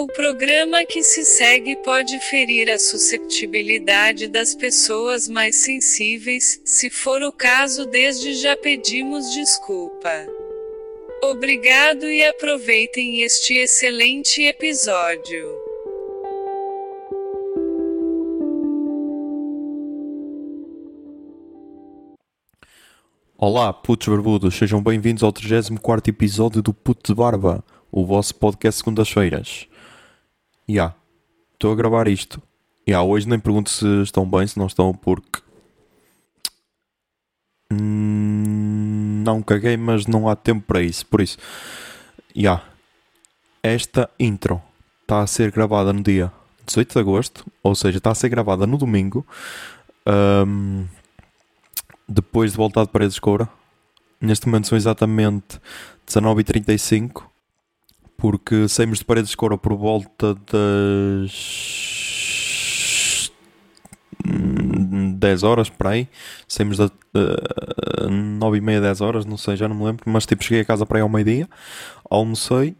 O programa que se segue pode ferir a susceptibilidade das pessoas mais sensíveis, se for o caso, desde já pedimos desculpa. Obrigado e aproveitem este excelente episódio. Olá, putos barbudos, sejam bem-vindos ao 34 episódio do Puto de Barba, o vosso podcast segundas-feiras. Ya, yeah, estou a gravar isto. Ya, yeah, hoje nem pergunto se estão bem, se não estão, porque. Hum, não caguei, mas não há tempo para isso. Por isso, ya. Yeah, esta intro está a ser gravada no dia 18 de agosto, ou seja, está a ser gravada no domingo. Um, depois de voltar de Paredes de Coura. Neste momento são exatamente 19h35 porque saímos de Paredes de por volta das 10 horas, para aí. Saímos das uh, 9 e meia, 10 horas, não sei, já não me lembro. Mas tipo, cheguei a casa para aí ao meio-dia, almocei,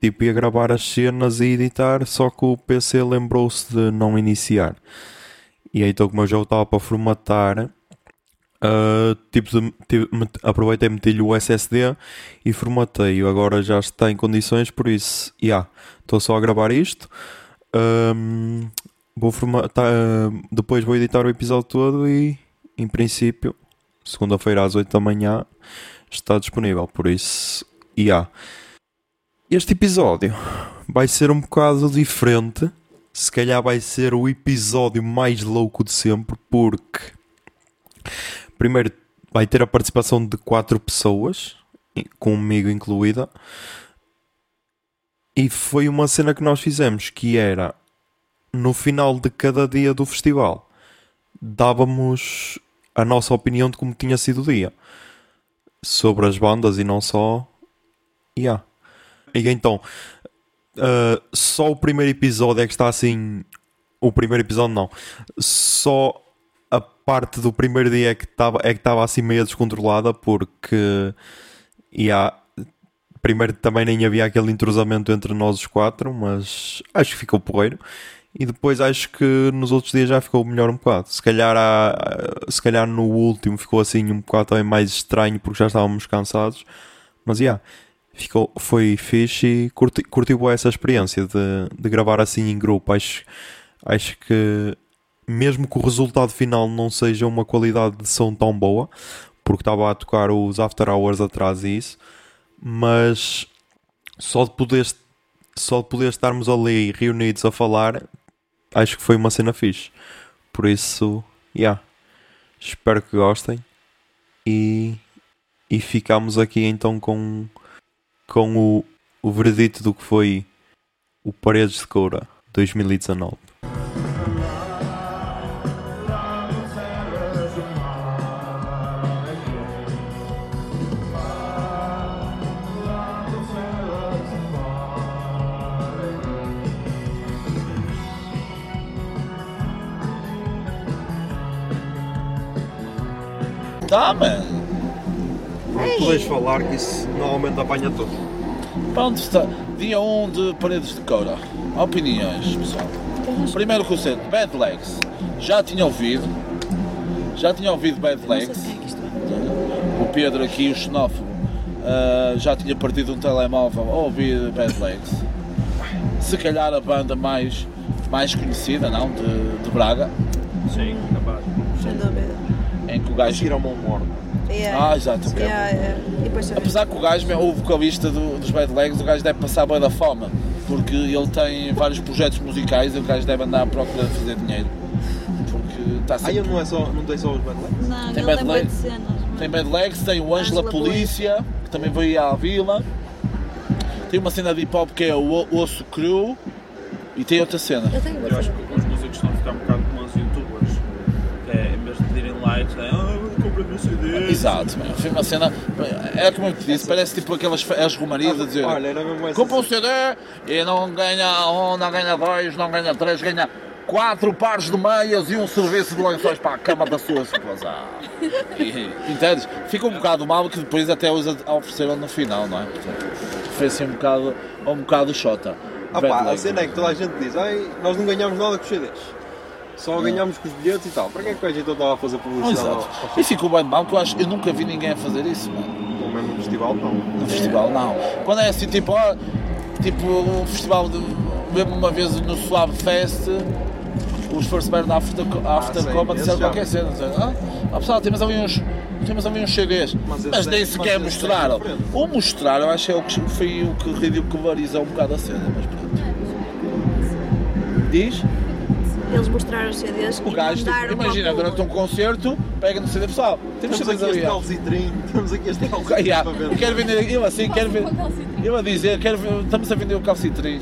tipo, ia gravar as cenas e editar, só que o PC lembrou-se de não iniciar. E aí, então, como eu já estava para formatar, Uh, tipo, aproveitei meti-lhe o SSD e formatei-o. Agora já está em condições, por isso, já, yeah, estou só a gravar isto. Um, vou formatar, uh, depois vou editar o episódio todo e, em princípio, segunda-feira às 8 da manhã está disponível. Por isso, já. Yeah. Este episódio vai ser um bocado diferente. Se calhar vai ser o episódio mais louco de sempre, porque primeiro vai ter a participação de quatro pessoas, comigo incluída. E foi uma cena que nós fizemos que era no final de cada dia do festival dávamos a nossa opinião de como tinha sido o dia sobre as bandas e não só. Yeah. E então, uh, só o primeiro episódio é que está assim. O primeiro episódio não. Só parte do primeiro dia é que estava é que estava assim meio descontrolada porque yeah, primeiro também nem havia aquele entrosamento entre nós os quatro, mas acho que ficou porreiro. E depois acho que nos outros dias já ficou melhor um bocado. Se calhar, se calhar no último ficou assim um bocado também mais estranho porque já estávamos cansados. Mas já, yeah, ficou, foi fixe e curti, curti essa experiência de, de gravar assim em grupo. Acho, acho que mesmo que o resultado final não seja uma qualidade de som tão boa, porque estava a tocar os After Hours atrás e isso, mas só de poder, só de poder estarmos ali reunidos a falar, acho que foi uma cena fixe. Por isso, yeah, espero que gostem e, e ficamos aqui então com, com o, o veredito do que foi o Paredes de Coura 2019. Tá, mano. Não podes falar que isso normalmente apanha tudo. Pronto, está. Dia 1 um de Paredes de Coura. Opiniões, pessoal. Primeiro concerto, Bad Legs. Já tinha ouvido. Já tinha ouvido Bad Legs. O Pedro aqui, o xenófobo, uh, já tinha partido um telemóvel a ouvir Bad Legs. Se calhar a banda mais, mais conhecida, não? De, de Braga. Sim, capaz. Sem dúvida em que o gajo. Seguir ao Mão Yeah. Ah, exato. Yeah, yeah. Apesar que o gajo, o vocalista do, dos Bad Legs, o gajo deve passar bem da fama, porque ele tem vários projetos musicais e o gajo deve andar à procura de fazer dinheiro. Porque está sempre... Ah, não, é só, não tem só os Bad Legs? Não, tem Bad Legs. Cenas, tem Bad Legs, tem o Ângela Polícia, que também veio à vila. Tem uma cena de hip hop que é o Osso Cru e tem outra cena. Eu, tenho Eu acho que alguns músicos estão a ficar um bocado Exato, foi uma cena. É como eu te disse, parece tipo aquelas as romarias a dizer: compra um CD e não ganha um, não ganha dois, não ganha três, ganha quatro pares de meias e um serviço de lençóis para a cama da sua esposa. Entendes? Fica um bocado mal que depois até os ofereceram no final, não é? Portanto, foi assim um bocado, um bocado chota. Ah pá, a cena é que toda a gente diz, ai, nós não ganhamos nada com os CDs. Só ganhamos com os bilhetes e tal. Para que é que a gente estava a fazer publicidade Exato. E ficou bem mal, que eu acho eu nunca vi ninguém a fazer isso, mano. Pelo menos no festival não. No festival, não. Quando é assim, tipo, ó, tipo, um festival de. Mesmo uma vez no Suave Fest, os First Band After, after Coma esse disseram já. qualquer cena. Ah, ah, pessoal, temos ali uns. Temos ali uns CDs, Mas nem é- sequer mas é mostraram. diferente. O mostrar, eu acho que é o que foi o que ridicularizou um bocado a cena, mas pronto. Diz? Eles mostraram os CDs O e gajo, tipo, imagina, durante um concerto, pega no CD pessoal, temos Temos CDs aqui ali. temos aqui este Ok, calcitrinho yeah. para Eu quero vender, eu assim, quero ver. Eu a dizer, quero estamos a vender o calcitrinho.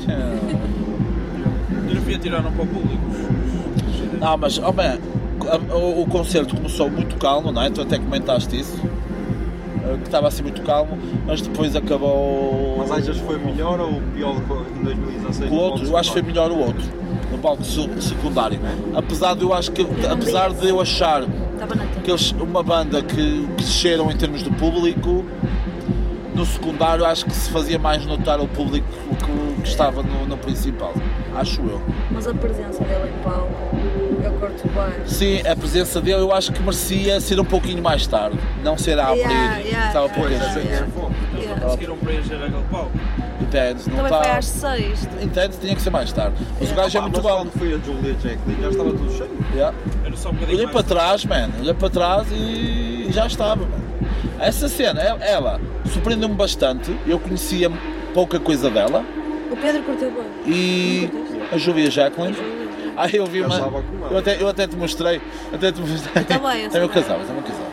Eu devia tirar um para o público. Não, mas, oh man, o, o concerto começou muito calmo, não é? Tu até comentaste isso. eh, Que estava assim muito calmo, mas depois acabou. Mas achas que foi melhor ou pior em 2016? o outro, eu acho que foi melhor o outro, no palco se- secundário. Apesar de eu acho que, apesar de eu achar Estava que eles, uma banda que cresceram em termos de público, no secundário acho que se fazia mais notar o público que, que estava no, no principal, acho eu. Mas a presença dele em palco, eu curto bem. Sim, a presença dele eu acho que merecia ser um pouquinho mais tarde, não ser a abrir. Yeah, yeah, Estava yeah, por yeah, yeah. não conseguiram preencher aquele palco. Entendes? Não Também foi está. às seis. Entendes? Tinha que ser mais tarde. Mas o gajo é muito mas bom. quando foi a Julia Jacqueline já estava tudo cheio. Yeah. Era só um Olhei para trás, man. Olhei para trás e já estava, man. Essa cena, ela, ela surpreendeu-me bastante. Eu conhecia pouca coisa dela. O Pedro curtiu bem. E a Júlia Jacqueline. Aí eu vi uma. Eu até, eu até te mostrei. Até te mostrei. Também, eu É meu casal, é meu casal.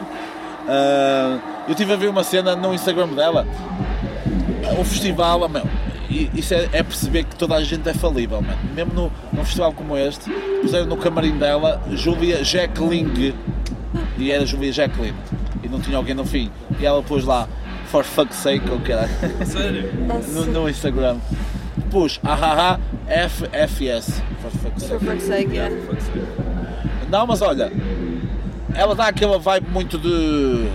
Ah, eu estive a ver uma cena no Instagram dela. O festival, meu, isso é, é perceber que toda a gente é falível, man. Mesmo no, num festival como este, puseram no camarim dela Júlia Jacqueline. E era Júlia Jacqueline. E não tinha alguém no fim. E ela pôs lá, for fuck's sake, ou caralho. Sério? no, no Instagram. Pus, ahaha, FFS. For fuck's For sake. fuck's sake, yeah. Não, mas olha, ela dá aquela vibe muito de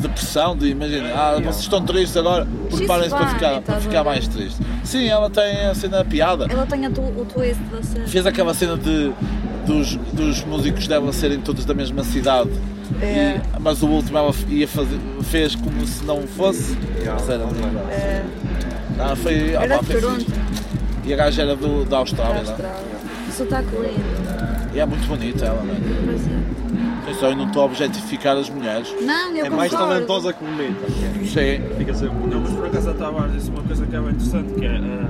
depressão, de imagina, ah, vocês estão tristes agora, preparem-se para ficar, funny, para ficar mais tristes. Sim, ela tem a cena piada. Ela tem a tu- o twist da cena. Fez aquela cena de dos, dos músicos dela serem todos da mesma cidade. É. E- mas o último ela ia fazer, fez como se não fosse. Yeah, Mas era- É, Ah, foi, ah, Era pá, de Toronto. E a gaja era do, da da Austrália. não é? Austrália. Sotaque lindo. E é muito bonita ela, não é? Atenção, eu não estou a objetificar as mulheres. Não, eu É mais concordo. talentosa que bonita. Sim. Fica sempre Não, mas por acaso a Tavares disse uma coisa que é bem interessante, que é... ah,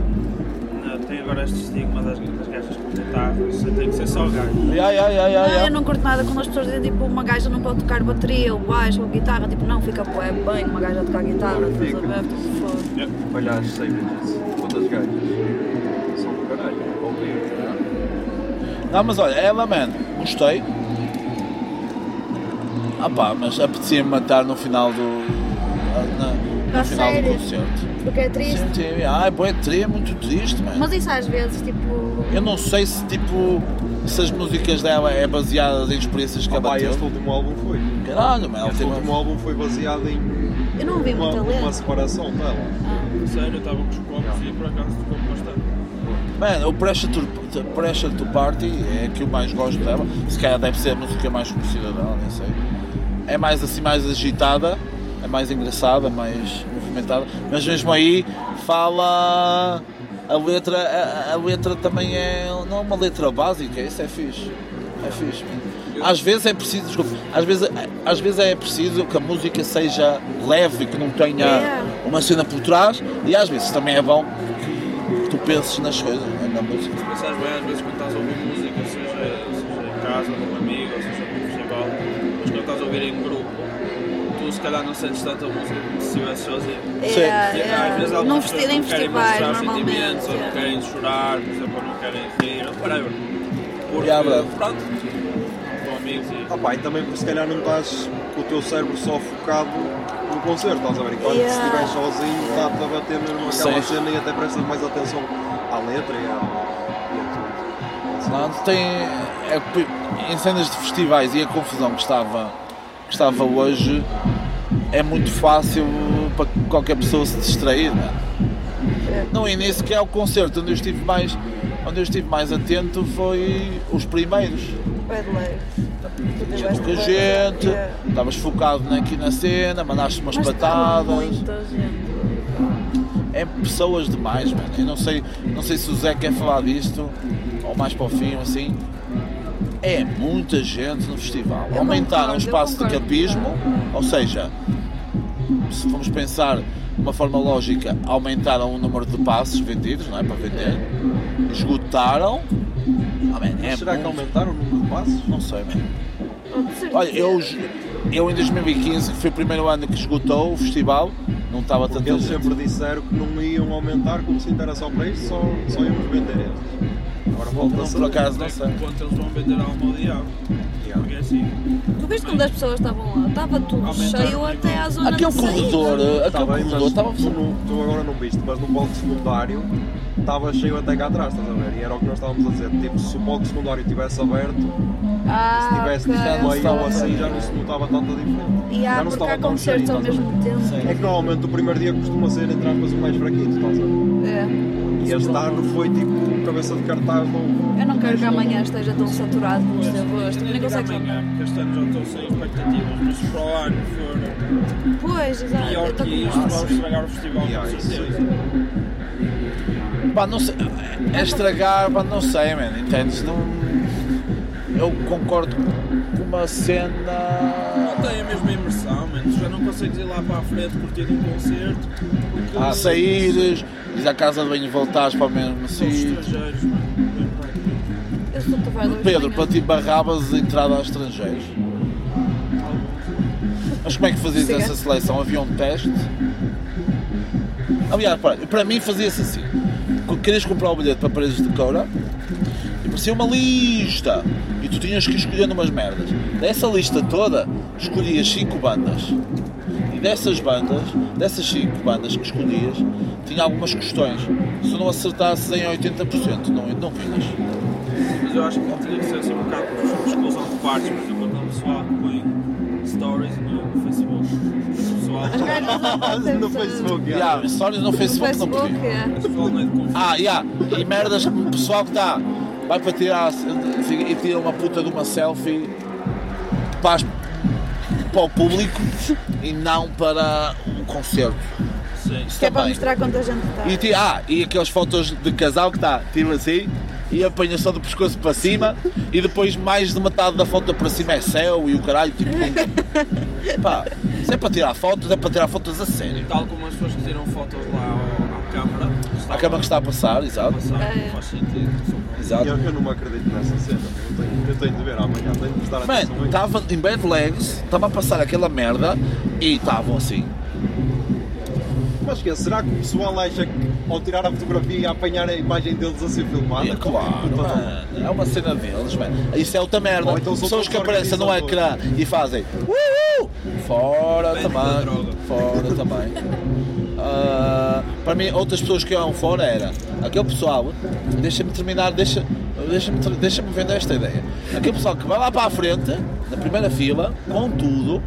ah, tem agora este estigma das, das gajas com guitarras, tem que ser só gajo. Ya, ya, ya, ya, Não, eu não curto nada quando as pessoas dizem tipo uma gaja não pode tocar bateria ou baixo ou guitarra, tipo não, fica bué bem uma gaja a tocar guitarra, estás a ver? Tipo, foda. Olha as Savages, quantas gajas? São do caralho, ouviu? Não, mas olha, ela, man, gostei. Ah pá, mas apetecia-me matar no final do. na- no A final sério? do concerto. Porque é triste. Sim, sim. Ai, boé, é muito triste, man. Mas isso às vezes, tipo. Eu não sei se tipo. Se as músicas dela é baseadas em experiências que Ah, ela pá, este teve. último álbum foi. Caralho, ela Este último uma... álbum foi baseado em Eu não ouvi uma, muita uma separação dela. Sério, eu estava com os copos e por acaso tocou-me bastante. Man, o Pressure to, Pressure to Party é a que eu mais gosto dela. Se calhar deve ser a música mais conhecida dela, nem sei. É mais assim, mais agitada, é mais engraçada, mais movimentada. Mas mesmo aí fala. A letra, a, a letra também é. Não é uma letra básica, isso é fixe. É fixe. Às vezes é preciso, desculpa, às vezes, às vezes é preciso que a música seja leve, que não tenha Yeah. uma cena por trás, e às vezes também é bom que tu penses nas coisas, é? na música. Pensas bem, às vezes quando ouvir em grupo, tu se calhar não sentes tanta música como se estivesse sozinho. Sim. É, E, às vezes algumas Num pessoas não querem festivais, mostrar sentimentos, ou não é. querem chorar, por exemplo, ou não querem rir, ou whatever. Porque, Yeah, pronto, com amigos e... Ah, pá, e também se calhar não estás com o teu cérebro só focado no concerto, estás a ver? Enquanto Yeah. se estiveres sozinho, está-te a bater mesmo aquela cena e até prestas mais atenção à letra e a, a tudo. Não, tem. É, em cenas de festivais e a confusão que estava, que estava hoje, é muito fácil para qualquer pessoa se distrair. Não é? No início, que é o concerto onde eu estive mais, onde eu estive mais atento, foi os primeiros. Tinha pouca gente, estavas focado aqui na cena, mandaste umas Mas patadas. É pessoas demais, mano. Eu não sei, não sei se o Zé quer falar disto, ou mais para o fim, ou assim. É muita gente no festival. Eu Aumentaram o espaço de capismo, ou seja, se formos pensar de uma forma lógica, aumentaram o número de passos vendidos, não é? Para vender. Esgotaram. Ah, man, é Será que muito- aumentaram o número de passos? Não sei, man. Oh. Olha, eu, eu em 2015, que foi o primeiro ano que esgotou o festival, não estava tanta eles gente. sempre disseram que não iam aumentar, como se era só para isso, só, só íamos vender estes. Agora volta a Não, ser. por acaso, não sei. ponto eles vão vender a alma ao diabo. Porque assim, Tu viste quando as pessoas estavam lá? Estava tudo Aumentaram cheio até à zona Aquele da saída. corredor, aquele Tá bem, corredor mas estava tu, não- tu agora não viste, mas no palco secundário estava cheio até cá atrás, estás a ver? E era o que nós estávamos a dizer, tipo, se o palco secundário estivesse aberto, Ah, se tivesse ok, distante meio ou assim, já não se notava tanta diferença. E há já não se há estava tão cheio, concertos ao mesmo tempo. É que normalmente o primeiro dia costuma ser, entre aspas, o mais fraquito, estás a ver? É. E este ano foi tipo cabeça de cartaz. Eu não quero que amanhã esteja tão saturado como esteve hoje. nem consegues amanhã, porque este ano já estou sem expectativas, mas se para o ano for Pois, exato. pior que isto, isso. vamos estragar o festival, Yeah, com certeza. Pá, não sei. É estragar, pá, não sei, man. Entendes? Não. Eu concordo com uma cena. Não tem a mesma imersão, man. tu já não consegues ir lá para a frente curtir um concerto. porque A os- saíres, ires à casa de banho e voltares para o mesmo sítio. mano. Pedro, para ti barravas de entrada aos estrangeiros. Mas como é que fazias Sim, essa seleção? Havia um teste? Aliás, para, para mim fazia-se assim. Querias comprar o bilhete para Paredes de Coura e parecia uma lista. E tu tinhas que ir escolhendo umas merdas. Dessa lista toda, escolhias 5 bandas. E dessas bandas, dessas 5 bandas que escolhias, tinha algumas questões. Se não acertasses em 80%, não, não vinhas. Mas eu acho que tinha que ser assim um bocado por exclusão de partes, por exemplo, aquele pessoal que põe stories no, no Facebook. Pessoal, no Facebook, Yeah, histórias no No Facebook, não Facebook, podia. é. não é de confiança. Ah, yeah. e merdas como o pessoal que está, vai para tirar e tira uma puta de uma selfie para, para o público e não para um concerto. Sim. Isso Que é para mostrar quanta gente está. E, ah, e aquelas fotos de casal que está, tira assim e apanha só do pescoço para cima e depois mais de metade da foto para cima é céu e o caralho, tipo. pá, se é para tirar fotos, é para tirar fotos a sério. Tal como as pessoas que tiram fotos lá câmara. A câmara que está a passar, exato. Passar, É. faz sentido. exato. Eu, eu não me acredito nessa cena. Eu tenho, eu tenho de ver amanhã, tenho de Mano, atenção a isso. estava em bad legs, estava a passar aquela merda e estavam assim. Mas que, será que o pessoal acha que ao tirar a fotografia e a apanhar a imagem deles a ser filmada? E, claro, mano, é uma cena deles, mano. Isso é outra merda. Ou então são Pessoas que aparecem no ecrã e fazem uhul, fora Bem também. Fora também. Ah, para mim, outras pessoas que iam fora era aquele pessoal, deixa-me terminar, deixa, deixa-me deixa-me vender esta ideia. Aquele pessoal que vai lá para a frente, na primeira fila, com tudo,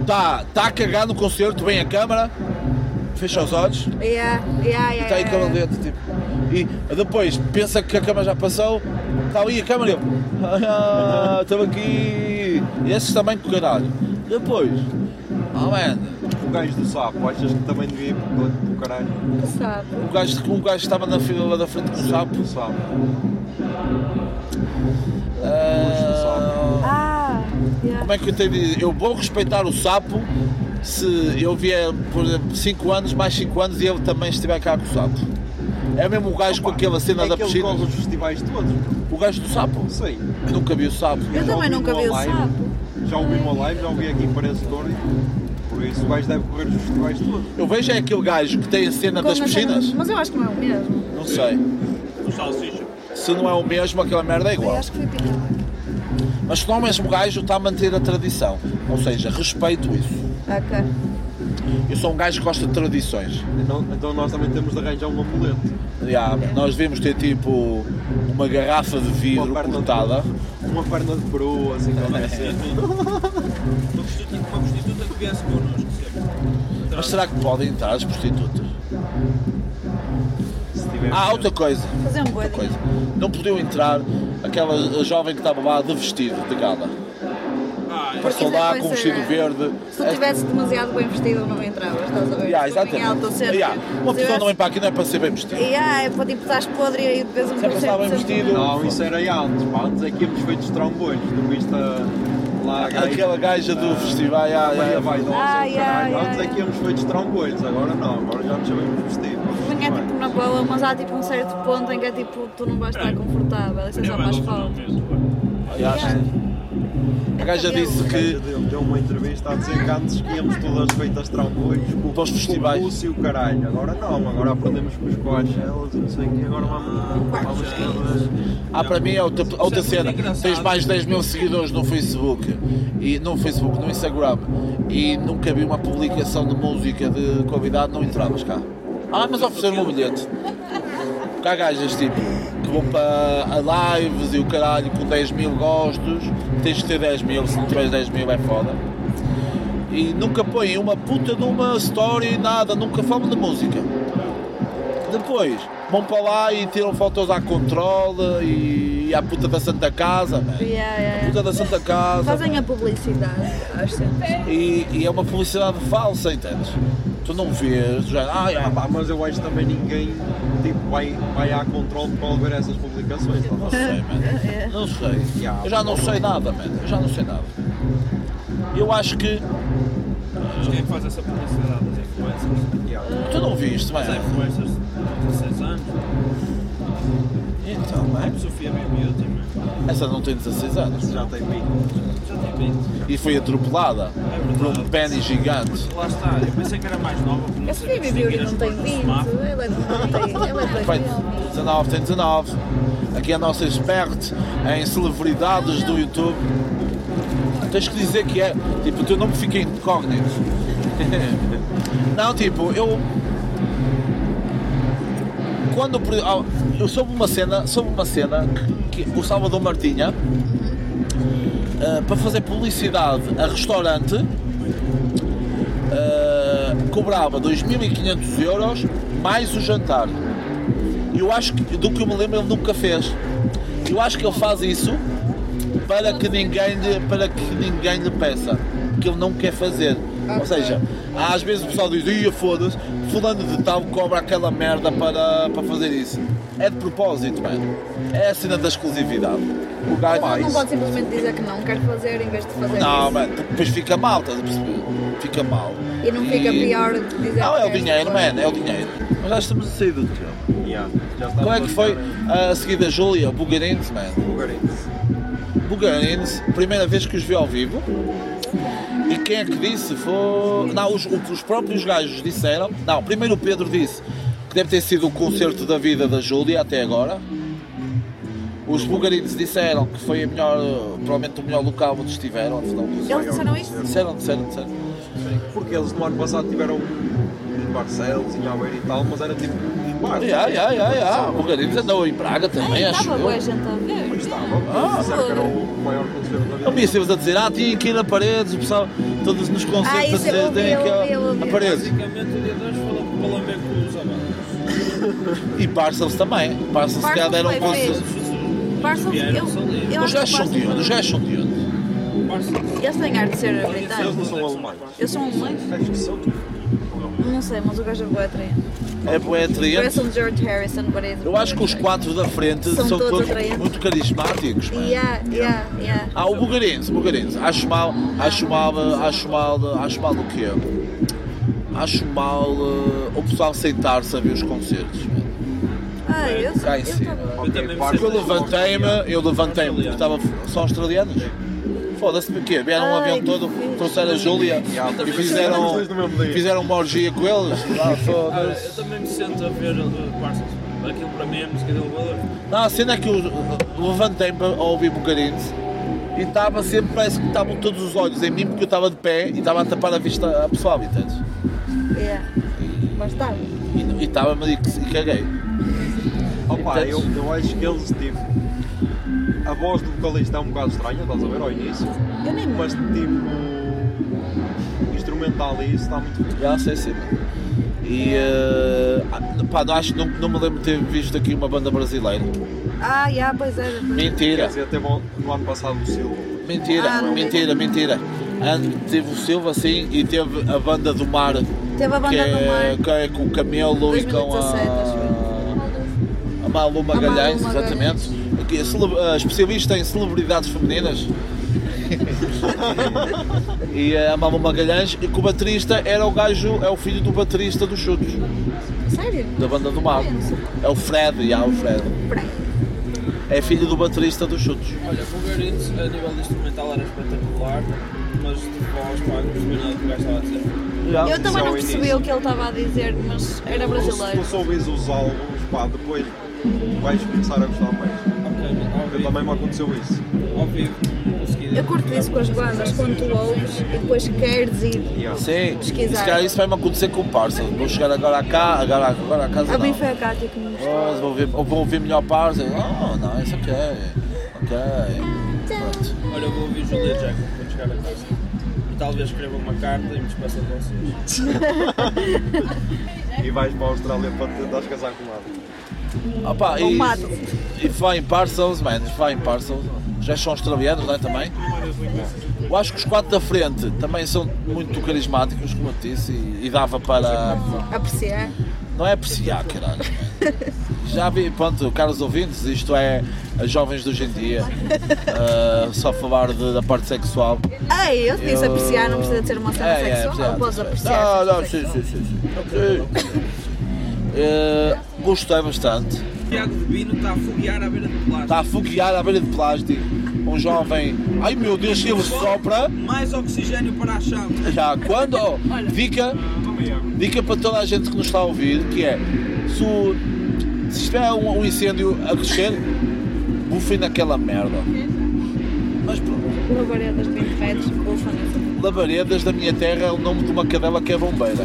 está tá a cagar no concerto, vem a câmara, fecha os olhos, Yeah, yeah, yeah, está aí dentro, tipo. E depois pensa que a câmara já passou, está ali a câmara e eu, ah, estava aqui. E esses também com o caralho. Depois, oh man, O gajo do sapo, achas que também devia ir para o caralho? Que sabe? o gajo, o gajo estava na fila lá da frente com o sapo. O sapo. ah, Ah, yeah. como é que eu tenho de dizer? Eu vou respeitar o sapo se eu vier, por exemplo, 5 anos, mais 5 anos e ele também estiver cá com o sapo. É mesmo o gajo com aquela cena é da que ele piscina. corre os festivais todos. O gajo do sapo. Sei. Eu nunca vi o sapo. Eu Já também nunca vi o live, sapo. Já ouvi uma live, já ouvi aqui em Paredes de. Por isso o gajo deve correr os festivais todos. Eu vejo é aquele gajo que tem a cena das Com a cena- piscinas. Mas eu acho que não é o mesmo. Não sei. O salsicha. Se não é o mesmo, aquela merda é Eu igual. acho que foi Pinhão. Mas se não é o mesmo gajo, está a manter a tradição. Ou seja, respeito isso. Ok. Eu sou um gajo que gosta de tradições. Então, então nós também temos de arranjar um amuleto. Já, nós devemos ter tipo uma garrafa de vidro de- cortada. Uma perna de peru, assim, qualquer cena. Uma prostituta, uma prostituta que viesse connosco sempre. Mas será que podem entrar as prostitutas? Ah, outra coisa. Fazer um Outra coisa. Não podiam entrar aquela jovem que estava lá de vestido, de gala. Ah, Porque Passou lá depois com um vestido é- verde. Se tu estivesse demasiado bem vestido, não entravas, estás a ver? Yeah, exatamente. alto Yeah. Uma pessoa não vem tivesse- para aqui não é para ser bem vestido. Yeah, é para tipo, estás podre e de vez em é estar bem vestido. Não, isso era antes, pá. Antes é que íamos feitos trombolhos. Tu viste a- lá a Aquela gaja do festival. yeah, Maria. Vaidosa, Ah, yeah, Antes é que íamos feitos trombolhos. Agora não, agora já nos sabemos vestir. Vinha tipo na boa, mas há tipo um certo ponto em que é tipo, tu não vais estar confortável, isso é só mais falta. Yeah. A gaja disse A que gaja deu, uma entrevista a dizer que antes que íamos todas feitas trombolhos com, Para os com festivais. o Lúcio e o caralho. Agora não, agora aprendemos com os coachelas e não sei o que. Agora vamos, vamos todas. Ah, para mim é outra, outra é cena. muito engraçado. Tens mais de 10 mil seguidores no Facebook e no Facebook, no Instagram e nunca vi uma publicação de música de convidado, não entravas cá. Ah, mas ofereceram um bilhete. Há gajas tipo que vão para lives e o caralho com 10 mil gostos, tens que ter 10 mil, se não tiveres 10 mil é foda. E nunca põem uma puta de uma story, nada, nunca falam de música. Depois vão para lá e tiram fotos à controle e, à puta da Santa Casa, man. Yeah, yeah, yeah. puta da Santa Casa. Fazem a publicidade, acho que E, e é uma publicidade falsa, entendes? Tu não vês, já, ah, Ah, pá, mas eu acho também ninguém tipo, vai, vai à controle para ver essas publicações. tá? não sei, man. Não sei. Yeah. Eu já não sei nada, man. Eu já não sei nada. Eu acho que Mas quem é que faz essa publicidade? As influencers. Yeah. tu não viste, As man. influencers de 16 anos. Então, man. Sofia Baby também. Essa não tem 16 anos. Já tem pico. Já tem 20. E foi atropelada É por um penny gigante. Lá está, eu pensei que era mais nova. Phoebe distinguir Beauty as não tem cores do 20, semáforo. ela é de 90, ela é de Vai 2000. 19, tem 19. Aqui é a nossa expert em celebridades do YouTube. Tens que dizer que é. Tipo, o teu nome fica incógnito. Não, tipo, eu. Quando. ah, Eu soube uma cena, soube uma cena que, o Salvador Martinha, ah, para fazer publicidade a restaurante, ah, cobrava 2.500 euros mais o jantar. Eu acho que, do que eu me lembro, ele nunca fez. Eu acho que ele faz isso para que ninguém lhe, para que ninguém lhe peça. Que ele não quer fazer. Ou seja, às vezes o pessoal diz, ia foda-se, fulano de tal cobra aquela merda para, para fazer isso. É de propósito, mano. É a cena da exclusividade. O gajo Não, não pode simplesmente dizer que não quer fazer em vez de fazer Não, isso. mano, depois fica mal, estás a perceber? Fica mal. E não fica pior de dizer Não, que é o queres dinheiro, mano, é o dinheiro. Mas já estamos a sair do tempo. Yeah. Qual é que foi a a seguir da Júlia? Bugarins, mano. Bugarins. Bugarins, primeira vez que os vi ao vivo. E quem é que disse? Foi. Não, os, os próprios gajos disseram. Não, primeiro o Pedro disse que deve ter sido o concerto da vida da Júlia até agora. Os Bugarins disseram que foi a melhor, provavelmente o melhor local onde estiveram, afinal Eles disseram isso? Disseram, disseram, disseram. Porque eles no ano passado tiveram em Barcelos, em Aveiro e tal, mas era tipo em bares. Ya, ya, ya, ya. Bugarins andou em Praga também, Ai, acho Estava boa gente a ver. Estava. Ah. Disseram que era o maior concerto da vida. A dizer, ah, tinha que ir a paredes, o pessoal, todos nos Ah, concertos a isso eu dizer, ouvi, tem ir a ouvi. paredes. Basicamente, o dia 2 falou para lamber com os. E Barcelos também. Barcelos se calhar deram um concerto. Parsons, eu, eu Os gajos são de onde? Os gajos são de onde? Eles têm arte de ser Eles não britânicos. são alemães. Eles são alemães? Acho que são. Não sei, mas o gajo é boa atraente. É bué atraente. Parece um George Harrison, parece. Eu acho que os quatro da frente São são, todos todos muito carismáticos. mano. Yeah, yeah, yeah. Ah, o Bugarense, o Bugarense. Acho mal, acho mal, acho mal, acho mal o quê? Acho mal eh, o pessoal aceitar-se a ver os concertos. Ah, eu sei. Cá em Eu cima. estava. Eu Porque eu levantei-me, eu levantei-me, porque estava, são australianos. Foda-se, porque vieram um avião que todo, trouxeram a Júlia e fizeram, fizeram uma orgia com eles. Ah, Ah, foda-se. eu também me sinto a ver uh, Parsons. Aquilo para mim é música de elevador. Não, a cena é que eu levantei-me para ouvir Bucarins e estava sempre, parece que estavam todos os olhos em mim porque eu estava de pé e estava a tapar a vista a pessoal, entendes? Yeah. Mas estava. E estava-me e, e caguei. Opa, Entendes? eu, eu acho que eles tipo. A voz do vocalista é um bocado estranha, estás a ver, ao início. Eu nem Mas tipo. instrumental e isso está muito fixe. Já sei sim. E ah, pá, não, acho, não, não me lembro de ter visto aqui uma banda brasileira. Ah, já, pois era. Mentira, Quer dizer, teve no ano passado o Silva. mentira, Ah, não. mentira, mentira. An- Teve o Silva sim e teve a banda do mar. Teve a banda que, do é, mar. que é com o Camelo e com 2017, acho a, a Malu Magalhães, exatamente. A especialista em celebridades femininas. e a Malu Magalhães, e que o baterista era o gajo, é o filho do baterista dos Chutos, Sério? da banda do sei. É o Fred, já, o Fred. É filho do baterista dos Chutos. Olha, Wolverines a nível de instrumental era espetacular, mas de voz, pá, não percebi nada do que o gajo estava a dizer. Já. Eu também é não percebi o que ele estava a dizer, mas era Se brasileiro. tu soubes os álbuns, pá, depois vais começar a gostar mais. Porque também me aconteceu isso. ao vivo, consegui. Eu curto isso com as bandas, quando tu ouves e depois queres ir. Yeah. Sim, Pesquisar. calhar isso vai-me acontecer com o Parça. Vou chegar agora cá, agora, agora a casa A mim foi a Cátia que me mostrou. Oh, vou ver, ou vou ouvir melhor Parça. Oh, não, isso ok. Ok. Pronto. Olha, eu vou ouvir Julia Jackson quando chegar a casa. E talvez escreva uma carta e me despeça de vocês. E vais para a Austrália para te tentares casar com nada. Opa, Ou e, e Flying Parcels, man, Flying Parcels. Já são australianos, não é? Também. Eu acho que os quatro da frente também são muito carismáticos, como eu disse, e, e dava para. Apreciar. Não é apreciar, caralho. Já vi, pronto, caros ouvintes, isto é as jovens de hoje em dia. Ah, só falar de- da parte sexual. Ei, eu disse Eu- apreciar, não precisa de ser uma cena É, é, sexual. apreciar, Podes apreciar. apreciar. Não, não, sim, sim, sim. sim. Ok. Eh, gostei bastante. Tiago de Bino está a foguear à beira de plástico. Está a foguear à beira de plástico. Um jovem. Ai meu Deus, se ele sopra. Mais oxigênio para a chave. Já, quando. oh, dica, dica para toda a gente que nos está a ouvir: que é. Se, o- se estiver um, um incêndio a crescer, bufem naquela merda. Mas pronto. Labaredas de 20 metros, nessa. Labaredas da minha terra é o nome de uma cadela que é bombeira.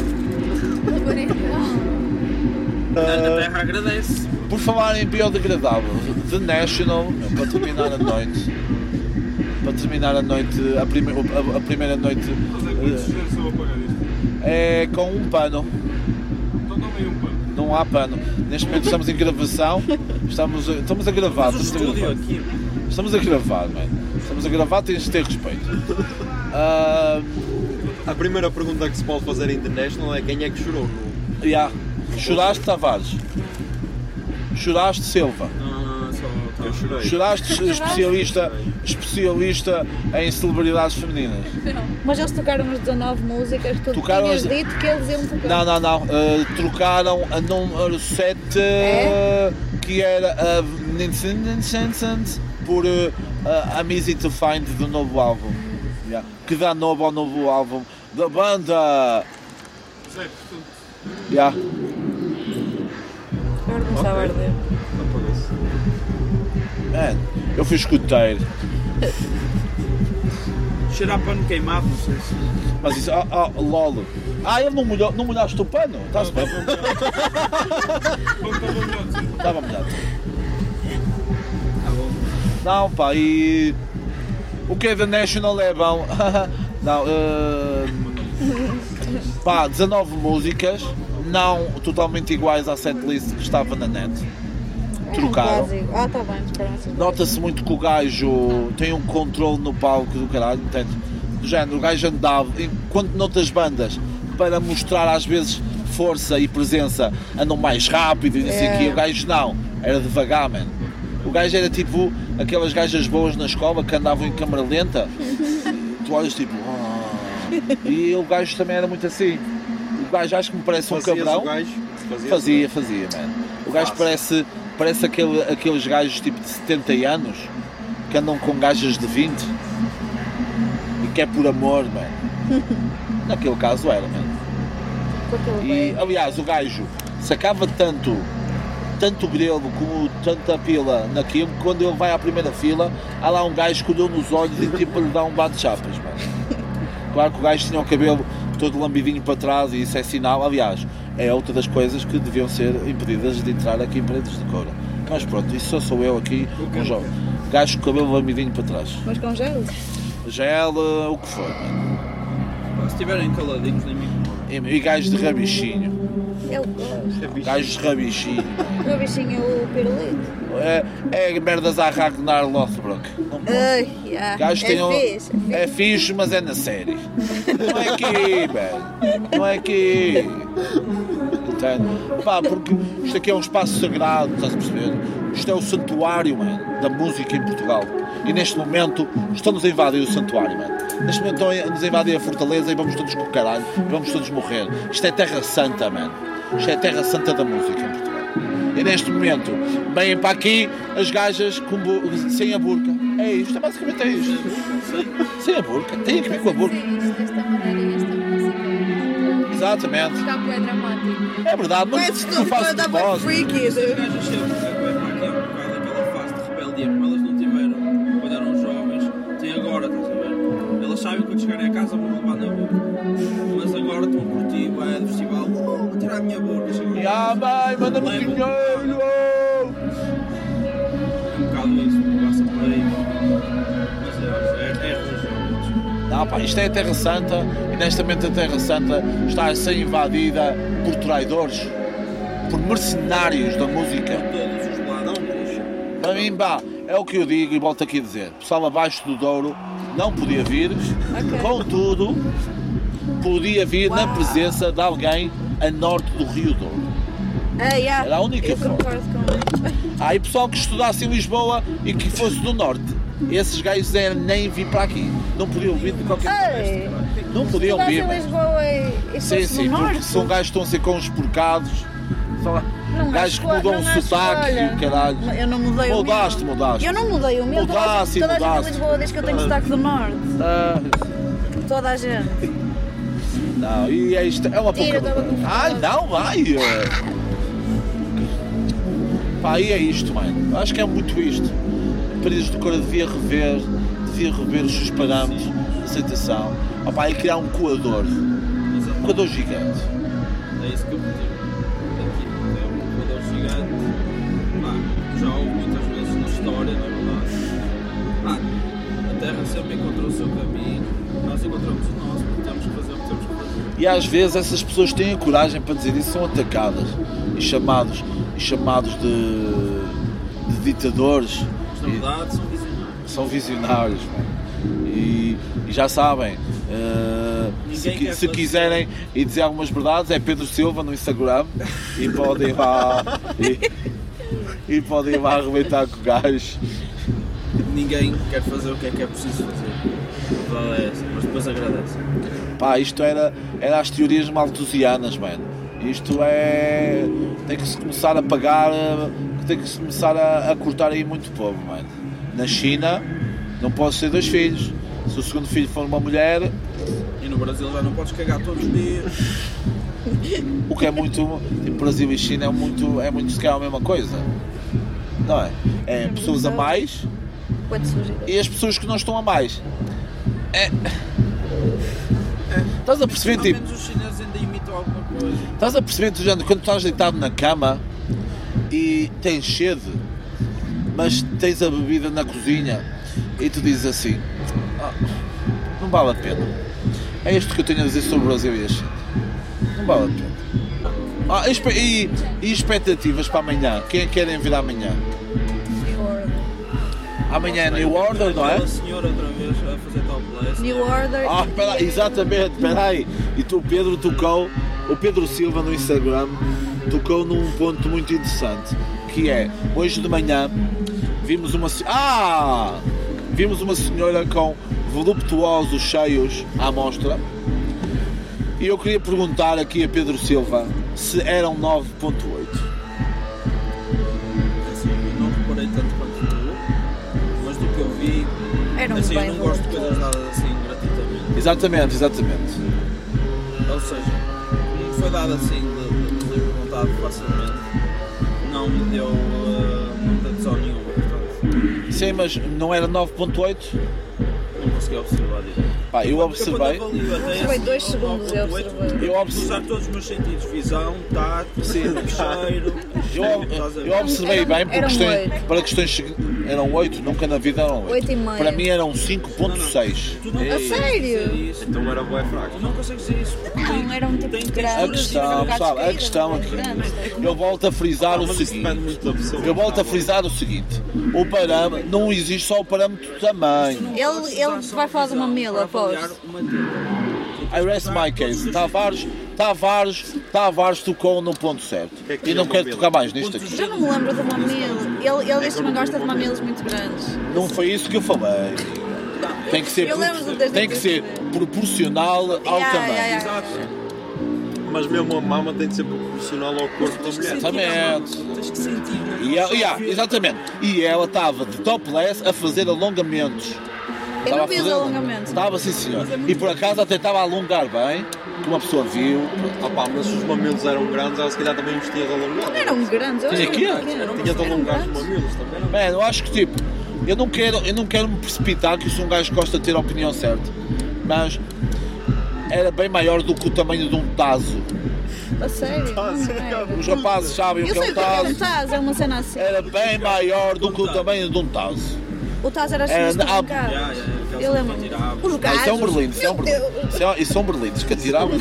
Terra agradece. Por falar em biodegradável, The National, para terminar a noite, para terminar a noite, a, prime- a- a primeira noite eh, é com um pano. Não há pano. Neste momento estamos em gravação, estamos, a- estamos a gravar. O Estamos a gravar, aqui. estamos a gravar mano. Estamos a gravar, tens de ter respeito. Ah, A primeira pergunta que se pode fazer em International é quem é que chorou no. yeah. Choraste Tavares? Choraste Silva? Só. Eu chorei. Choraste especialista, especialista em celebridades femininas? Mas eles tocaram as 19 músicas, tu Tocaram tinhas as- dito que eles iam tocar. Não, não, não. eh, trocaram a número 7, É? que era a Vincent por eh, a I'm Easy to Find do novo álbum. Yeah. Que dá novo ao novo álbum da banda. Yeah. Começava a arder. Man, eu fui escuteiro. Cheirar pano queimado, não sei se. Mas isso, ah, ah, lol. Ah, ele não, molhou, não molhaste o pano? Está-se bem. Estava molhado. Tá. Não, pá, e. O que é da National é bom. não, eh, pá, 19 músicas, não totalmente iguais à setlist que estava na net. Trocaram. Ah, tá bem, Nota-se muito que o gajo tem um controle no palco do caralho, entende? Do género, o gajo andava, enquanto noutras bandas, para mostrar às vezes força e presença, andam mais rápido e não sei o quê. É. O gajo não, era devagar, man. O gajo era tipo aquelas gajas boas na escola que andavam em câmara lenta. Tu olhas tipo. "Ah". E o gajo também era muito assim. O gajo acho que me parece um Fazias cabrão. o gajo? Fazias Fazia, fazia, mano. O gajo parece, parece aquele, aqueles gajos tipo de 70 anos que andam com gajas de 20 e que é por amor, mano. Naquele caso era, mano. E aliás, o gajo sacava tanto, tanto grelo como tanta pila naquilo, que quando ele vai à primeira fila, há lá um gajo que olhou nos olhos e tipo lhe dá um bate-chapas, mano. Claro que o gajo tinha o cabelo todo lambidinho para trás e isso é sinal, aliás, é outra das coisas que deviam ser impedidas de entrar aqui em Paredes de Coura. Mas pronto, isso só sou eu aqui, um jovem. Gajo com o cabelo lambidinho para trás. Mas com gelo? Gel, eh, o que for, mano. Se estiverem caladinhos, nem me incomoda. E, e gajos de rabichinho. Eu gosto. Gajos de rabichinho. O bichinho é o pirulito. É, é merdas a Ragnar Lothbrok. Não pode. Ai, yeah. Gajos é tenham- fixe, é fixe. É fixe, mas é na série. Não é aqui, velho. Não é aqui. Entende? Pá, porque isto aqui é um espaço sagrado, estás a perceber? Isto é o santuário, mano, da música em Portugal. E neste momento estão-nos a invadir o santuário, mano. Neste momento estão-nos a invadir a fortaleza e vamos todos com o caralho. E vamos todos morrer. Isto é terra santa, mano. Isto é terra santa da música em Portugal. E neste momento vêm para aqui as gajas bu- sem a burca. É isto, basicamente é isto. Sem a burca. Tem que vir com a burca. Música. Exatamente. É. É verdade, mas não faço propósito. Mas é, é, é religião. Não, pá, isto é a Terra Santa e neste momento a Terra Santa está a ser invadida por traidores, por mercenários da música. Para mim, pá, é o que eu digo e volto aqui a dizer. Pessoal abaixo do Douro não podia vir, contudo, podia vir na presença de alguém a norte do Rio Douro. Ah, yeah. Era a única Eu forma. com. Há aí pessoal que estudasse em Lisboa e que fosse do norte. Esses gajos eram nem vir para aqui. Não podiam vir de qualquer Ei, Não podiam vir. em. Lisboa e, e Sim, sim, no porque são gajos que estão a ser conspurcados. São Não é gajos que mudam é o sotaque e o caralho. Eu não mudei o Mudaste, meu. mudaste. Eu não mudei o meu. Toda a Mudaste, gente- Toda a gente mudaste. em Lisboa diz que eu tenho sotaque do norte. Ah, Toda a gente. Não, e é isto, é uma pouca. Ai, não, vai! Pá, e é isto, mano. Acho que é muito isto. Paredes do Cora devia rever, devia rever os seus parâmetros de aceitação. Ah, pá, e criar um coador. Um coador gigante. É isso que eu. Aqui é um voador gigante. Pá, já houve muitas vezes na história, não é verdade? Pá, a Terra sempre encontrou o seu caminho. Nós encontramos o nosso, E às vezes essas pessoas têm a coragem para dizer isso, são atacadas e chamados, e chamados de, de ditadores. Mas na verdade são visionários. são visionários e, e já sabem eh, se, se quiserem e dizer algumas verdades é Pedro Silva no Instagram e podem ir lá e, e podem ir lá arrebentar com o gajo Ninguém quer fazer o que é que é preciso fazer. Essa, mas depois agradece. Pá, isto era, era as teorias malthusianas mano isto é tem que se começar a pagar tem que se começar a, a cortar aí muito povo mano. na China não pode ser dois filhos se o segundo filho for uma mulher E no Brasil já não podes cagar todos os dias. O que é muito. Tipo, Brasil e China é muito. É muito se calhar a mesma coisa. Não é? É pessoas a mais Pode surgir. e as pessoas que não estão a mais. É. Estás a perceber, Pelo tipo. menos os chineses ainda imitam alguma coisa. Estás a perceber, quando estás deitado na cama e tens sede, mas tens a bebida na cozinha e tu dizes assim: "Ah, não vale a pena. É isto que eu tenho a dizer sobre o Brasil e a China. Não vale a pena. Ah, e, e- expectativas para amanhã? Quem é que querem vir amanhã? Amanhã é New Order, não é? Aquela senhora outra vez a fazer. New Order. Ah, exatamente, espera aí. E tu, Pedro, tocou, o Pedro Silva no Instagram, tocou num ponto muito interessante, que é, hoje de manhã, vimos uma... Ah! Vimos uma senhora com voluptuosos cheios à mostra. E eu queria perguntar aqui a Pedro Silva se eram 9.8. Era um assim, eu bem não gosto de coisas dadas assim gratuitamente. Exatamente, exatamente. Ou seja, como foi dado assim de, de, de vontade facilmente, não me deu uh, muita tesão nenhuma. Portanto, Sim, mas não era 9.8? não consegui observar direito. Pá, eu observei. até Observei dois segundos, eu 9.8, observei. Eu observei. Usar todos os meus sentidos, visão, tato, cheiro. Eu, eu observei bem por questões, oito. para questões Eram 8, nunca na vida eram 8. Oito e meio. Para mim eram 5.6. Tu não A consegues sério? Então era bué fraco. Tu não consegues dizer isso. Não, era um tipo de grande. A questão, pessoal, a questão aqui. Eu volto a frisar o isso depende seguinte. Eu volto a frisar o seguinte. O parâmetro, não existe só o parâmetro do tamanho. Ele, ele vai falar de uma mila, Para tenda. I rest my case. Tavares, Tavares, Tavares tocou no ponto certo. que é que E não é quero tocar mais nisto aqui. Já não me lembro de mamilo. Ele, ele diz que não gosta de mamilos muito grandes. Não foi isso que eu falei. Tem que ser, desde tem que ser proporcional ao Yeah, tamanho. yeah, yeah. Mas mesmo a mama tem de ser proporcional ao corpo da mulher. Exatamente. Tens que sentir. E ela, yeah, exatamente. E ela estava de topless a fazer alongamentos. Eu Estava não fiz alongamento. Estava, sim senhor. E por acaso até estava a alongar bem, que uma pessoa viu. Ah pá, mas se os mamilos eram grandes, ela se calhar também os tinha de alongar. Não eram grandes. Eu Tinha acho que eram pequenos. Tinha de alongar os mamilos também. Man, eu acho que tipo, eu não quero, eu não quero me precipitar, que eu sou um gajo que gosta de ter a opinião certa. Mas era bem maior do que o tamanho de um taso. A sério? Os rapazes sabem o Eu que é sei um o que é um taso. Taz, é uma cena assim. Era bem maior do que o tamanho de um taso. O Taz era assim, ah, ah, Já, já, aqueles Eu que lembro. atiravam. Os Ah, gajos. isso é um berlim, isso é um Meu berlim. Deus. Isso é, isso são berlindes que atiravam.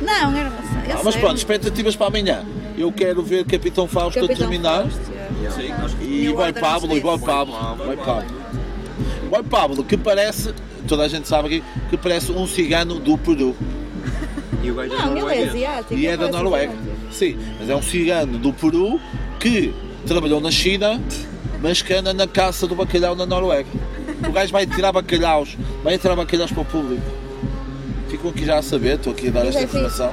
Não, era. Ah, mas pronto, expectativas para amanhã. Eu quero ver Capitão Fausto a terminar. Sim, acho que E Order Pablo, e Express. Pablo, Boy Pablo. Boy Pablo, que parece, toda a gente sabe aqui, que parece um cigano do Peru. E o gajo é Não, ele é norueguês. asiático. E é da Noruega. Sim, mas é um cigano do Peru que trabalhou na China, mas que anda na caça do bacalhau na Noruega. O gajo vai tirar bacalhaus, vai tirar bacalhaus para o público. Ficam aqui já a saber, estou aqui a dar esta informação.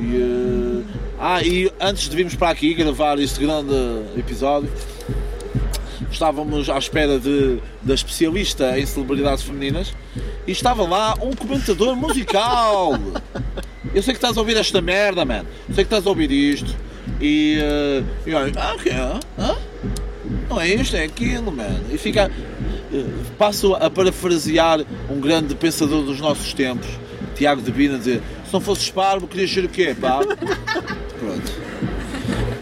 E, eh, ah, e antes de virmos para aqui gravar este grande episódio, estávamos à espera de, da especialista em celebridades femininas e estava lá um comentador musical. Eu sei que estás a ouvir esta merda, man. Eu sei que estás a ouvir isto. E, eh, e olha, ah, o quê? Hã? Não é isto, é aquilo, man. E fica. eh, Passo a parafrasear um grande pensador dos nossos tempos, Tiago de Bina, a dizer: se não fosses parvo, querias ser o quê, pá? Pronto.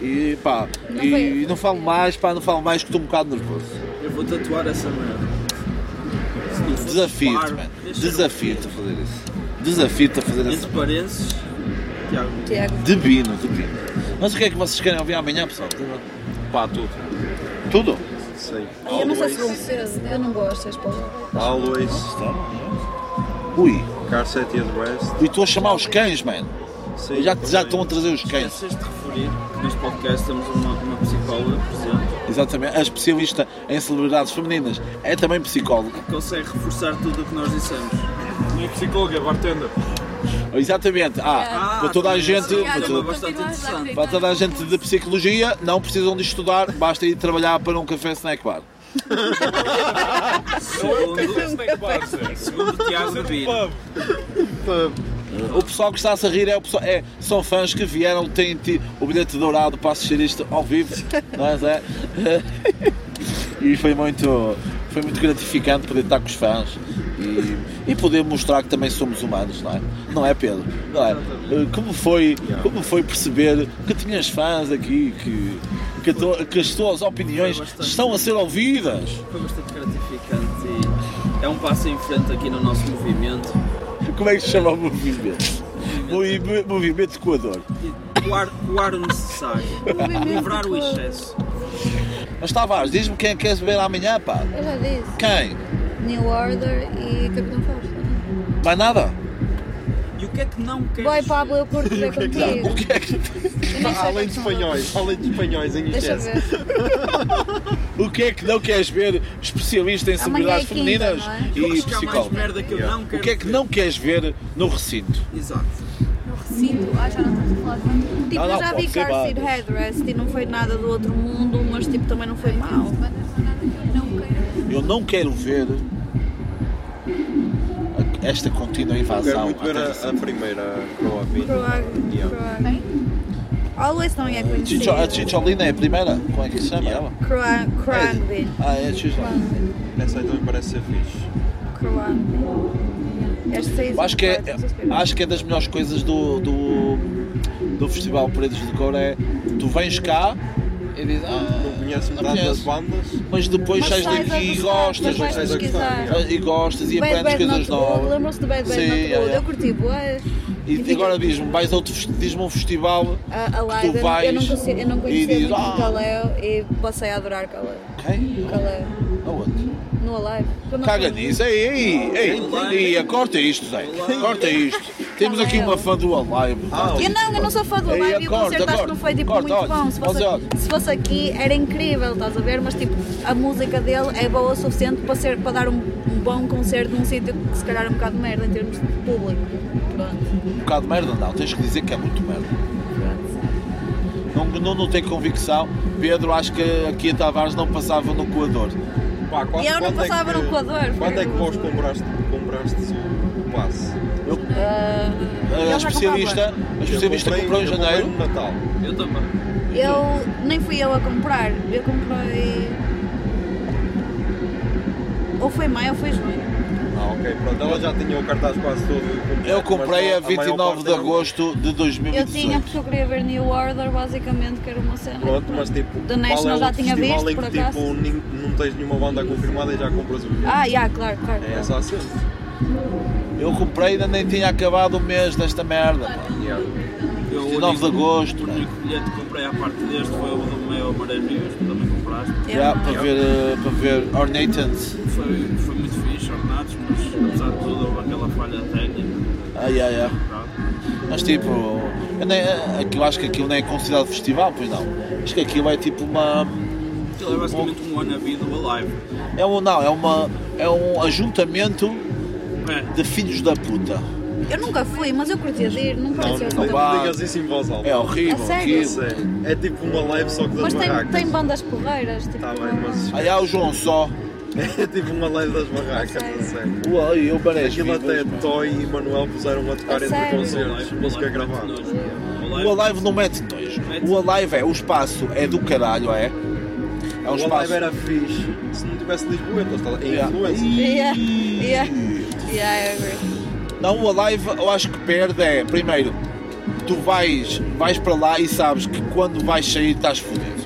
E pá, Não e foi- não falo mais, pá, não falo mais que estou um bocado nervoso. eu vou tatuar essa merda. Desafio-te, parvo, man. deixa eu- Desafio-te a fazer isso. Desafio-te a fazer Entre essa. parênteses, Tiago. Tiago. De Bino, de Bino. Mas o que é que vocês querem ouvir amanhã, pessoal? Pá, tudo. Tudo? Sei. Eu não sei se vão ser. Eu não gosto. Always. Ui, Car set e Rest. e estou a chamar os cães, man. Sim, Já, já estão a trazer os cães. Esqueces de referir que neste podcast temos uma, uma psicóloga presente Exatamente. A especialista em celebridades femininas é também psicóloga. consegue reforçar tudo o que nós dissemos. Minha psicóloga, bartender. Exatamente. Ah, para toda a gente, esse para, tema toda- para toda a gente de psicologia, não precisam de estudar, basta ir trabalhar para um café snack bar. Segundo, segundo Tiago. O pessoal que está-se a rir é, o pessoal, é- são fãs que vieram, têm ti- o bilhete dourado para assistir isto ao vivo. Não é? E foi muito, foi muito gratificante poder estar com os fãs e, e poder mostrar que também somos humanos, não é? Não é, Pedro? Não é? Como foi, como foi perceber que tinhas fãs aqui, que, que, que as tuas opiniões estão a ser ouvidas? Foi bastante gratificante e é um passo em frente aqui no nosso movimento. Como é que se chama o movimento? Movi- Movimento Equador. E coar, coar o necessário. Livrar o excesso. Mas Tavares, diz-me quem é que queres ver amanhã, pá? Eu já disse. Quem? New Order e Capitão Fausto. Mais nada? E o que é que não queres? Boy Pablo, eu curto ver contigo. O que é que, Além de espanhóis, além de espanhóis em. Deixa excesso. ver. o que é que não queres ver especialista em é celebridades femininas é? E psicólogo? merda que eu Yeah. não O que é que não queres ver no recinto? Exato. Recinto. Ah, já não estamos a falar Tipo, Não, não, eu já vi Car Seat. Headrest e não foi nada do outro mundo, mas tipo, também não foi mau. Eu não quero ver esta contínua Quero invasão. muito ver a, a primeira Croácia. Croag. Yeah. Croag. Always também é Chicho- A conhecido. Chicholina é a primeira? Como é que se chama Yeah. ela? Croag. Croagby. Ah, é a Chicholina. Essa aí também parece ser fixe. Eu Acho que, é, não quero. acho que é das melhores coisas do, do, do Festival Paredes de Cor é tu vens cá E diz, ah, Não conheço não metade das bandas. Mas depois Mas sais daqui e gostas. vais sais E gostas e aprendes coisas novas. lembram-se do Bad Bad Sim, Not é, Good? é. Eu curti bué. E agora diz-me, vais a outro, diz-me um festival, A, a live, tu eu- vais eu não conhecia, eu não e conhecia dizes, muito "Ah." o Caleo e passei a adorar Caleo. quem? Caleo. Aonde? No Alive. Caga nisso, ei, ei, ei, ei, corta isto, Zé, corta isto. Temos aqui uma fã do Alive. Ah, Eu não, eu não sou fã do Alive e o concerto acho que não foi tipo corta, muito bom. Se fosse, se fosse aqui era incrível, estás a ver? Mas tipo, a música dele é boa o suficiente para, ser, para dar um, um bom concerto num sítio que se calhar é um bocado de merda em termos de público. Pronto. Um bocado de merda, não, tens que dizer que é muito merda. Não, não, não tenho convicção. Pedro, acho que aqui a Tavares não passava no coador. Pá, quando- E eu não é passava que- no coador. Quando é que vós compraste, compraste o passe? Ah, A já especialista, a especialista Eu comprei- comprou em eu janeiro. no Natal. Eu também. Eu nem fui eu a comprar, eu comprei. Ou foi maio ou foi junho. Ok, pronto. Ela já tinha o cartaz quase todo. completo, Eu comprei a maior 29 parte de agosto de Eu tinha 2018. porque eu queria ver New Order, basicamente, que era uma cena. Pronto, mas tipo, The National é já tinha visto, em por que acaso? tipo, não tens nenhuma banda confirmada e já compras o bilhete? Ah, já, claro, claro. É essa a cena. Eu comprei ainda nem tinha acabado o mês desta merda. Yeah. Eu, o 29 de único- agosto. O né? único bilhete que comprei à parte deste foi o do meu Marés Vivas, tu também compraste. Já, não. para ver, eh, para ver Ornatants. Foi, foi Ah, yeah, yeah. Pronto. Mas tipo, eu, nem, eu acho que aquilo nem é considerado festival, pois não. Acho que aquilo é tipo uma. Aquilo é basicamente um wannabe do Alive. É um, não, é uma. É um ajuntamento É, de filhos da puta. Eu nunca fui, mas eu curtia de ir, não Não, pareceu não, vá. não digas isso em voz alta. É horrível. A sério? aquilo. Sério. É tipo uma live só que das Mas tem, barracas. tem bandas porreiras, tipo. Tá bem, mas Aí há o João Só. É tipo uma live das barracas, A a sério. Uai, eu parece. Aquilo até Toy e Manuel puseram a tocar entre concertos, música gravada. O Alive não mete dois. O Alive é, o espaço é do caralho, é? É um O espaço. live era fixe se não tivesse Lisboetas, tá? é influência. Yeah, yeah, yeah, I agree. Não, o Alive eu acho que perde é, primeiro, tu vais, vais para lá e sabes que quando vais sair estás fodido.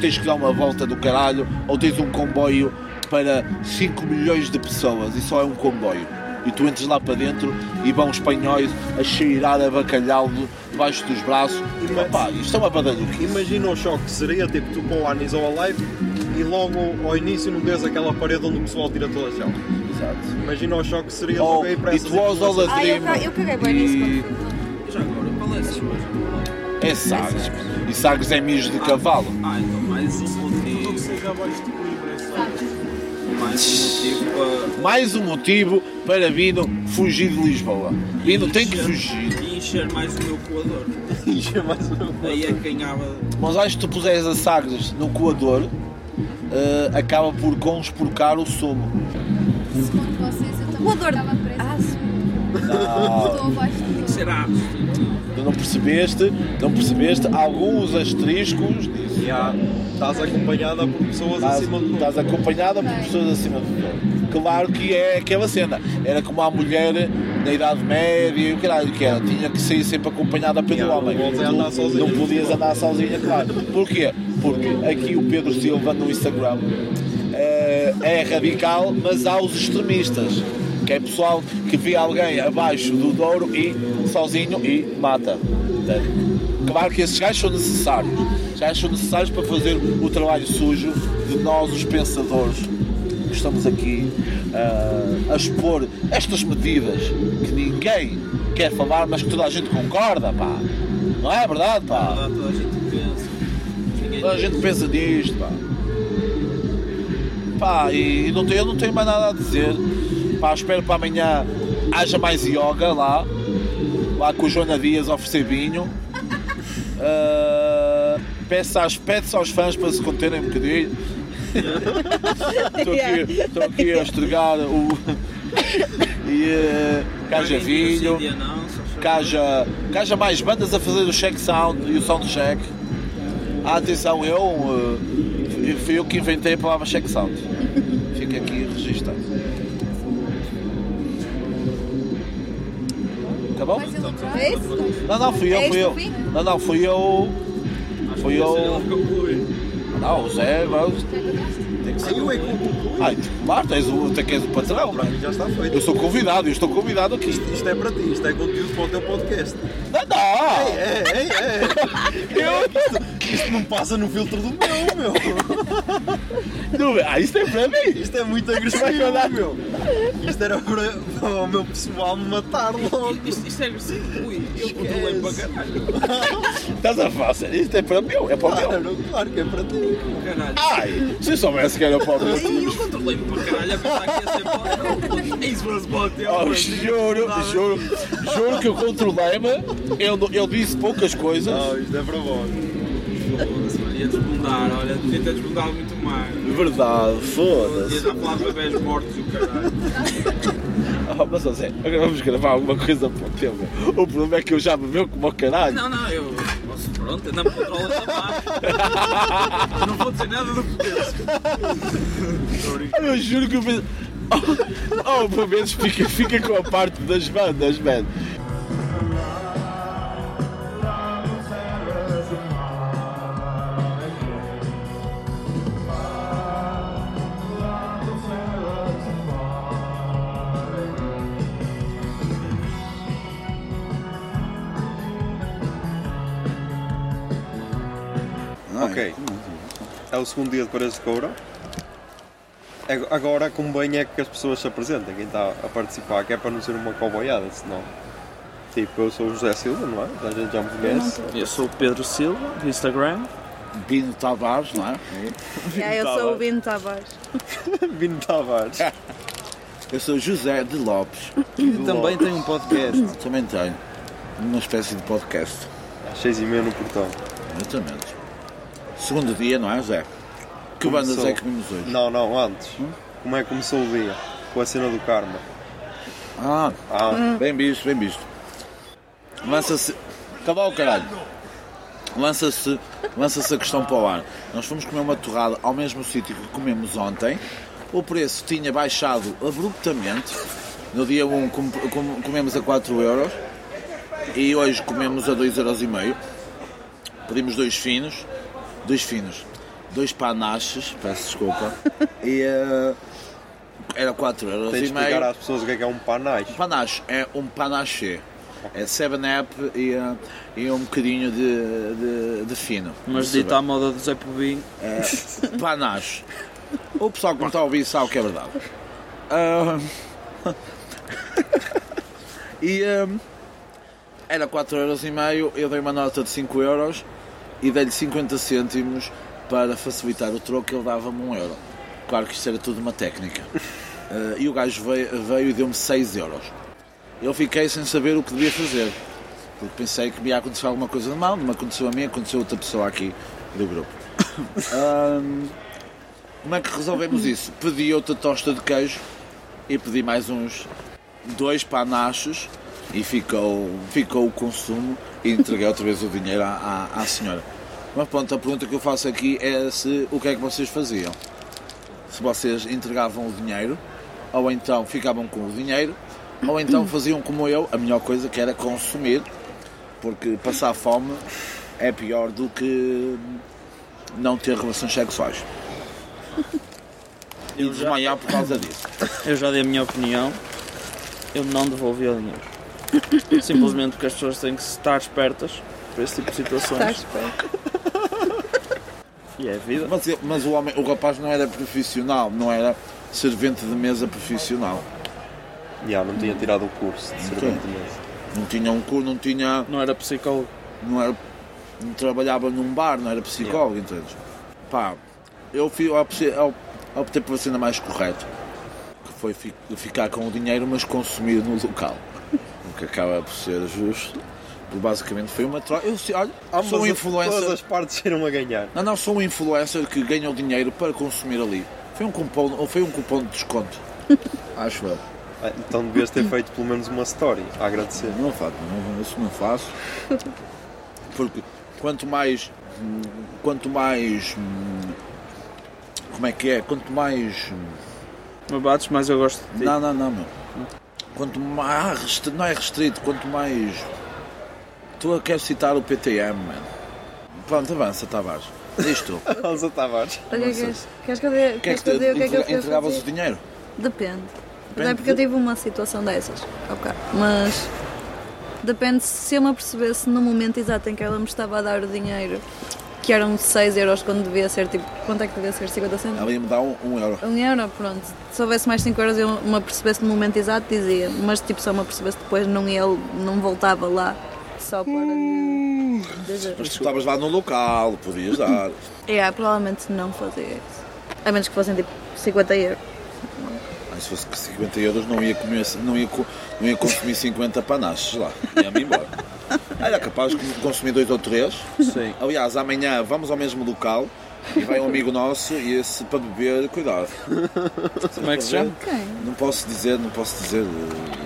Tens que dar uma volta do caralho ou tens um comboio para 5 milhões de pessoas e só é um comboio. E tu entras lá para dentro e vão espanhóis a cheirar a bacalhau de- debaixo dos braços. E, Mas- pá, isto é uma badalhoquice. Imagina o choque que seria tipo tu com o Anis ou a live e logo ao início não tens aquela parede onde o pessoal tira toda a chão. Exato. Imagina o choque que seria Oh, tu ir para e essas tu aos influências. Ah, eu, Dream eu caguei bem nisso e-. Já agora, qual é a sua? É Sagres. E Sagres é mijo de cavalo. Ah, então mais um motivo. Mais um motivo para. Mais um motivo para Vino fugir de Lisboa. Vino tem que fugir. E encher mais o meu coador. Ixi, mais um. Aí é que ganhava. Mas acho que tu puseres a Sagres no coador, eh, acaba por conspurcar o sumo. Segundo vocês, eu também Voador. estava presa. Ah. Não, de tudo. Será? tu não percebeste, não percebeste alguns asteriscos disso. Yeah. Estás acompanhada por pessoas Estás, acima de estás acompanhada por pessoas acima do teu. Claro que é aquela cena. Era como a mulher na Idade Média e o caralho que era. Tinha que sair sempre acompanhada pelo Yeah, homem. não andar sozinha. Não podias andar sozinha, claro. Porquê? Porque aqui o Pedro Silva no Instagram eh, é radical, mas há os extremistas. Que é pessoal que vê alguém abaixo do Douro e sozinho e mata. Claro que esses gajos são necessários. Gajos são necessários para fazer o trabalho sujo de nós, os pensadores, que estamos aqui ah, a expor estas medidas que ninguém quer falar, mas que toda a gente concorda, pá. Não é verdade, pá? Toda toda a gente pensa. Ninguém Toda a gente pensa nisto, pá. Pá, e não tenho, eu não tenho mais nada a dizer. Pá, espero para amanhã haja mais yoga lá. Lá com o Joana Dias a oferecer vinho. Ah, peço às, pede aos fãs para se conterem um bocadinho. Estou aqui, estou aqui a estragar o. e uh, caja vinho. Que haja mais bandas a fazer o check sound e o sound check. Ah, atenção, eu eh, fui eu que inventei a palavra check sound. Fica aqui registado. Acabou? Vais elaborar? É? Não, não, fui eu, É fui eu. Não, não, fui eu. Fui que conclui. Ah, o Zé Aí eu é concluo. Ai, claro, tens o, tu é que és o patrão. Para mim já está feito. Eu sou convidado, eu estou convidado aqui. Isto, isto é para ti, isto é conteúdo para o teu podcast. Não, não! É, é, é. Isto, isto não passa no filtro do meu, meu. Não, ah, isto é para mim! Isto é muito agressivo, meu. Isto era para, para o meu pessoal me matar logo. Isto, isto é agressivo. Ui, eu controlei para caralho. Estás a falar sério? Isto é para mim, é para o meu. Claro, claro que é para ti. Caralho. Ai, se eu soubesse que era para o meu. Eu controlei-me para caralho a pensar que ia ser para Isso fosse para o teu. Oh, juro, juro, juro que eu controlei-me. Ele, ele disse poucas coisas. Não, isto é para vós. Foda-se, mano, Ia desbundar, olha, devia ter desbundado muito mais. Verdade, Ia foda-se. já falar de bebés mortos e o caralho. Oh, mas Zé, agora vamos gravar alguma coisa para o teu. meu. O problema é que eu já bebeu como o caralho. Não, não, eu. Posso, pronto, ainda me controla também. Eu não vou dizer nada do que penso. Eu juro que eu penso. Oh, oh, pelo menos fica, fica com a parte das bandas, man. É o segundo dia de Paredes de Coura. Ag- Agora convém é que as pessoas se apresentem, quem está a participar, que é para não ser uma coboiada, senão. Tipo, eu sou o José Silva, não é? A gente já me conhece. Eu sou o Pedro Silva, do Instagram. Bino Tavares, não é? É, eu sou o Bino Tavares. Vino Tavares. Eu sou José de Lopes. Também tem um podcast. Também tenho uma espécie de podcast. Às seis e meia no portão. Exatamente. Segundo dia, não é, Zé? Que Começou. bandas é que vimos hoje? Não, não, antes. Como é que começou o dia? Com a cena do karma. Ah, Ah, bem visto, bem visto. Lança-se. Cavalo, caralho. Lança-se lança a questão para o ar. Nós fomos comer uma torrada ao mesmo sítio que comemos ontem. O preço tinha baixado abruptamente. No dia 1 com- com- comemos a 4 euros e hoje comemos a 2,5 euros. Pedimos dois finos, dois finos, dois panaches, peço desculpa, e eh, era 4 euros tens de e meio. explicar às pessoas o que é que é um panache. Panache é um panache. É 7-up e, eh, e um bocadinho de, de, de fino. Mas dito à moda do Zé Pobinho, É, panache. O pessoal que não está a ouvir sabe que é verdade. Ah, e ah, era 4,5€, eu dei uma nota de 5€ euros e dei-lhe 50 cêntimos para facilitar o troco, ele dava-me 1€. euro. Claro que isto era tudo uma técnica. Ah, e o gajo veio, veio e deu-me 6 euros. Eu fiquei sem saber o que devia fazer. Porque pensei que me ia acontecer alguma coisa de mal, não me aconteceu a mim, aconteceu a outra pessoa aqui do grupo. Ahm, como é que resolvemos isso? Pedi outra tosta de queijo e pedi mais uns dois panachos e ficou, ficou o consumo e entreguei outra vez o dinheiro à, à, à senhora. Mas pronto, a pergunta que eu faço aqui é se o que é que vocês faziam? Se vocês entregavam o dinheiro, ou então ficavam com o dinheiro, ou então faziam como eu, a melhor coisa que era consumir, porque passar fome é pior do que não ter relações sexuais. E desmaiar por causa disso. eu já dei a minha opinião. Eu não devolvi o dinheiro. Simplesmente porque as pessoas têm que estar espertas para esse tipo de situações. Perto. E é a vida. Mas, mas o, homem, o rapaz não era profissional, não era servente de mesa profissional. Já, não tinha tirado o curso de servente de mesa. Não tinha um curso, não tinha. Não era psicólogo. Não, era, não trabalhava num bar, não era psicólogo, entendes? Pá, eu fui, optei, optei por a cena mais correta, que foi fi- ficar com o dinheiro, mas consumir no local. O que acaba por ser justo. Basicamente foi uma troca. Eu sei, olha, sou um Todas influencer. as partes saíram a ganhar. Não, não, sou um influencer que ganha o dinheiro para consumir ali. Foi um cupom, ou foi um cupom de desconto. Acho eu. Ah, Então devias ter feito pelo menos uma story a agradecer. Não faço, não, isso não faço. Porque quanto mais. Quanto mais. Como é que é? Quanto mais. Me bates, mas eu gosto de ti. Não, não, não, meu. Quanto mais. ah, Não é restrito, quanto mais. Tu a queres citar o PTM, mano. Pronto, avança, Tavares. Isto. Elsa Tavares. O que é que? Queres eu dê, é queres que que eu dê o que é que eu entregavas o dinheiro? Depende. Depende é porque eu tive uma situação dessas. Ok. Mas depende se eu me apercebesse no momento exato em que ela me estava a dar o dinheiro, que eram 6 euros quando devia ser tipo. Quanto é que devia ser? 50 cêntimos? Ela ia-me dar um, um euro. Um euro, pronto. Se houvesse mais 5 euros eu me apercebesse no momento exato, dizia. Mas tipo, se eu me apercebesse depois, não, ia, não voltava lá só para dizer. Mas tu estavas lá no local, podias dar. É, provavelmente não fazia isso. A menos que fossem tipo 50 euros. Ah, se fosse 50 euros não ia, comer, não ia, não ia consumir 50 panaches lá. Ia-me embora. Era capaz de consumir dois ou três. Sim. Aliás, amanhã vamos ao mesmo local e vai um amigo nosso e esse para beber, cuidado. Como é que se chama? Não posso dizer, não posso dizer. eh,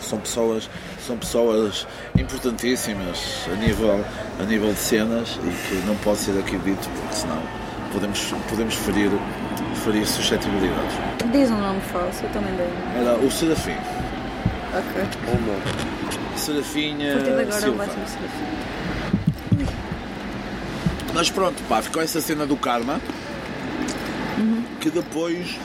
São pessoas, são pessoas importantíssimas a nível, a nível de cenas e que não pode ser aqui dito porque senão podemos, podemos ferir, ferir suscetibilidades. Diz um nome falso, eu também dei. Era o Serafim. Ok. Ou não. De agora Silva. vai ser o Serafim. Mas pronto, pá, ficou essa cena do karma que depois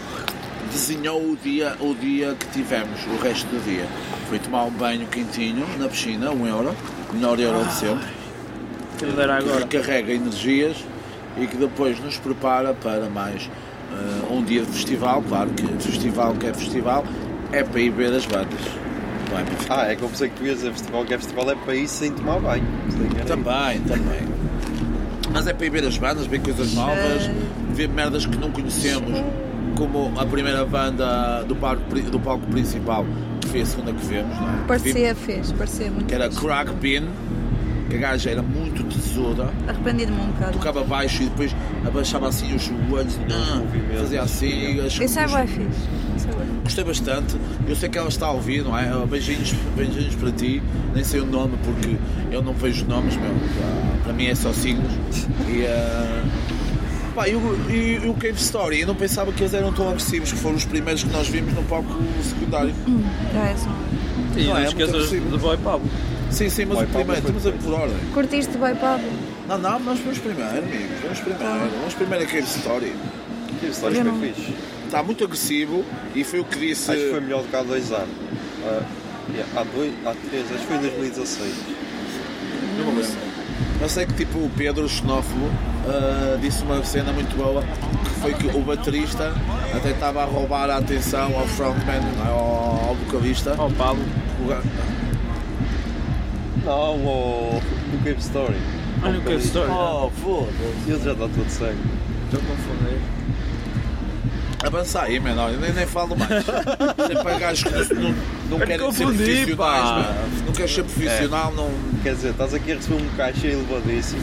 desenhou o dia, o dia que tivemos, o resto do dia. Foi tomar um banho quentinho na piscina, um euro, melhor euro de sempre, Quem me dera que agora. recarrega energias e que depois nos prepara para mais eh, um dia de festival. Claro que festival que é festival é para ir ver as bandas. É Ah, é que eu pensei que tu ias dizer festival, que é festival é para ir sem tomar banho. Que Também, também. Mas é para ir ver as bandas, ver coisas novas, ver merdas que não conhecemos, como a primeira banda do palco, do palco principal, que foi a segunda que vemos, não é? Parecia fixe, parecia muito Que era fixe. Crack Bean, que a gaja era muito tesoura, Arrependido-me um bocado. tocava baixo e depois abaixava assim os joelhos, ah, movimento. fazia assim. as- Isso é bem fixe. É bem. Gostei bastante. Eu sei que ela está a ouvir, não é? Beijinhos, beijinhos para ti. Nem sei o nome porque eu não vejo nomes, meu. Ah, Para mim é só signos. E, ah, pá, e, o- e- e o Cave Story, eu não pensava que eles eram tão agressivos, que foram os primeiros que nós vimos no palco secundário. É, são- E Não não é, é esqueças possível. de Boy Pablo. Sim, sim, mas Vai, o primeiro, estamos a por ordem. Curtiste bem, Pablo? Não, não, mas vamos primeiro, amigos. Vamos primeiro. Vamos primeiro a Cave Story. Que história Eu foi não- fixe. Está muito agressivo e foi o que disse. Acho que foi melhor do que há dois anos. Ah, yeah, há, dois, há três, acho que foi em 2016. Não me lembro. Eu sei que tipo o Pedro xenófobo ah, disse uma cena muito boa que foi que o baterista até estava a roubar a atenção ao frontman, ao, ao vocalista. Oh, Pablo. Não, o do Cave Story. Olha o Cave Story. Oh, foda-se. Ele já está todo cego. Estou a confundir. Avança aí, menor, eu nem, nem falo mais. Sempre gajos que não, não Quero querem ser profissionais, pá. não queres ser profissional, não. Quer dizer, estás aqui a receber um caixa elevadíssimo.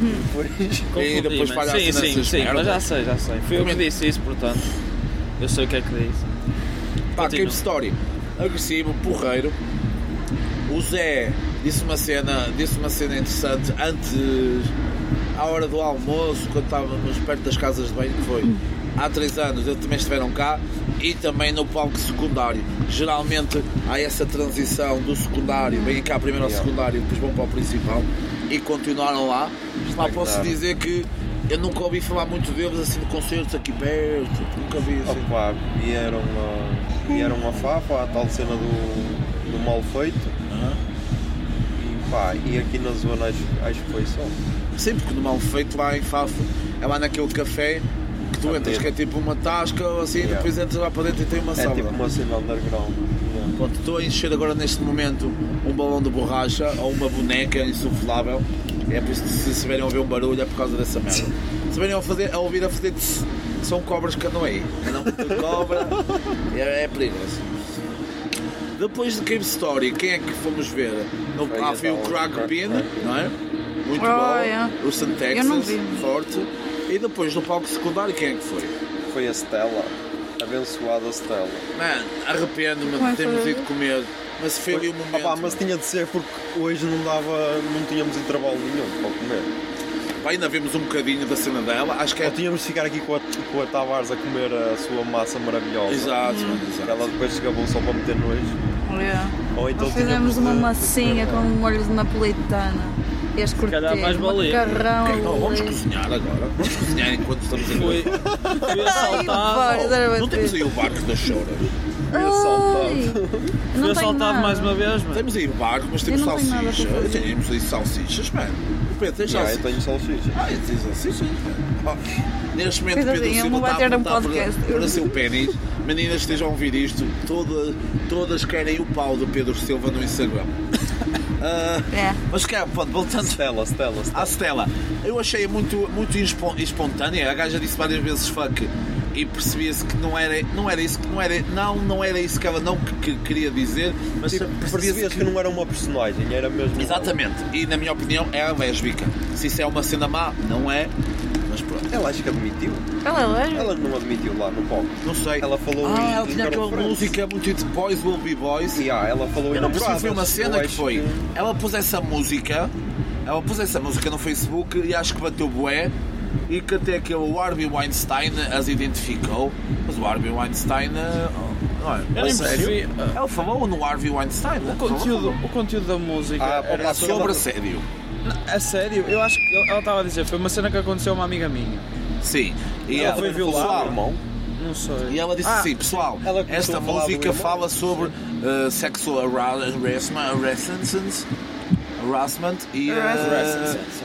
Depois. E depois mas- Sim, assim sim, sim, mas merdas. já sei, já sei. Fui eu que disse isso, portanto. Eu sei o que é que disse. Pá, Continua. Cave Story, agressivo, porreiro. O Zé disse uma cena, disse uma cena interessante antes, à hora do almoço, quando estávamos perto das casas de banho, que foi há três anos, eles também estiveram cá e também no palco secundário. Geralmente há essa transição do secundário, vêm cá primeiro ao secundário, depois vão para o principal e continuaram lá. Pá, posso dizer que eu nunca ouvi falar muito deles assim de concertos aqui perto, nunca vi assim. Opa, vieram a, vieram a Fafa, a tal cena do, do mal feito. Aham. E pá, e aqui na zona acho, acho que foi só. Sim, porque no mal feito lá em Fafo é lá naquele café que tu entras que é tipo uma tasca ou assim, Yeah. depois entras lá para dentro e tem uma É sala. tipo uma cena underground. Yeah. Pronto, estou a encher agora neste momento um balão de borracha ou uma boneca insuflável. É por isso que se estiverem a ouvir um barulho é por causa dessa merda. Se estiverem a, fazer, a ouvir a fazer tss, são cobras que andam aí. Andam com cobra, é, é perigoso. Depois de Cave Story, quem é que fomos ver? No, Foi ah, foi o Crack Bean, não é? Muito Oh, bom. yeah. O não Texas, forte. E depois no palco secundário, quem é que foi? Foi a Stella, abençoada Stella. Mano, arrependo-me de termos foi? ido comer, mas foi ali um momento. Opa, mas tinha de ser porque hoje não dava, não tínhamos intervalo nenhum para comer. Pá, ainda vimos um bocadinho da cena dela, acho que é. Ou tínhamos de ficar aqui com a, com a Tavares a comer a sua massa maravilhosa. Exato, mano, Que exato. ela depois chegou só para meter nojo. Yeah. Ou então Nós fizemos uma massinha com molho de napolitana. Ias curtir. calhar mais macarrão Oh, vamos cozinhar agora. Vamos cozinhar enquanto estamos aqui. Fui, fui Ai, assaltado. Não temos aí o barco das choras. Fui não tenho assaltado mais uma vez, mano. Temos aí o barco, mas temos Eu não tenho nada para salsicha. fazer. Temos aí salsichas, mano. O Pedro, tens Já, eu salsicha? tenho salsicha. Ah, eu tenho salsichas, mano. Oh, Neste momento, Pedro eu Silva está a bater um para, para seu pênis. Meninas, estejam a ouvir isto. Toda, todas querem o pau do Pedro Silva no Instagram. Ah, É. mas que é, pronto, voltando Stella, Stella, Stella. à Stella, eu achei muito, muito espontânea. A gaja disse várias vezes fuck e percebia-se que não era, não era isso que não era, não, não era isso que ela não que- que queria dizer, mas Tipo, percebia-se percebias que não era uma personagem, era mesmo. Exatamente, e na minha opinião é a lésbica. Se isso é uma cena má, não é, Ela acho que admitiu. Ela é? Ela não admitiu lá no palco. não sei. Ela falou ah, em- ela em tinha aquela música muito de Boys Will Be Boys. E ah, ela falou em Eu não percebi, foi uma cena que foi. Ela pôs essa música, ela pôs essa música no Facebook e acho que bateu bué. E que até que o Harvey Weinstein as identificou. Mas o Harvey Weinstein. eh, Não é? Eu nem percebi. Ela falou no Harvey Weinstein. O conteúdo, o conteúdo da música Ah, era Sobre assédio. A sério? Eu acho que ela estava a dizer, foi uma cena que aconteceu a uma amiga minha. Sim. E Ela ela, foi violada? irmão. Não sei. E ela disse Ah, assim, pessoal, esta música fala sobre uh, sexual harassment, harassment, harassment e, uh,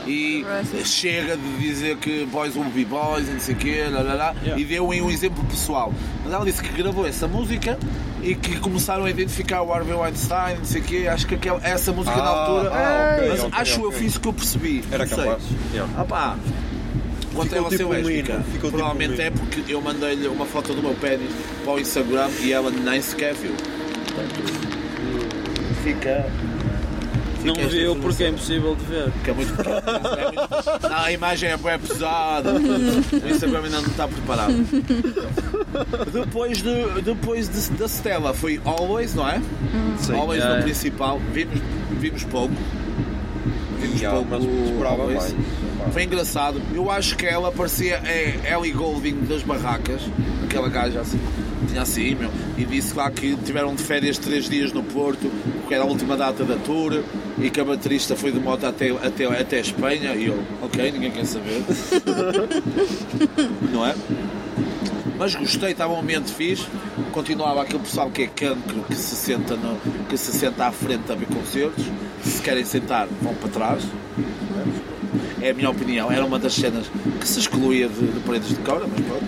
e Harassment. chega de dizer que boys will be boys e não sei o quê, lá, lá, lá, Yeah. e deu um exemplo pessoal. Mas ela disse que gravou essa música e que começaram a identificar o Harvey Weinstein, não sei o quê, acho que aquela, essa música na Ah, altura, ah, ok, mas ok, acho eu ok. foi isso que eu percebi. Era não sei. capaz. Yeah. Ah pá, quanto Ficou ela ser tipo lésbica, ficou tipo provavelmente um é porque eu mandei-lhe uma foto do meu pênis para o Instagram e ela nem sequer viu. Portanto, fica. Não viu porque é impossível de ver. Muito pequeno, é muito- Não, a imagem é bem pesada. O Instagram ainda não está preparado. Depois, de, depois de- da Stella foi Always, não é? Sim. Always É. no principal. Vimos, vimos pouco. Vimos Yeah, pouco. mas esperava Always. Foi engraçado. Eu acho que ela parecia é Ellie Goulding das barracas. Aquela gaja assim. Tinha assim, meu. E disse lá que tiveram de férias três dias no Porto, porque era a última data da tour. E que a baterista foi de moto até, até, até a Espanha. E eu, ok, ninguém quer saber. Não é? Mas gostei, estava um ambiente fixe. Continuava aquele pessoal que é cancro, que se senta, no, que se senta à frente a ver concertos. Se querem sentar, vão para trás. É a minha opinião. Era uma das cenas que se excluía de, de Paredes de Cora, mas pronto.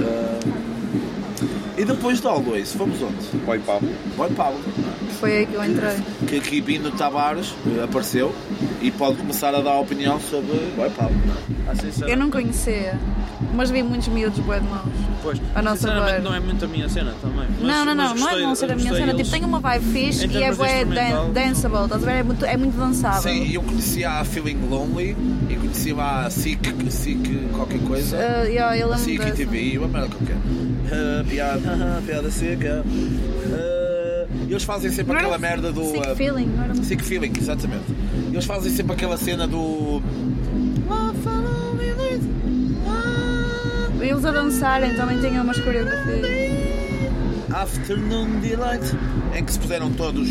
Ah, e depois de Always, fomos onde? Boy Pablo. Boy Pablo. Foi aí que eu entrei. Que aqui Bino Tavares eh, apareceu e pode começar a dar a opinião sobre Boy Pablo. Ah, Eu não conhecia, mas vi muitos miúdos bué de maus. Pois, a nossa sinceramente não é muito a minha cena também. Mas- não, não, não, não é gostei- não ser a minha gostei cena. Tipo, tem uma vibe fixe e é bué dan danceable, estás a ver? É muito, é muito dançável. Sim, eu conhecia a Feeling Lonely e conhecia lá a Sick, Sick qualquer coisa. Uh, yeah, eu lembro dessa. TV, uma merda qualquer. Ah, piada, ah, piada seca. Ah, eles fazem sempre Não era aquela merda do. Sick ah, feeling, não era Sick Feeling, exatamente. Eles fazem sempre aquela cena do. Eles a dançarem também tinham umas coreografias. Afternoon Delight, em que se puseram todos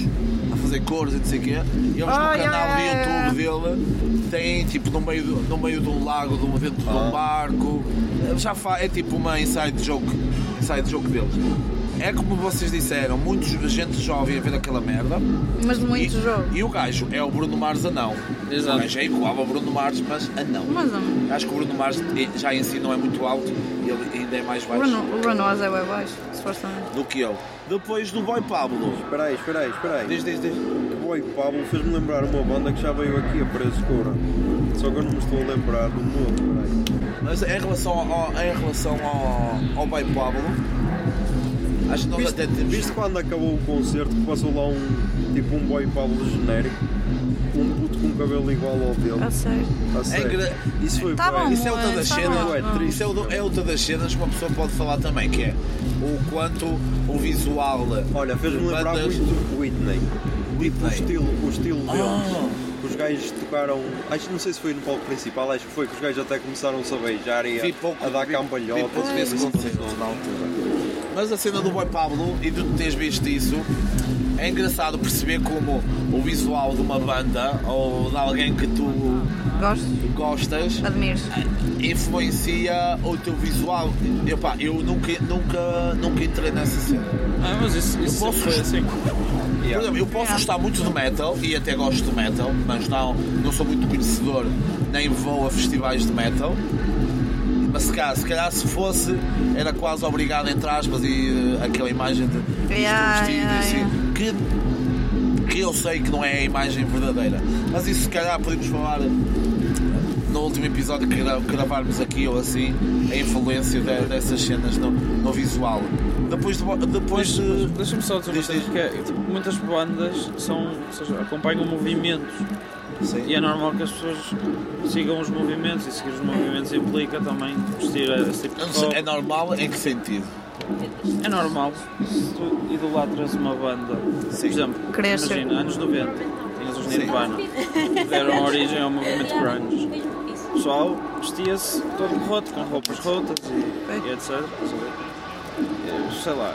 a fazer cores e não sei o quê. E eles Ah, no yeah, canal de yeah, YouTube dele têm tipo no meio, do, no meio de um lago, de um- dentro de Ah. um barco. Já fa, é tipo uma inside joke, inside joke deles. É como vocês disseram, muita gente jovem a ver aquela merda. Mas de muito e, jogo. e o gajo é o Bruno Mars anão. Exato. O gajo é igual ao Bruno Mars, mas anão. Mas não. Acho que o Bruno Mars já em si não é muito alto e ele ainda é mais baixo Bruno, o Bruno Oz é baixo, supostamente. do que ele. Depois do Boy Pablo. Espera aí, espera aí, espera aí. Diz, diz, diz. O Boy Pablo fez-me lembrar uma banda que já veio aqui a Preço Coura. Só que eu não me estou a lembrar do nome. Mas em relação ao, em relação ao, ao Pablo, acho que nós Viste, até temos. viste quando acabou o concerto que passou lá um tipo um Boy Pablo genérico? Um puto com cabelo igual ao dele. A sério. A sério. gra- Isso foi Tá bom. Isso é outra das Tá cenas. bom, é bom. Isso é, o- é outra das cenas que uma pessoa pode falar também, que é o quanto o visual. Olha, fez-me lembrar bandas- muito Whitney. O Whitney. estilo, o estilo deles. Ah. Os gajos tocaram. Acho que não sei se foi no palco principal, acho que foi que os gajos até começaram-se a beijar e a, pouco, a dar vi- cambalhotas. vi pouco desse Isso concerto passou. na altura. Mas a cena do Boy Pablo, e tu teres visto isso, é engraçado perceber como o visual de uma banda ou de alguém que tu Gosto, gostas admiro. influencia o teu visual. Epá, eu nunca, nunca, nunca entrei nessa cena. Ah, mas isso, isso posso- foi assim. Por exemplo, eu posso gostar muito de metal e até gosto de metal, mas não, não sou muito conhecedor, nem vou a festivais de metal. Mas se calhar, se calhar se fosse, era quase obrigado, entre aspas, e eh, aquela imagem de Yeah, vestido yeah, assim, yeah. que, que eu sei que não é a imagem verdadeira. Mas isso se calhar podemos falar no último episódio que gra- gravarmos aqui ou assim, a influência de- dessas cenas no, no visual. Depois de, depois de, Deixa-me só dizer uma coisa, diz. que é, tipo, muitas bandas são, ou seja, acompanham movimentos Sim. e é normal que as pessoas sigam os movimentos e seguir os movimentos implica também vestir esse tipo de sei. É normal em que sentido? É normal se tu idolatras uma banda, Sim. por exemplo, Crescer. imagina, anos 90, tinhas os Nirvana, que deram origem ao movimento grunge. O pessoal vestia-se todo roto, com roupas rotas e, e etc. Sei lá,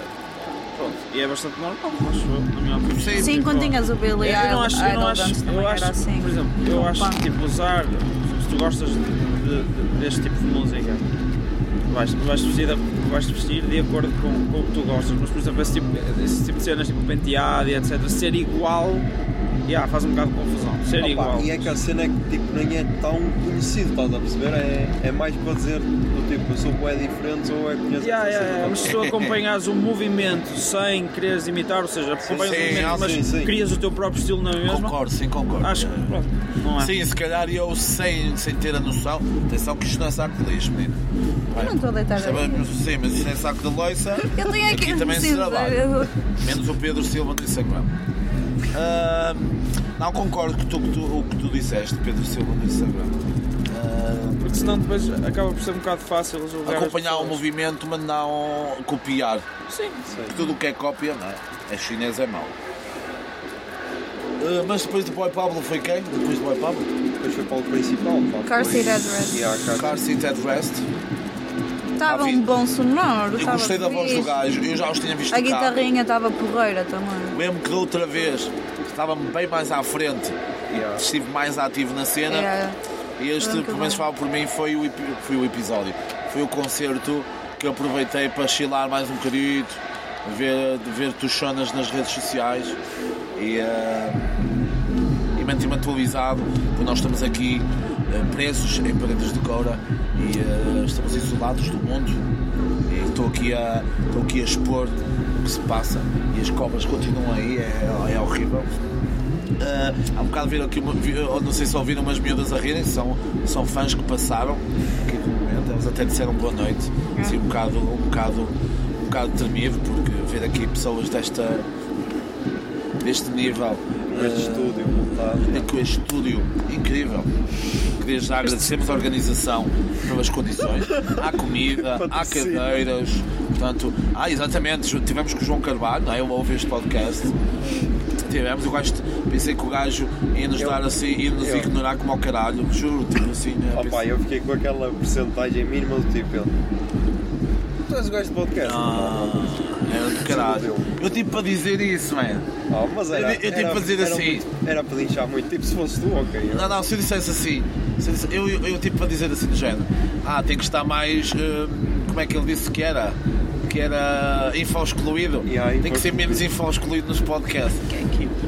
pronto, e é bastante normal, acho eu, na minha opinião. Sim, Sim, quando tinhas o Billy Eu não acho, eu não acho, antes também eu acho assim. por exemplo, eu Com acho que tipo, usar, se tu gostas de, de- de- deste tipo de música, vais, vais, vestir, de- vais vestir de acordo com, com o que tu gostas, mas por exemplo, esse tipo, esse tipo de cenas, tipo penteado e etc, ser igual, yeah, faz um bocado de confusão, ser Opa, igual. E é que a cena é que tipo, nem é tão conhecido, estás a perceber? É, é mais para dizer do tipo, eu sou bué diferente ou é conheço Yeah, yeah, yeah, Mas se tu acompanhas o movimento sem quereres imitar, ou seja, acompanhas sim, o movimento, ah, mas sim, sim. crias o teu próprio estilo na mesma, Concordo, sim, concordo. acho que pronto, não é? Sim, se calhar eu sem, sem ter a noção. Atenção que isto não é saco de lixo, menino. Eu não estou a deitar Isto é Sim, mas isto é saco de loiça. Eu tenho aqui, Aqui também se sim, trabalha. Menos o Pedro Silva no Instagram. Ah, não concordo com o que tu disseste, Pedro Silva no Instagram. Ah, Porque senão depois acaba por ser um bocado fácil julgar acompanhar o movimento, mas não copiar. Sim, Porque tudo o que é cópia, não é? É chinês, é mau. Ah, mas depois do Boy Pablo foi quem? Depois do Boy Pablo? Depois foi para o principal. Car Seat Headrest. Yeah, car- Seat. Estava um bom sonoro. Eu estava gostei da voz do gajo, eu já os tinha visto A guitarrinha estava porreira também. Lembro que da outra vez estava bem mais à frente, Yeah. estive mais ativo na cena. É, E este, pelo menos falo por mim, foi o, foi o episódio. Foi o concerto que aproveitei para chilar mais um bocadito, ver, ver tuchonas nas redes sociais e, eh, e mantive-me atualizado, porque nós estamos aqui eh, presos em paredes de coura e eh, estamos isolados do mundo. E estou aqui, a, estou aqui a expor que se passa e as cobras continuam aí, é, é horrível. Ah, há um bocado ver aqui, uma, não sei se ouviram umas miúdas a rirem, são, são fãs que passaram aqui no momento, elas até disseram boa noite, assim, um bocado, um bocado, um bocado tremido, porque ver aqui pessoas desta, deste nível, Este ah, estúdio montado. é que este estúdio incrível. Queria já agradecemos a organização pelas condições. Há comida, há cadeiras, portanto, ah, exatamente, tivemos com o João Carvalho, não é? Ele ouve este podcast. Tivemos, eu gosto, pensei que o gajo ia nos Eu- dar assim, ia nos eu- ignorar como ao caralho, juro, tipo assim. a Opa, pensar- eu fiquei com aquela porcentagem mínima do tipo. Tu és o gajo de podcast? Ah, era do caralho. Eu tive para dizer isso, mano. Ah, mas era, Eu- eu tive para dizer era assim. era para inchar muito. Tipo, se fosse tu, ok. eu- Não, não, se eu dissesse assim, se eu, disse- eu, eu, eu tipo para dizer assim do género, ah, tem que estar mais, hum, como é que ele disse que era? Que era info excluído. Yeah, tem que ser menos info excluído nos podcasts. É que é um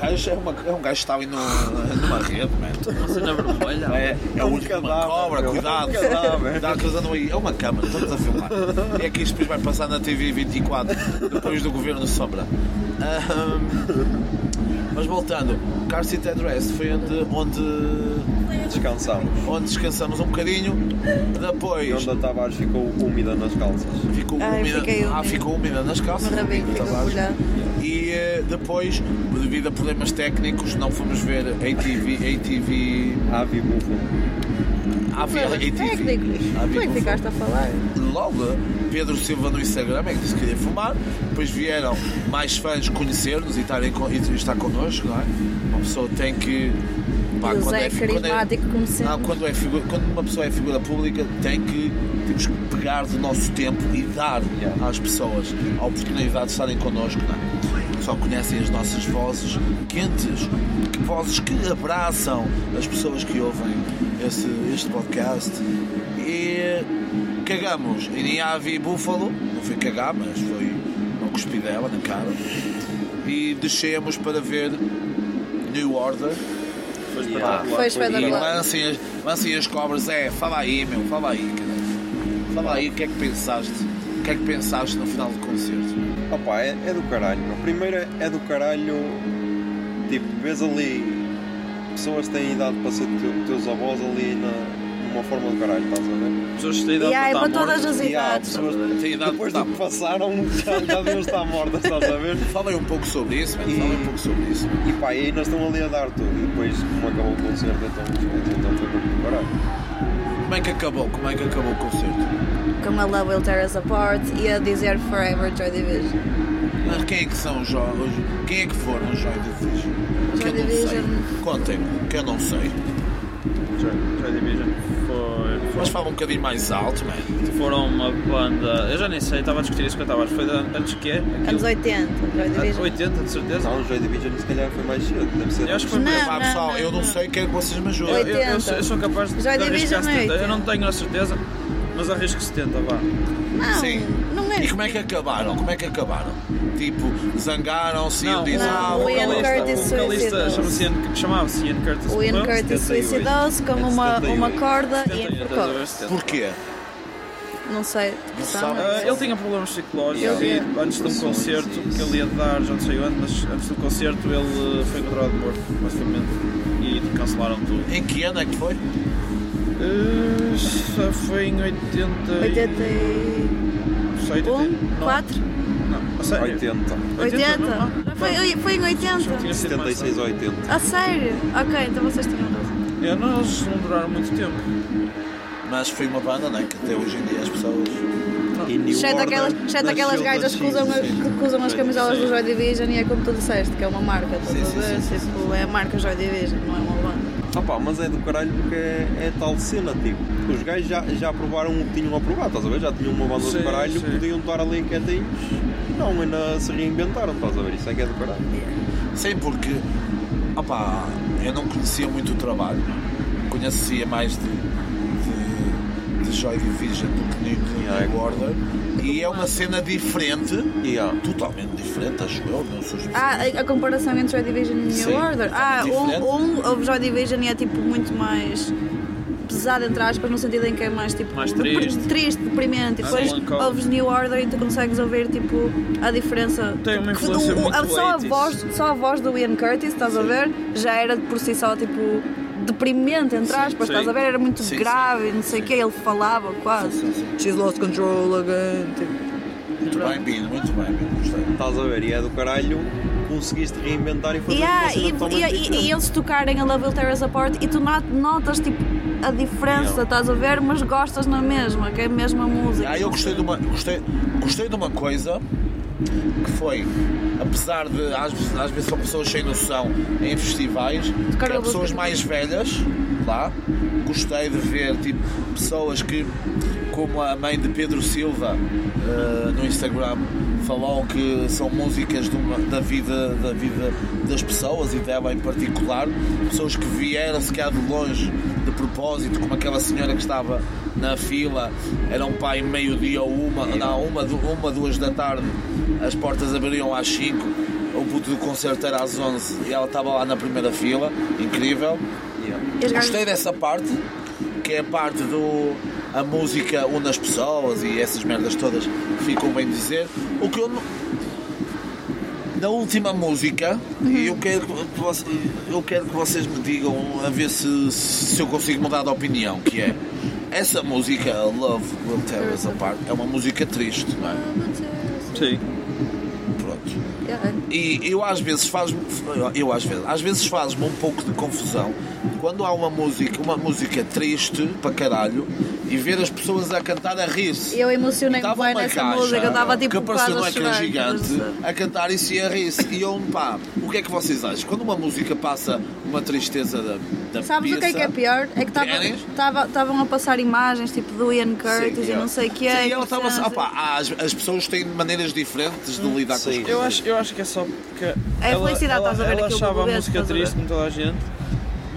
gajo, é, uma, é um gajo que está ali no, numa rede, mano. uma cena vermelha. É, é, É um um, uma cobra, meu, cuidado. é um. Cuidado que eles andam aí. É uma câmara, estamos a filmar. É que isto depois vai passar na TV 24, depois do governo Sombra. Ahm, mas voltando, Car Seat Address foi onde, onde, Descansámos. onde descansamos um bocadinho. E Depois onde a Tavares ficou úmida nas calças. ficou Ai, úmida, ah, úmida. ficou úmida nas calças. O rabinho ficou. E eh, depois, devido a problemas técnicos, não fomos ver ATV, ATV, Ave Búfalo. AV, Foi é que ATV. digo- AV foi que ficaste a falar. logo Pedro Silva no Instagram é que disse que queria fumar, depois vieram mais fãs conhecer-nos e, estarem e estar connosco, não é? Uma pessoa tem que. pá, quando é fi- quando é- carismático como sempre. não, quando, é figura, quando uma pessoa é figura pública, tem que temos que pegar do nosso tempo e dar às pessoas a oportunidade de estarem connosco, não é? Só conhecem as nossas vozes quentes, que vozes que abraçam as pessoas que ouvem esse, este podcast. E cagamos em Niavi e Búfalo, não foi cagar, mas foi uma cuspidela na cara. E descemos para ver New Order. Foi espetacular. Foi E espetacular. lancem as, lancem as cobras, é, fala aí, meu, fala aí, cara. Fala aí o que é que pensaste. O que é que pensaste no final do concerto? Opa, é, é do caralho, meu. Primeiro é, é do caralho. Tipo, vês ali pessoas que têm idade para ser teu- teus avós ali na, numa forma do caralho, estás a ver? Pessoas que têm idade E aí, para para estar todas mortas. as E idades. pessoas Tem idade depois para do que passaram já, já deviam estar mortas, estás a ver? Fala aí um pouco sobre isso, man. E- Fala aí um pouco sobre isso. E pá, e ainda estão ali a dar tudo. E depois, como acabou o concerto, então, então foi muito do caralho. Como é que acabou? Como é que acabou o concerto? Com a Love Will Tear Us Apart e a dizer Forever Joy Division. Mas quem é que são os jo- os- Quem é que foram os Joy Division? Joy eu não sei. Division. Contem-me, que eu não sei. Joy Joy Division foi, Mas fala um bocadinho mais alto, man. foram uma banda. Eu já nem sei, estava a discutir isso que eu estava. Foi de, antes que é? Anos 80, Joy Anos Division. 80, de certeza. Não, o Joy Division se calhar foi mais cedo. Deve ser. Eu acho que foi Não, mais- não, pessoal, não, eu não não. sei, quero que vocês me ajudem. Eu, eu- eu 80. sou, eu sou capaz de, Joy Division é 70. Eu não 80. tenho a certeza, mas arrisco 70, vá. Não, Sim. não é. E como é que acabaram? Como é que acabaram? Tipo, zangaram-se e Não, ele diz, não, ah, o Ian Curtis boca." o vocalista suicidou-se. Ian- chamava-se Ian Curtis. O Ian morreu. Curtis 78. suicidou-se com uma, 78. uma corda e 70, estás a ver, enforcou. 70. Porquê? Não sei. Não Sabe? Ah, ele tinha problemas psicológicos Ele- e antes de um concerto que ele ia dar, já não sei onde, mas antes do concerto ele foi encontrado morto, basicamente, e cancelaram tudo. Em que ano é que foi? Uh, só foi em 80 e... 80 e... não sei, 80 1, 4, Não, a sério? 80. 80. não? Foi, foi em 80. Tinha sido mais 76 ou tarde. 80. A sério? Ok, então vocês tinham razão. É, nós não duraram muito tempo. Mas foi uma banda, né? Que até hoje em dia as pessoas. Exceto aquelas, exceto aquelas gajas que usam, que usam as camisolas do Joy Division e é como tu disseste, que é uma marca, estás a ver? Tipo, é a marca Joy Division, não é uma banda. Ah mas é do caralho porque é, é tal cena, tipo. Os gajos já, já provaram o que tinham a provar, estás a ver? Já tinham uma banda Sim, do caralho, sim. podiam estar ali quietinhos. Não, ainda se reinventaram, estás a ver? Isso é que é do caralho. Sim, porque. Opá, eu não conhecia muito o trabalho. Conhecia mais de, de, de Joy Division do que New, Yeah, New é Order. E é uma cena diferente. E há. Totalmente diferente, acho eu. Não sou Ah, a, a comparação entre Joy Division e New Sim, Order. Ah, um, um, o Joy Division é tipo muito mais pesado, entre aspas, no sentido em que é mais tipo Mais triste. triste deprimente. E Mais depois ouves New Order e tu consegues ouvir tipo a diferença. Tem uma Que influência do- muito a, só, a 80s. voz, só a voz do Ian Curtis, estás a ver? Já era por si só tipo deprimente, entre aspas, sim. estás a ver? Era muito Sim, grave e não sei o que, ele falava quase. Sim, sim. She's lost control again. Tipo. Muito bem, Bino, muito bem, Bino. Gostei. Estás a ver? E é do caralho, conseguiste reinventar e fazer Yeah, uma e, e, e, e eles tocarem a Love Will Tear Us Apart e tu not- notas tipo a diferença, Yeah. estás a ver, mas gostas na mesma, que é a mesma música. Ah, eu gostei de uma, gostei, gostei de uma coisa que foi, apesar de às, vezes- às vezes são pessoas sem noção em festivais, que Tocar é pessoas mais velhas lá. Gostei de ver tipo, pessoas que, como a mãe de Pedro Silva eh, no Instagram, falou que são músicas de uma- da, vida, da vida das pessoas e dela em particular. Pessoas que vieram se calhar de longe de propósito, como aquela senhora que estava na fila, era um pai meio-dia ou uma, não, uma, uma, duas da tarde, as portas abriam às 5, o puto do concerto era às 11 e ela estava lá na primeira fila, incrível. Yeah. Gostei dessa parte, que é a parte do. A música une as pessoas e essas merdas todas ficam bem dizer. O que eu não. Na última música, e eu quero, que eu quero que vocês me digam a ver se, se eu consigo mudar de opinião, que é essa música, Love Will Tear Us Apart, é uma música triste, não é? Sim. Pronto. E eu às vezes faz eu às vezes, às vezes faz-me um pouco de confusão quando há uma música, uma música triste para caralho e ver as pessoas a cantar a rir-se. Eu emocionei-me Estava bem nessa caixa música, eu estava tipo que apareceu a ecrã gigante a cantar isso e a rir-se. E eu, pá, o que é que vocês acham? Quando uma música passa uma tristeza da, da Sabes o que é que é pior? É que estavam a passar imagens tipo do Ian Curtis Sim, e não sei o que Sim, é. e ela estava ah, pá, as, as pessoas têm maneiras diferentes de lidar com as Sim. coisas. Eu acho, eu acho que é só porque É ela, felicidade, ela, estás a ver ela achava a música a triste como toda a gente,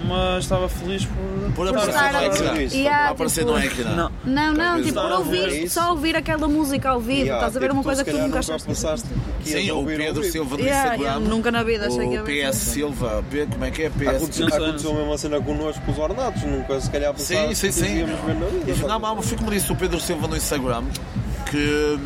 mas estava feliz por, Por Por aparecer estar no a- ecrã. isso. Yeah, Por aparecer tipo, no ecrã. Não. Não, não, tipo, por ouvir, é só ouvir aquela música ao vivo, Yeah, estás a ver tipo, uma coisa que tu nunca achaste. Sim, o Pedro. Silva Yeah, Instagram. nunca na vida achei que ia O ver PS. Silva, P- como é que é? PS Aconteceu, aconteceu a mesma cena connosco com os ornatos, nunca se calhar Sim, pensaste sim, que sim. íamos ver na vida. Não, mas foi como disse o Pedro Silva no Instagram que.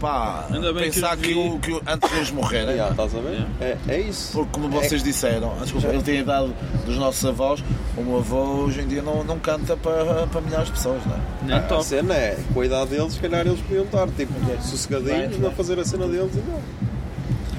Pá, Ainda bem que pensar eu que, o, que o- antes deles morrerem, Yeah, estás a ver? É, é isso. porque como vocês disseram, desculpa, ele tem a idade dos nossos avós, o meu avô hoje em dia não, não canta para, para milhares de pessoas, não é? nem a toca. cena é, com a idade deles, se calhar eles podiam estar tipo, sossegadinhos a fazer a cena deles e não.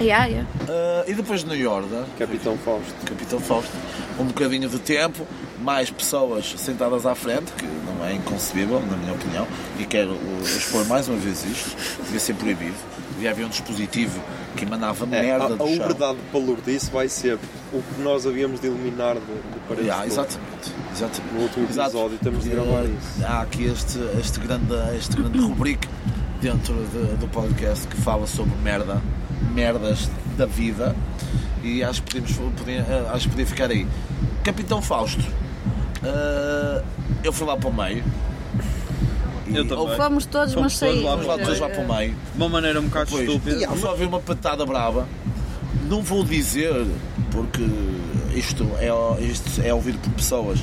Yeah, yeah. Ah, e depois de New York, Capitão Fausto. Capitão Fausto, um bocadinho de tempo, mais pessoas sentadas à frente, que não é inconcebível, na minha opinião, e quero expor mais uma vez isto, devia ser proibido, devia haver um dispositivo que emanava É, merda a, do a chão. verdade para Lourdes vai ser o que nós havíamos de eliminar de, de paredes Yeah, exatamente, exatamente. No último Exato. episódio temos de gravar isso. Há aqui este, este grande, este grande rubrique dentro de- do podcast que fala sobre merda, merdas da vida e acho que podíamos, eh, acho que podia ficar aí. Capitão Fausto, uh, eu fui lá para o meio. Eu também. houve- Fomos todos, Fomos mas saímos. Fomos lá todos lá para o meio. De uma maneira um bocado Pois, estúpida. eu só vi uma patada brava. Não vou dizer, porque isto é, isto é ouvido por pessoas,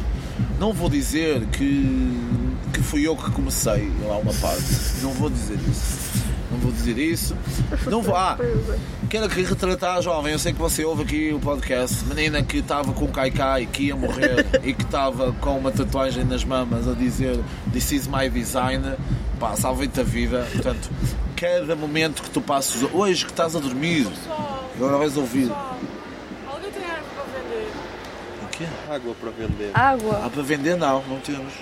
não vou dizer que, que fui eu que comecei lá uma parte. Não vou dizer isso. Não vou dizer isso. Não vou. Ah, quero aqui retratar, jovem. Eu sei que você ouve aqui o podcast. Menina que estava com caicai, que ia morrer e que estava com uma tatuagem nas mamas a dizer This is my design. Pá, salvei-te a vida. Portanto, cada momento que tu passas, hoje que estás a dormir, agora vais ouvir. Alguém tem árvore para vender? O quê? Água para vender. Água. Ah, para vender não, não temos.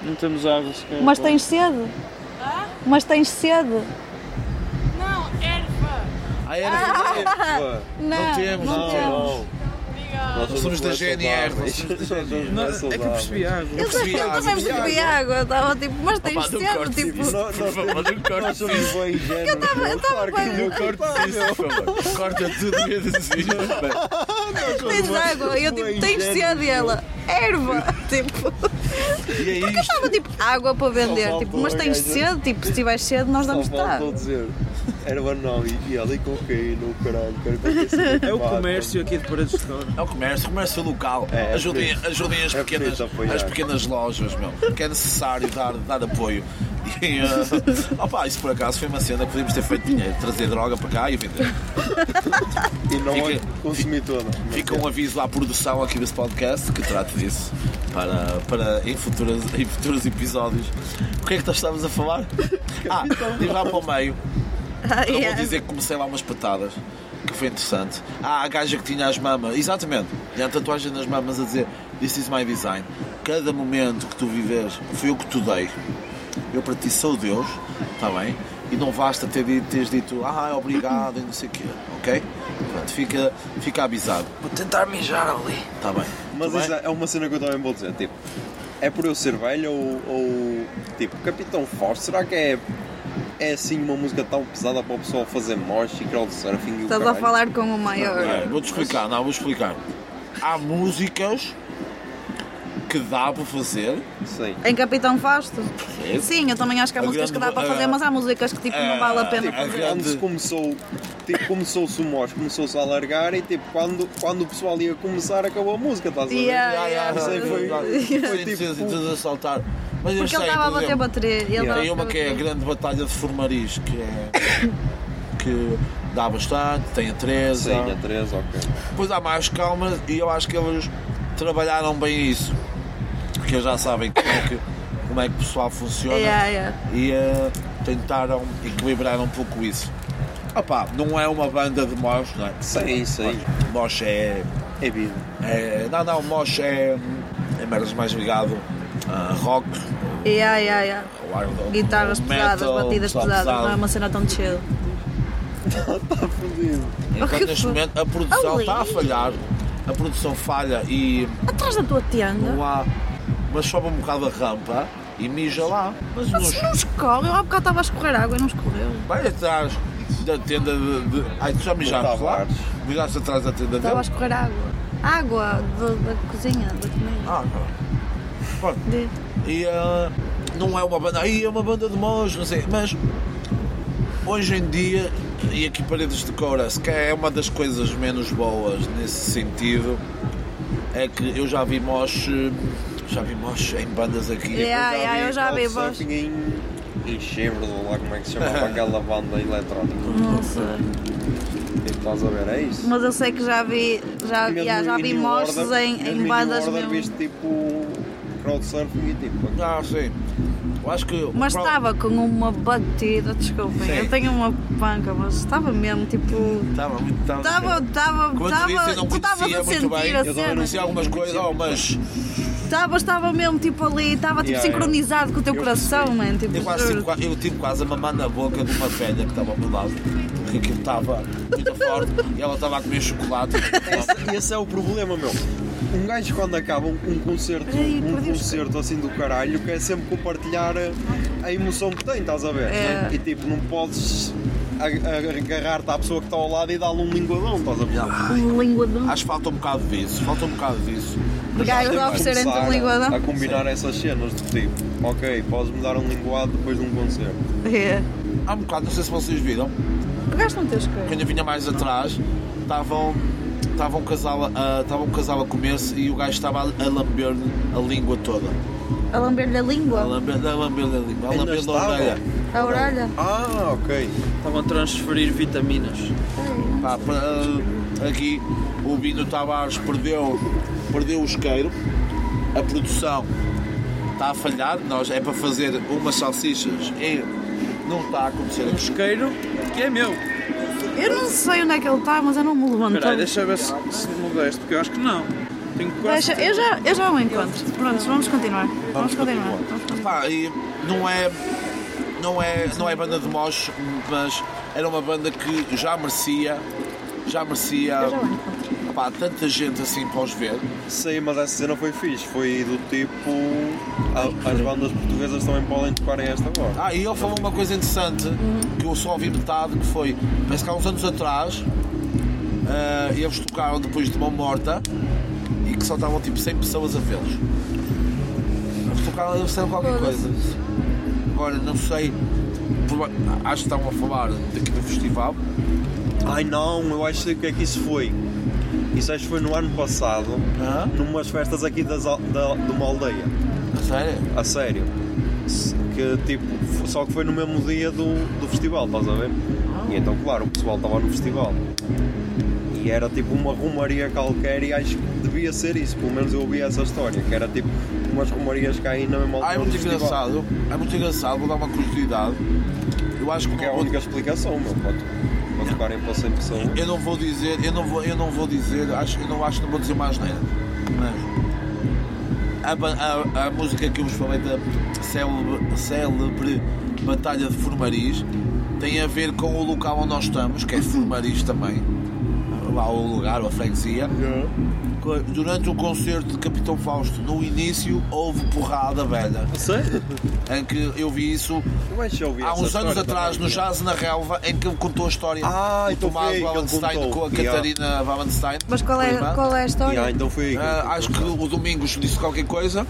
Não temos água sequer. Mas tens sede? Mas tens sede? Não, erva. Ah, era Ah, Não, Não temos, não não temos. Nós somos da GNR, saudáveis. nós somos da GNR. Não, Nós somos é que eu percebi água. Eu, percebi eu água, também percebi água, estava tipo, mas tens sede, cortes tipo. Por favor, não cortes isso. Eu tava bem- Não cortes isso, por favor. Corta tudo mesmo assim. Tens água, e eu tipo, tens sede ela, erva, tipo, E é isto. estava tipo, água para vender, tipo, mas a tens sede, tipo, se tiveres sede nós estar. faltou dizer. Erva não, e, e ali cocaína, o caralho. Quero É o comércio aqui de Paredes de Cor. É o comércio, comércio local. É, é ajudem, ajudem as, É pequenas, apoiar. as pequenas lojas, meu. Que é necessário dar, dar apoio. E, uh, opa, isso por acaso foi uma cena que podíamos ter feito dinheiro. Trazer droga para cá e vender. E não Fica- é consumir toda. Fica um aviso à produção aqui desse podcast que trate disso para, para em, futuras, em futuros episódios. O que é que nós estávamos a falar? Ah, de lá para o meio. Ah, yeah. vou dizer que comecei lá umas patadas, que foi interessante. Ah, a gaja que tinha as mamas, exatamente, tinha a tatuagem nas mamas a dizer This is my design. Cada momento que tu vives, foi o que tu dei. Eu para ti sou Deus, está bem? E não basta ter dito, teres dito, ah, obrigado e não sei o quê, ok? Pronto, fica, fica avisado. Vou tentar mijar ali. Está bem. Mas Tá isso bem? é uma cena que eu também vou dizer, tipo, é por eu ser velho ou, ou tipo, Capitão Fausto, será que é, é assim uma música tão pesada para o pessoal fazer mosh e crowdsurfing Estás a falar com o maior. É, Vou-te explicar, não, vou explicar. Há músicas que dá para fazer. Sim. Em Capitão Fausto? É. Sim, eu também acho que há A músicas que dá grande- para fazer, a- mas há músicas que tipo não vale a pena a fazer. grande- começou, tipo, começou-se o mosh, começou-se a alargar e tipo, quando, quando o pessoal ia começar acabou a música, estás a ver? Yeah, Ya, ya, yeah. Isso aí foi- foi Sim, tipo- sim, sim, a saltar. Mas eu Porque sei, ele estava a bater exemplo, bateria. Yeah. Tem uma que é a grande batalha de Formariz, que é. que dá bastante, tem a Teresa. Sim, a Teresa, ok. Depois há mais calma e eu acho que eles trabalharam bem isso. Porque eles já sabem como é que, como é que o pessoal funciona Yeah, yeah. e eh, tentaram equilibrar um pouco isso. Opá, não é uma banda de mosh, não é? Sim, sim. Mosh é. É vida. é não, não, mosh é. é merdas mais ligado a rock, Yeah, yeah, yeah. ao Guitarras ao pesadas, metal, batidas pesadas, pesado. não é uma cena tão descida. Enquanto que neste foi? momento a produção está a falhar, a produção falha e Atrás da tua tenda. não há. Mas sobe um bocado a rampa e mija lá. Mas Mas nos, não escorre, eu há bocado estava a escorrer água e não escorreu. vai atrás, da tenda de. de... Ai, tu já mijaste lá? Mijaste atrás da tenda Estava a dele? escorrer água. Água do- da cozinha, da comida. Ah, não. Pronto. De- E ah, não é uma banda. Aí é uma banda de monges, não sei. Mas hoje em dia, e aqui Paredes de Cora, se calhar é uma das coisas menos boas nesse sentido. É que eu já vi moche. Já vi moche em bandas aqui. Yeah, yeah, eu já vi voz. Couchsurfing em, em Chevrolet, ou lá como é que se chamava aquela banda eletrónica. Nossa. Tipo, estás a ver? É isso. Mas eu sei que já vi, já, Mesmo yeah, já em vi Order- em, em bandas Order mesmo. viste tipo crowdsurfing e tipo. Ah, sim. Eu acho que. Mas Pro- estava com uma batida, desculpem, Sim. eu tenho uma panca, mas estava mesmo tipo. Estava muito. Estava. Estava, estava, eu eu não tu estavas conhecia a muito sentir bem. a Eu também conhecia algumas coisas, oh, mas Estava, estava mesmo tipo ali, estava tipo Yeah, yeah. sincronizado com o teu Eu coração, mano. Tipo, eu, quase qua- eu tive quase a mamar na boca de uma velha que estava ao meu lado. Porque aquilo estava muito forte e ela estava a comer chocolate. Esse, esse é o problema, meu. Um gajo quando acaba um, um concerto, Ai, um concerto assim do caralho, quer sempre compartilhar a, a emoção que tem, estás a ver? É. E tipo, não podes agarrar-te à pessoa que está ao lado e dar-lhe um linguadão, estás a ver? Um linguadão. Acho que falta um bocado disso, falta um bocado disso. Gajos Já a tem oferecerem-te um a- linguadão. A combinar essas cenas de tipo, ok, podes-me dar um linguado depois de um concerto. É. Há um bocado, não sei se vocês viram, Pegaste no teu esquerdo. quando eu vinha mais atrás, estavam. Estava um, casal, a- estava um casal a comer-se e o gajo estava a, a lamber a língua toda. A lamber-lhe a A língua, lamber, a lamber a língua, a Ainda lamber a orelha. a orelha. Ah, ok. Estavam a transferir vitaminas. Pá, para- ah, aqui o Bino Tavares perdeu, perdeu o isqueiro, a produção está a falhar, nós é para fazer umas salsichas e não está a acontecer Um aqui. isqueiro que é meu. Eu não sei onde é que ele está, mas eu não me levanto. Espera aí, deixa eu ver se, se modeste, porque eu acho que não. Tenho quase Deixa, eu já, eu já o encontro. Pronto, vamos continuar. Vamos continuar. Vamos continuar. Pá, e não é, não é, não é banda de mosh, mas era uma banda que já merecia, já merecia, pá, tanta gente assim para os ver. Sei, mas essa cena foi fixe. Foi do tipo. a- as bandas portuguesas também podem tocar a esta hora. Ah, e ele falou uma coisa interessante que eu só ouvi metade, que foi, parece que há uns anos atrás ah, eles tocaram depois de mão morta e que só estavam tipo 100 pessoas a vê-los. Eles tocaram, eles disseram qualquer coisa. Agora, não sei, acho que estavam a falar daqui do festival. Ai não, eu acho que o que é que isso foi. Isso acho que foi no ano passado, Hã? numas festas aqui das, da, de uma aldeia. A sério? A sério. Que tipo, só que foi no mesmo dia do, do festival, estás a ver? E então, claro, o pessoal estava no festival. E era tipo uma rumaria qualquer e acho que devia ser isso, pelo menos eu ouvi essa história, que era tipo umas rumarias que aí na mesma Ah, é altura muito festival. engraçado, é muito engraçado, vou dar uma curiosidade. Eu acho que Que é a única explicação, meu, para, tocarem para 100 pessoas. Eu não vou dizer, eu não vou, eu não vou dizer, acho, eu não acho que não vou dizer mais nada. Mas a, a, a música que eu vos falei da célebre, célebre Batalha de Formariz tem a ver com o local onde nós estamos, que é Formariz também, lá o lugar, a freguesia. Durante o concerto de Capitão Fausto, no início, houve porrada velha. Sério? Em que eu vi isso Eu já ouvi há uns anos atrás, também, no Jazz na Relva, em que ele contou a história Ah, do então foi Tomás aí que ele Wallenstein contou. com a Yeah. Catarina Wallenstein. Mas qual é, qual é a história? Ah, então foi ele acho que o Domingos disse qualquer coisa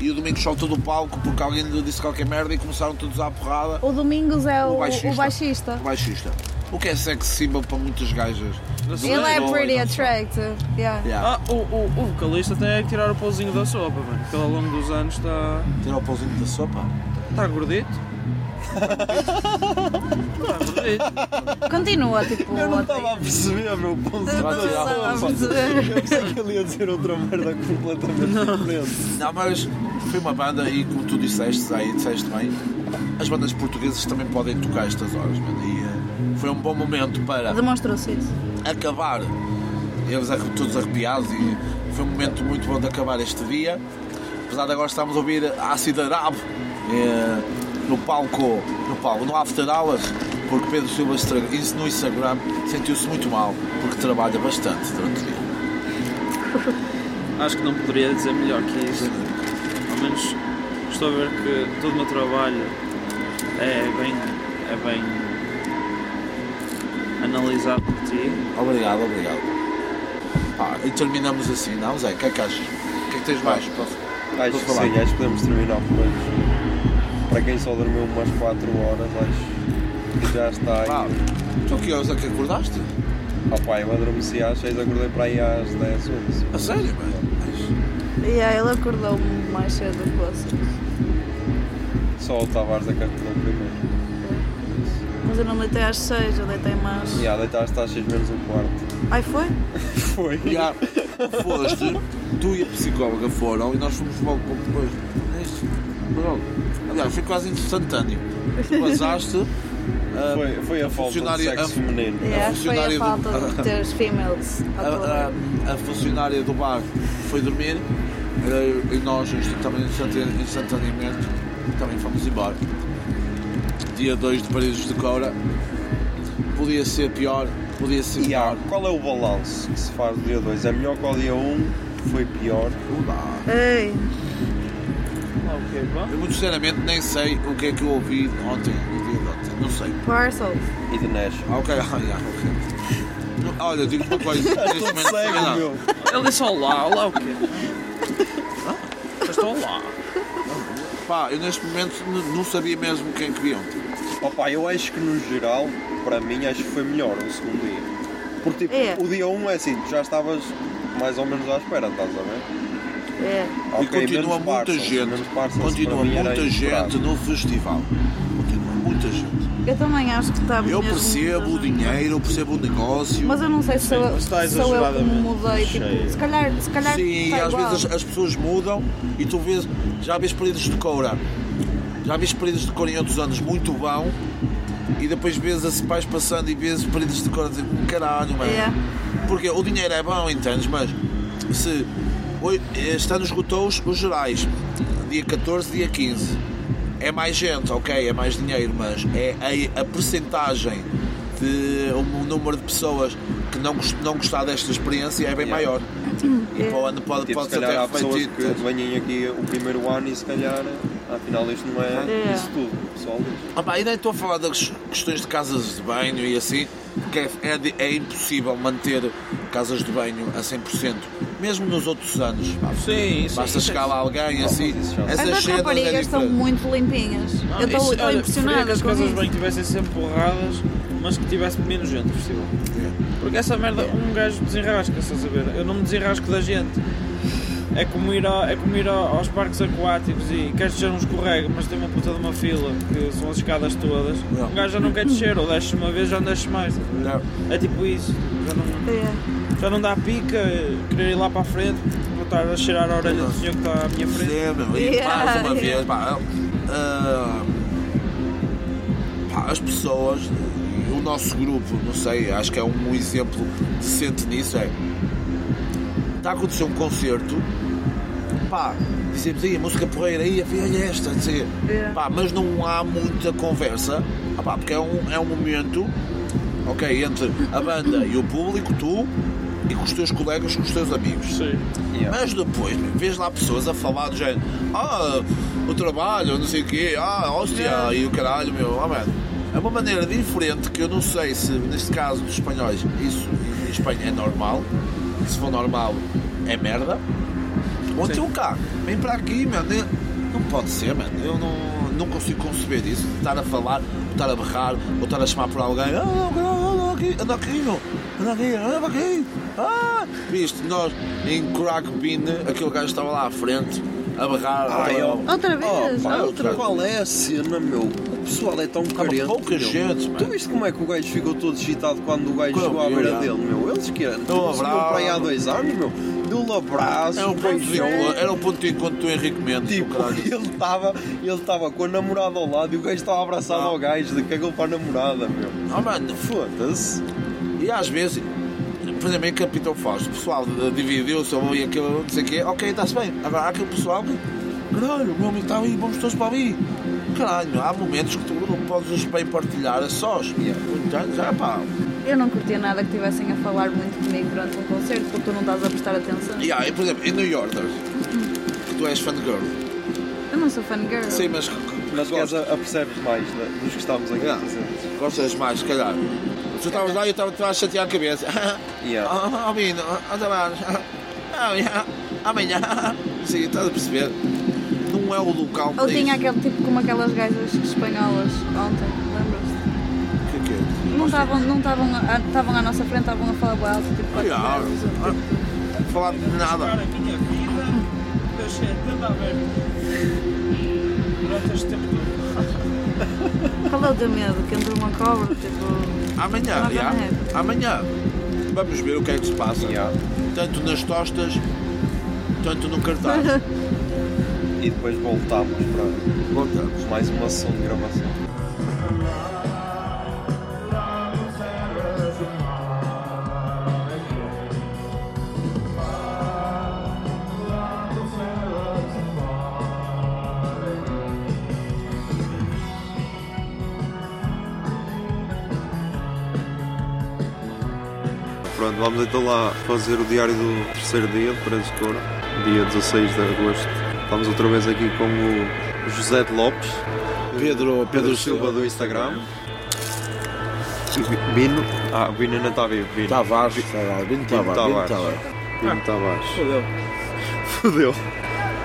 e o Domingos saltou do palco porque alguém lhe disse qualquer merda e começaram todos à porrada. O Domingos é o, O baixista. o baixista. O baixista. O que é sex symbol para muitas gajas. Ele é Dois, pretty só. attractive. Yeah. Yeah. Ah, o, o, o vocalista tem é que tirar o pauzinho da sopa, mano. Porque ele ao longo dos anos está. Tirar o pauzinho da sopa. está gordito. Está gordito. Continua, tipo. Eu não estava a perceber, meu ponto. Eu não Vai tirar estava a a perceber. Eu pensei que ele ia dizer outra merda completamente diferente. Não, mas foi uma banda e como tu disseste aí, disseste bem, as bandas portuguesas também podem tocar estas horas, mano. E eh, foi um bom momento para Demonstrou-se isso. Acabar, eles todos arrepiados e foi um momento muito bom de acabar este dia. Apesar de agora estarmos a ouvir Acid Arab eh, no palco, no palco, no After Hours, porque Pedro Silva no Instagram sentiu-se muito mal, porque trabalha bastante durante o dia. Acho que não poderia dizer melhor que isso. Ao menos estou a ver que todo o meu trabalho é bem. é bem. Analisado por ti. Obrigado, obrigado. Pá, e terminamos assim, não, Zé? O que é que achas? O que é que tens mais? para- Acho para que falar? sim, acho que podemos terminar por hoje. Para quem só dormiu umas 4 horas, acho que já está aí. Pá, tu que horas é que acordaste? Oh, pá, eu adormeci às 6, acordei para aí às 10, 11. A sério, mano? E aí ele acordou mais cedo que vocês. Só o Tavares é que acordou primeiro. Mas eu não deitei às 6, eu deitei mais. E yeah, deitaste às 6 menos um quarto. Ai foi? Foi. Já foste, tu e a psicóloga foram e nós fomos logo pouco depois. É. Logo. Aliás, foi quase instantâneo. Tu Vazaste. ah, Foi, foi a, falta de sexo a- feminino. Yeah, foi funcionária a do- falta de ter females a, a- a funcionária do bar foi dormir eh, e nós também instantane- instantaneamente também fomos embora. Dia 2 de Paris de Coura. Podia ser pior, podia ser E há, pior. qual é o balanço que se faz do dia 2? É melhor que o dia 1? Um, foi pior? Uba. Ei, Ah, ok, bom. Eu muito sinceramente nem sei o que é que eu ouvi ontem, no dia de ontem. Não sei. parcels. E de Nash? Ah, ok, ah, yeah, ok. Olha, digo uma coisa. neste momento- não, meu. Ele disse olá, olá o quê? Mas olá. Pá, eu neste momento não sabia mesmo quem que vi ontem. Opa, eu acho que no geral, para mim, acho que foi melhor o segundo dia. Porque tipo, É. o dia 1 um é assim, tu já estavas mais ou menos à espera, estás a ver? É. e Ok, continua menos muita parcels, gente. Continua muita gente no festival. Continua muita gente. Eu também acho que está Eu percebo o dinheiro, eu percebo o negócio. Mas eu não sei se sou, mas está sou eu exageradamente mudei. Tipo, se calhar, se calhar Sim, está às igual. vezes as, as pessoas mudam e tu vês, já vês períodos de coura, já vês períodos de coura em outros anos muito bom e depois vês as vais passando e vês períodos de coura e dizes, caralho, mano. É. Porque o dinheiro é bom, entendes? Mas se este ano esgotou os, os gerais, dia 14, dia 15, é mais gente, ok, é mais dinheiro, mas é a, a percentagem de o número de pessoas que não, gost- não gostar desta experiência é bem Yeah. maior. E para o ano pode, Tipo, pode se ser calhar há até pessoas refletido. que venham aqui o primeiro ano e se calhar, afinal, isto não é É. isso tudo. Pessoal. Ah, pá, e nem estou a falar das questões de casas de banho e assim, porque é, é, é impossível manter casas de banho a 100%, mesmo nos outros anos. pá. Sim, sim. Basta isso é- chegar lá alguém assim. mas isso já- Essas As é raparigas estão diferente. muito limpinhas. Não, eu estou impressionada que as com casas de banho tivessem sempre borradas, mas que tivesse menos gente. É. Porque essa merda, um gajo desenrasca, estás a ver? Eu não me desenrasco da gente. É como ir, a- é como ir a- aos parques aquáticos e queres descer um escorrega, mas tem uma puta de uma fila, que são as escadas todas. Não. Um gajo já não quer descer, ou desces uma vez, já não desces mais. Não. É tipo isso. Já não, É. já não dá pica querer ir lá para a frente, vou estar a cheirar a orelha do senhor que está à minha frente. Sim, meu, e Yeah, mais uma yeah. vez, pá, ah, pá, as pessoas, o nosso grupo, não sei, acho que é um exemplo decente nisso, é está a acontecer um concerto, pá, dizemos aí a música porreira aí, olha esta, dizer, É. pá, mas não há muita conversa, ah, pá, porque é um, é um momento, ok, entre a banda e o público, tu e com os teus colegas, com os teus amigos. Sim. Yeah. Mas depois, vês lá pessoas a falar do género, ah, o trabalho, não sei o quê, ah, hóstia, e o caralho, meu, ah, mano. É uma maneira diferente que eu não sei se, neste caso dos espanhóis, isso em Espanha é normal. Se for normal, é merda. Ou então cá, vem para aqui, mano. eu- Não pode ser, mano. Eu não, não consigo conceber isso. Estar a falar, ou estar a berrar, ou estar a chamar por alguém. Ah, anda aqui, anda aqui, meu. Anda aqui, anda aqui. Ah! Viste, nós em Crack Bean, aquele gajo estava lá à frente, a berrar. Ai, a- ó. Outra vez, Oh, pá, outra. qual é a cena, meu? O pessoal é tão carente. pouca meu. gente, mano. Tu viste como é que o gajo ficou todo excitado quando o gajo chegou à beira dele, meu? Eles que eram. Não para aí há dois anos, meu. Deu-lhe abraço, Era o ponto de era o ponto de encontro do Henrique Mendes, Tipo, ele estava ele estava com a namorada ao lado e o gajo estava abraçado Não. ao gajo de cagou para a namorada, meu. Ah, mano, Foda-se. E às vezes, por exemplo, em Capitão Fausto, o pessoal dividiu-se e aquilo, não sei o quê, ok, está-se bem. Agora há aquele pessoal que, caralho, o meu amigo está aí, vamos todos para ali. Caralho, há momentos que tu não podes bem partilhar a sós. Yeah. Já, já, pá. Eu não curtia nada que estivessem a falar muito comigo durante um concerto porque tu não estás a prestar atenção. E há, por exemplo, em New Yorker, que tu és fangirl. Eu não sou fangirl. Sim, mas, Mas queres a, a percebes mais né, dos que estamos aqui Yeah. presentes. gostas mais, se calhar. Tu estavas lá e eu estava a chatear a cabeça. Yeah. Oh, oh, menino, anda lá. Amanhã, amanhã. Sim, estás a perceber? Não é o local Ou tinha aquele tipo como aquelas gajas espanholas ontem, Não estavam não estavam estavam à nossa frente, estavam a falar com alto, tipo quatro Yeah. vezes, Ah, tipo, Falar de nada. a minha vida deixei tudo aberto durante este tempo todo. Qual é o teu medo? Que entre uma cobra, tipo. Amanhã, neve. Amanhã. Vamos ver o que é que se passa. Yeah. Tanto nas tostas, tanto no cartaz. E depois voltámos para Voltamos. mais uma sessão de gravação. Pronto, vamos então lá fazer o diário do terceiro dia de Paredes de Coura, dia 16 de agosto. Estamos outra vez aqui com o José de Lopes, Pedro, Pedro Silva do Instagram. Bino. Ah, o Bino ainda está vivo. Bino. Tavares. Bino Tavares. Bino Tavares. Fodeu. Fodeu.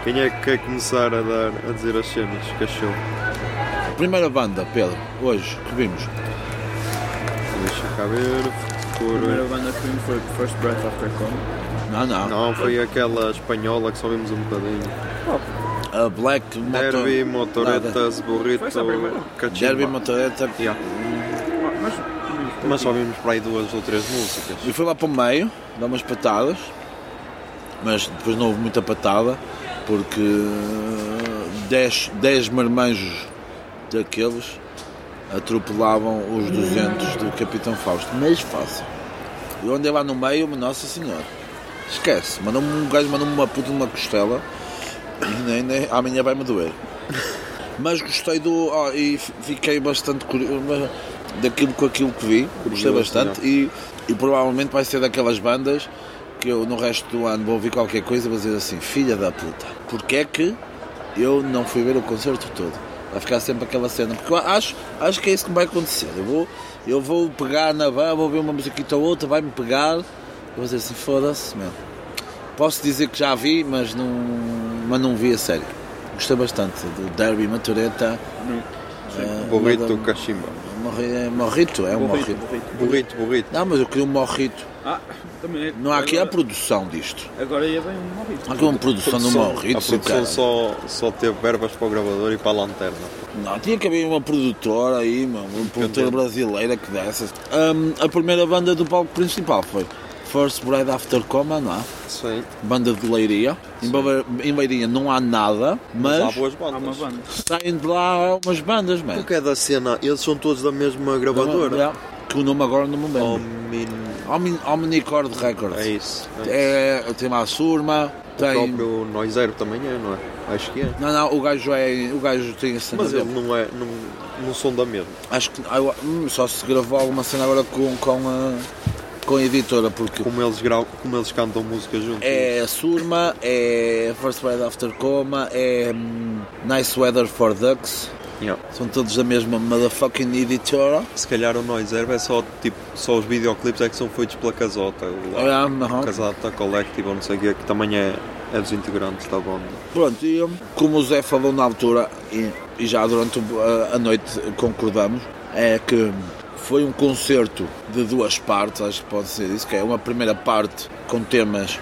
Quem é que quer começar a, dar, a dizer as cenas achou? Primeira banda, Pedro, hoje, que vimos. Deixa cá ver. A primeira Por... banda que vimos foi First Breath After Come. Não, não. Não, foi aquela espanhola que só vimos um bocadinho. A Black Motor... Derby, Nada. motoretas, burrito, cachimba. Derby Motoreta. Yeah. Ah, Mas Mas só vimos para aí duas ou três músicas. E fui lá para o meio, dar umas patadas, mas depois não houve muita patada, porque 10 10 marmanjos daqueles atropelavam os 200 do Capitão Fausto. Mas fácil. Eu andei lá no meio, nossa senhora. Esquece, mandou um gajo mandou-me uma puta de uma costela e nem, nem, amanhã vai-me doer. Mas gostei do. ó, e fiquei bastante curioso daquilo com aquilo que vi. Gostei bastante e, e provavelmente vai ser daquelas bandas que eu no resto do ano vou ouvir qualquer coisa e vou dizer assim, filha da puta, porque é que eu não fui ver o concerto todo? Vai ficar sempre aquela cena, porque eu acho, acho que é isso que vai acontecer. Eu vou, eu vou pegar na van, vou ver uma musiquita ou outra, vai-me pegar, eu vou dizer assim, foda-se, meu. Posso dizer que já vi, mas não, mas não vi a sério. Gostei bastante do Derby Matureta. eh, Burrito, cachimba. Morri- Morrito, é um morrito. Burrito, burrito. Não, mas eu queria um morrito. Ah, também é. Não há aqui a produção disto. agora ia bem um morrito. Há aqui uma produção de um morrito. a produção cara. só, só teve verbas para o gravador e para a lanterna. Não, tinha que haver uma produtora aí, meu, uma produtora brasileira que dessas. Hum, a primeira banda do palco principal foi First Bread After Coma, não é? Sim. Banda de Leiria. Em, Baba- em Leiria não há nada, Mas, há mas boas Há uma bandas. banda. saem de lá umas bandas, man. O que é da cena? Eles são todos da mesma gravadora. Yeah, Que o nome agora não me lembro. Omni... Omni- Omnicord Records. É isso. É. É, tem lá a Surma, O tem. próprio Noiseiro também é, não é? Acho que é. Não, não, o gajo é. O gajo tem cena Mas ele não é. Não, não são da mesma. Acho que ah, eu- hum, só se gravou alguma cena agora com, com, a, com a editora, porque Como eles, gravam, como eles cantam música juntos. é a Surma, é First Ride After Coma, é hum, Nice Weather for Ducks, Yeah. são todos da mesma motherfucking editora. Se calhar o Noiseiro é só tipo. Só os videoclipes é que são feitos pela Casota. O, É, aham. Casota Collective ou não sei o que, que também é, é dos integrantes da banda. Pronto, e como o Zé falou na altura, e, e já durante a, a noite concordamos, é que foi um concerto de duas partes, acho que pode ser isso, que é uma primeira parte com temas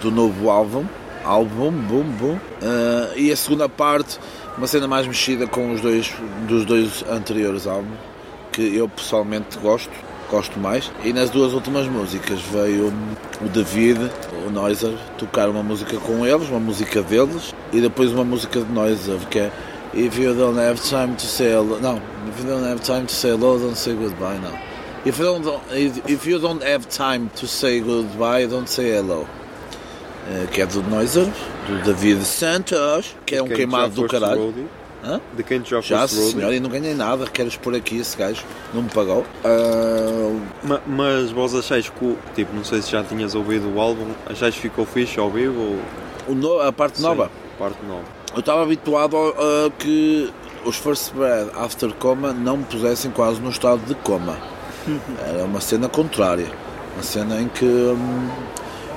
do novo álbum, álbum, bum, bum, eh, e a segunda parte, uma cena mais mexida com os dois, dos dois anteriores álbuns, que eu pessoalmente gosto, gosto mais. E nas duas últimas músicas veio o David, o Noiser, tocar uma música com eles, uma música deles, e depois uma música de Noiser, que é If you don't have time to say hello, não, if you don't have time to say hello, don't say goodbye, não. If you don't, if you don't have time to say goodbye, don't say hello. Eh, que é do Noiser, do David Santos, que é um queimado do caralho. Hã? De quem já Já, senhor, e não ganhei nada, queres por aqui esse gajo, não me pagou. Ah, Ma- Mas vós achais que, tipo, não sei se já tinhas ouvido o álbum, achais que ficou fixe ao vivo? Ou... o no- a parte nova, Sim, parte nova. eu estava habituado a que os First Bread After Coma não me pusessem quase no estado de coma. Era uma cena contrária. Uma cena em que. hum,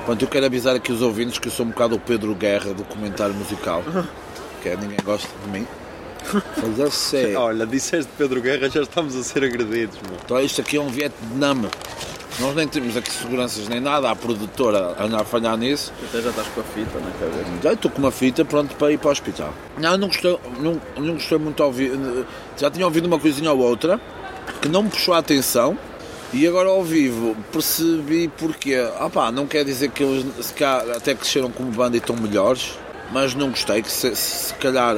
Pronto, eu quero avisar aqui os ouvintes que eu sou um bocado o Pedro Guerra do comentário musical. Que é, ninguém gosta de mim. Mas eu sei. Olha, disseste Pedro Guerra, já estamos a ser agredidos, meu. Então isto aqui é um Vietnã. Nós nem temos aqui seguranças nem nada. A produtora anda a falhar nisso. Até já estás com a fita na cabeça. Já estou com uma fita pronto para ir para o hospital. Não, não gostei, não, não gostei muito de ouvir. Já tinha ouvido uma coisinha ou outra que não me puxou a atenção. E agora ao vivo percebi porque. Ah pá, não quer dizer que eles se até cresceram como banda e estão melhores, mas não gostei. Que se, se calhar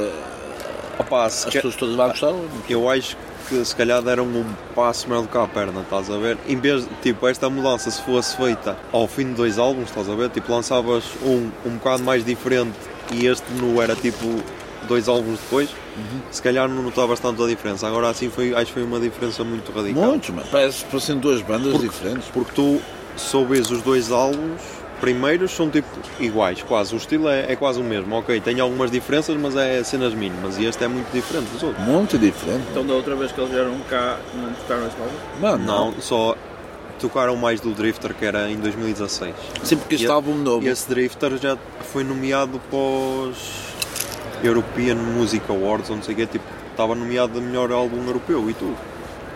Opa, se as que- pessoas todas vão gostar. Eu acho que se calhar deram um passo maior do que a perna, estás a ver? Em vez de, tipo, esta mudança se fosse feita ao fim de dois álbuns, estás a ver? Tipo, lançavas um um bocado mais diferente e este não era tipo dois álbuns depois, se calhar não notavas tanto a diferença. Agora assim foi, acho que foi uma diferença muito radical. Muitos, mas parece que parecem duas bandas Porque- diferentes. Porque tu soubes os dois álbuns primeiros são tipo iguais, quase. O estilo é, é quase o mesmo. Ok, tem algumas diferenças, mas é cenas mínimas. E este é muito diferente dos outros. Muito diferente. Então da outra vez que eles vieram cá, não tocaram esse álbum? Mano, Não, só tocaram mais do Drifter, que era em 2016. Sim, porque este E- álbum novo. E esse Drifter já foi nomeado para os European Music Awards, ou não sei o quê, tipo, estava nomeado a melhor álbum europeu e tudo.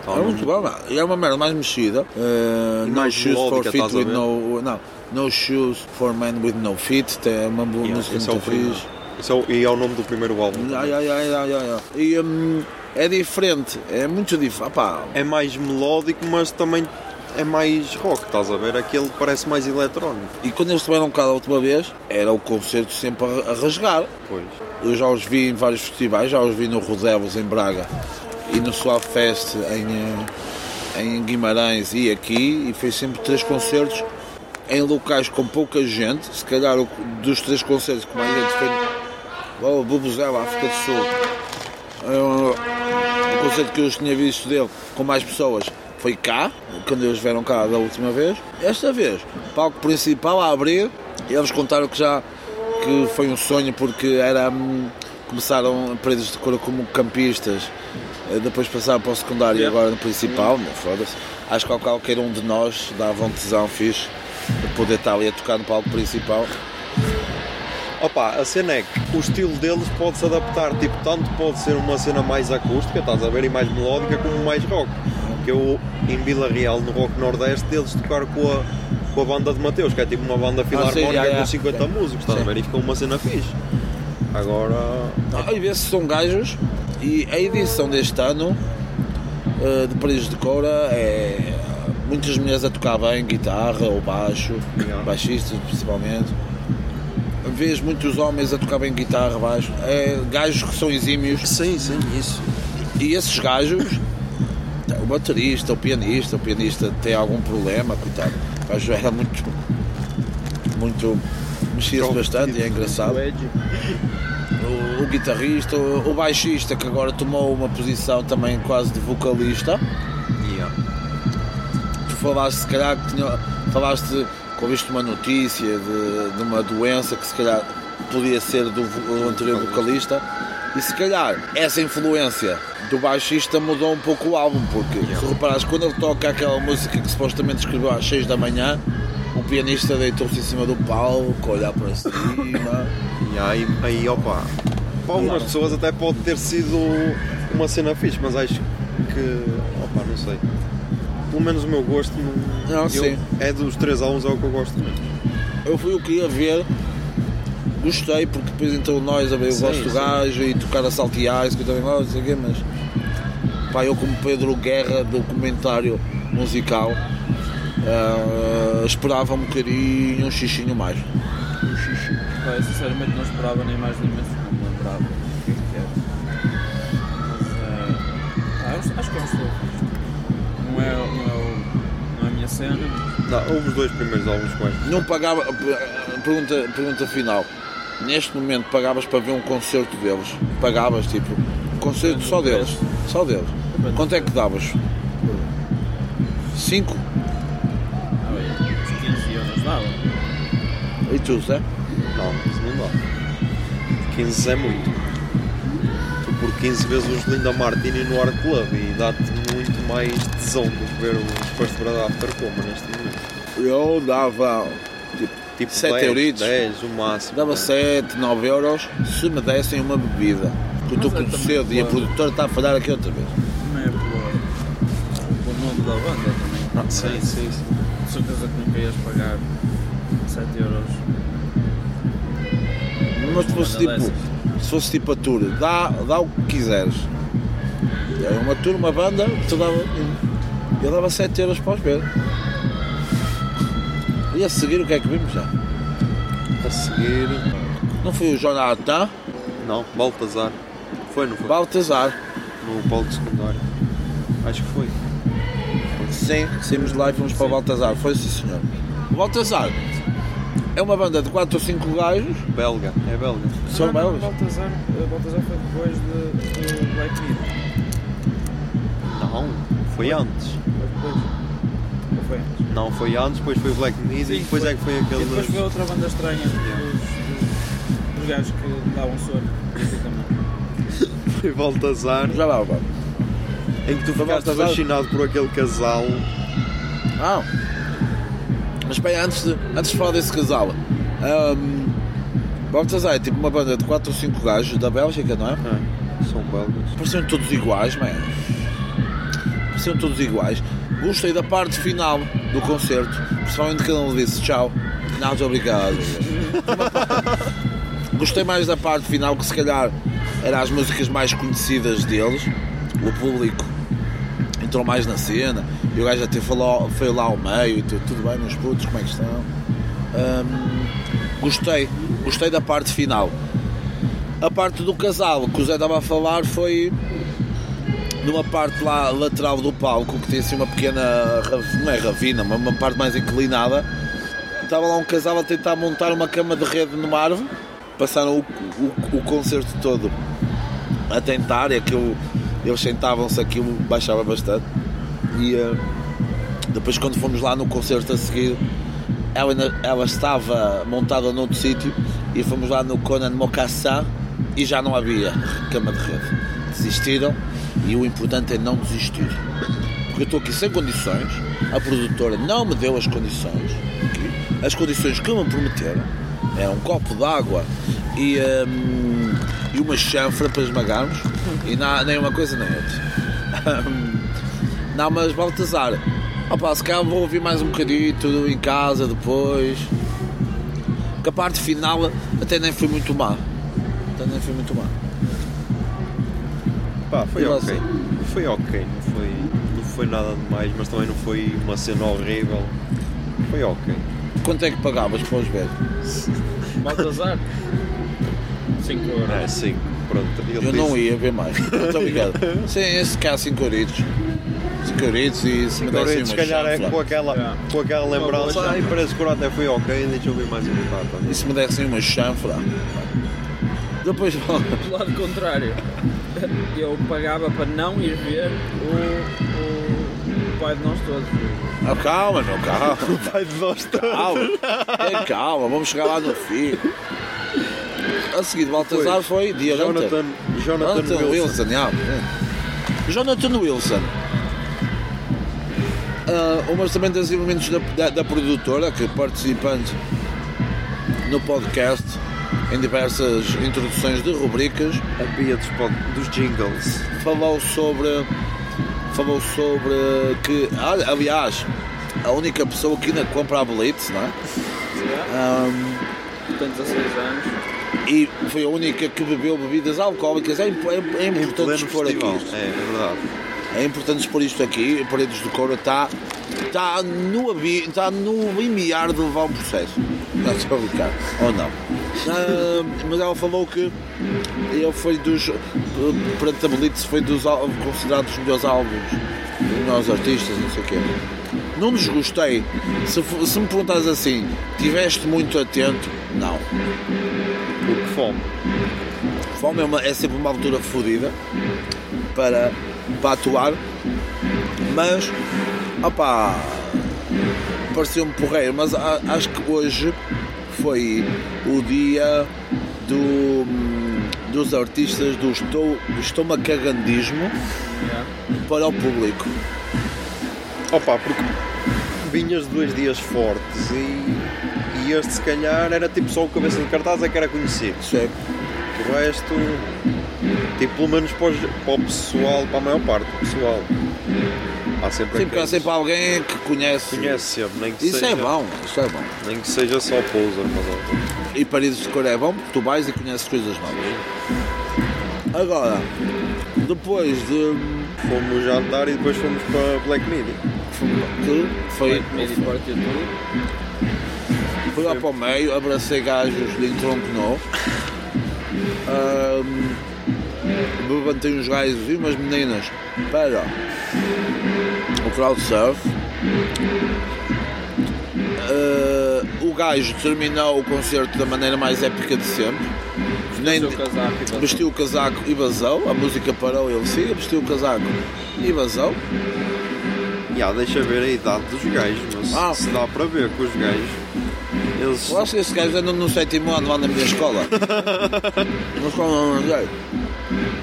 É muito bom. E é uma merda mais mexida. Uh, no mais shoes for feet a with no. Não. No shoes for men with no feet. É uma boa Yeah, música é muito primeiro. fixe. Esse é o- e é o nome do primeiro álbum. Ya, ya, ya, ya, ya. E hum, é diferente. É muito diferente. Pá, É mais melódico, mas também é mais rock, estás a ver? Aquele parece mais eletrónico. e quando eles estiveram cá da última vez, era o concerto sempre a, a rasgar. Pois. Eu já os vi em vários festivais, já os vi no Rodevos em Braga e no Suave Fest em, eh, em Guimarães e aqui, e foi sempre três concertos em locais com pouca gente. Se calhar dos três concertos que mais gente foi oh, Bubuzela, África do Sul. Eh, o concerto que eu tinha visto dele com mais pessoas foi cá, quando eles vieram cá da última vez. Esta vez, palco principal a abrir, eles contaram que já que foi um sonho porque era hum, começaram paredes de cor como campistas, eh, depois passaram para o secundário e agora no principal, não foda-se. Acho que ao qualquer um de nós dava um tesão fixe de poder estar ali a tocar no palco principal. Opa, a cena é que o estilo deles pode se adaptar, tipo, tanto pode ser uma cena mais acústica, estás a ver, e mais melódica, como mais rock. Que eu, em Vila Real, no Rock Nordeste, eles tocaram com a, com a banda de Mateus, que é tipo uma banda filarmónica já, já. com 50 músicos, estás a ver, e ficou uma cena fixe. Agora, Aí vê-se são gajos e a edição deste ano eh, de Paris de Coura é muitas mulheres a tocar bem guitarra ou baixo, Yeah. baixistas principalmente. Vês muitos homens a tocar bem guitarra, baixo, é, gajos que são exímios sim, sim, isso. e esses gajos, o baterista, o pianista, o pianista tem algum problema, coitado. O gajo era muito, muito, mexia-se bastante e é engraçado. O, o guitarrista, o, o baixista que agora tomou uma posição também quase de vocalista. Yeah. Tu falaste se calhar que tinha, falaste que ouviste uma notícia de, de uma doença que se calhar podia ser do, do anterior vocalista e se calhar essa influência do baixista mudou um pouco o álbum, porque se reparares quando ele toca aquela música que supostamente escreveu às 6 da manhã, o pianista deitou-se em cima do palco, olhar para cima. E aí, aí opa, para algumas pessoas até pode ter sido uma cena fixe, mas acho que, opa, não sei. Pelo menos o meu gosto não, eu- é dos três álbuns é o que eu gosto mesmo. Eu fui o que ia ver, gostei, porque depois entrou nós a ver o gosto do gajo e tocar a salteais, que eu também gosto, não sei o quê, mas pá, eu como Pedro Guerra do comentário musical ah, esperava um bocadinho, um xixinho mais. Pá, eu sinceramente não esperava nem mais nem menos, não me lembrava o que é que era. Mas. Ah, eu acho que é um fixe. Não é, não, é o, não é a minha cena. Não, houve os dois primeiros álbuns com este. Não pagava, pergunta, pergunta final, neste momento pagavas para ver um concerto deles? Pagavas tipo, um concerto só deles, só deles. Quanto é que davas? 5? Ah, bem, uns 15 euros dava. E tu, Zé? Não, isso não dá. 15 é muito. Tu por 15 vezes os Linda Martini no Art Club e dá-te muito mais tesão do que ver o First Brother After Coma neste momento. Eu dava Tipo 7 10, euritos. 10, o máximo. Dava 7, 9 euros se me dessem uma bebida. Porque eu estou é com cedo e a produtora está a falhar aqui outra vez. Não é pelo, pelo nome da banda também. Ah, sim, sim, sim. De certeza que nunca ias pagar 7 euros. Mas se fosse tipo, se fosse tipo a tour, dá, dá o que quiseres. Era uma tour, uma banda, tu dava, eu dava 7 euros para os ver. E a seguir o que é que vimos já? A seguir. Não foi o Jonathan, Não, Baltazar. Foi, não foi? Baltazar. No palco secundário. Acho que foi. Sim, saímos de lá e fomos para o Baltazar. Foi sim senhor. O Baltazar é uma banda de 4 ou 5 gajos, Belga, é belga. são não, não, belgas. Baltazar, eh, Baltazar foi depois de, de Black Mirror. Não, foi antes. Foi depois. Ou foi antes? Não, foi antes, depois foi Black Midi Sim, e depois foi. é que foi E aquele. depois foi outra banda estranha dos, dos, dos gajos que davam sono. Foi Baltazar. Já lá, vá. Em que tu ficaste Baltazar? fascinado por aquele casal. Ah, mas espera, antes de, antes de falar desse casal, um, Baltazar é tipo uma banda de 4 ou 5 gajos da Bélgica, não é? É, são belgas. Pareciam todos iguais, man. Pareciam todos iguais. Gostei da parte final do concerto, principalmente quando ele disse tchau. Muito obrigado. Gostei mais da parte final, que se calhar eram as músicas mais conhecidas deles. O público entrou mais na cena e o gajo até falou, foi lá ao meio e tudo, tudo bem, meus putos, como é que estão? Hum, gostei, gostei da parte final. A parte do casal que o Zé estava a falar foi numa parte lá lateral do palco que tem assim uma pequena não é ravina, mas uma parte mais inclinada. Estava lá um casal a tentar montar uma cama de rede numa árvore. Passaram o, o, o concerto todo a tentar, e aquilo, eles sentavam-se, aquilo baixava bastante. E eh, depois, quando fomos lá no concerto a seguir, ela, ela estava montada noutro sítio e fomos lá no Conan Mocassin e já não havia cama de rede. Desistiram e o importante é não desistir. Porque eu estou aqui sem condições, a produtora não me deu as condições, as condições que me prometeram, é um copo de água e, hum, e uma chanfra para esmagarmos, e na- nem uma coisa nem outra. Não, mas Baltazar, opa, se calhar vou ouvir mais um bocadinho tudo em casa depois. Que a parte final até nem foi muito má. Até nem foi muito má. Pá, foi E ok. você? Foi ok, não foi, não foi nada demais, mas também não foi uma cena horrível. Foi ok. Quanto é que pagavas para os ver? Baltazar? 5 euros. É, sim, pronto. Ele Eu não ia ver mais. Muito obrigado. Sim, esse cá 5 euritos. 5 euritos e se me dessem se uma calhar é chanfra. com aquela, Yeah. com aquela lembrança, ai, parece que o até foi ok, deixa eu ver mais um bocado. E se me dessem uma chanfra. Depois Do lado contrário, eu pagava para não ir ver o, o, o Pai de Nós Todos. Ah, calma, meu, calma. Pai de nós Calma. Tem calma, vamos chegar lá no fim. A seguir, Baltazar foi dia de. Jonathan, Jonathan, Jonathan Wilson. Wilson, yeah. Jonathan Wilson. Ah, um também dos elementos da, da, da produtora, que participante no podcast, em diversas introduções de rubricas, A Bia dos, dos jingles. falou sobre. Falou sobre que. olha, aliás, a única pessoa que ainda compra a Blitz, não é? Ahm, Tem 16 anos. E foi a única que bebeu bebidas alcoólicas. É, é, é importante expor festival. aqui. É, é verdade. É importante expor isto aqui. Paredes do Coura está está no, está no limiar de levar um processo. Estou a brincar. Ou não. Ah, mas ela falou que ele foi dos. Perante a Blitz, foi dos considerados os melhores álbuns, melhores artistas, não sei o quê. Não desgostei. Se, se me perguntas assim, tiveste muito atento? Não. Fome. Fome é, uma- é sempre uma altura fodida para, para atuar, mas opá, pareceu-me porreiro, mas a- acho que hoje foi o dia do, dos artistas do estou, estomacagandismo Yeah. para o público. Opa, porque vinhas de dois dias fortes e, e este se calhar era tipo só o cabeça de cartaz é que era conhecido. Certo. O resto, tipo, pelo menos para, os- para o pessoal, para a maior parte do pessoal. Há sempre Sempre há aqueles sempre alguém que conhece. conhece sempre, nem que Isso seja, é bom, isso é bom. Nem que seja só poser, mas E Paredes de Cor é bom porque tu vais e conheces coisas novas. Agora, depois de. fomos jantar e depois fomos para Black Media. que foi, forte e tudo. Fui lá para o meio, abracei gajos de entroncnou. Um, levantei uns gajos e umas meninas para o crowd surf. Uh, o gajo terminou o concerto da maneira mais épica de sempre. Nem, Seu casaco e vazou. vestiu o casaco e vazou, a música parou, ele siga, vestiu o casaco e vazou. E há, deixa ver a idade dos gajos, mas Ah. se dá para ver que os gajos. Eles. Eu acho que esses gajos andam no sétimo ano lá na minha escola. Na escola não andei.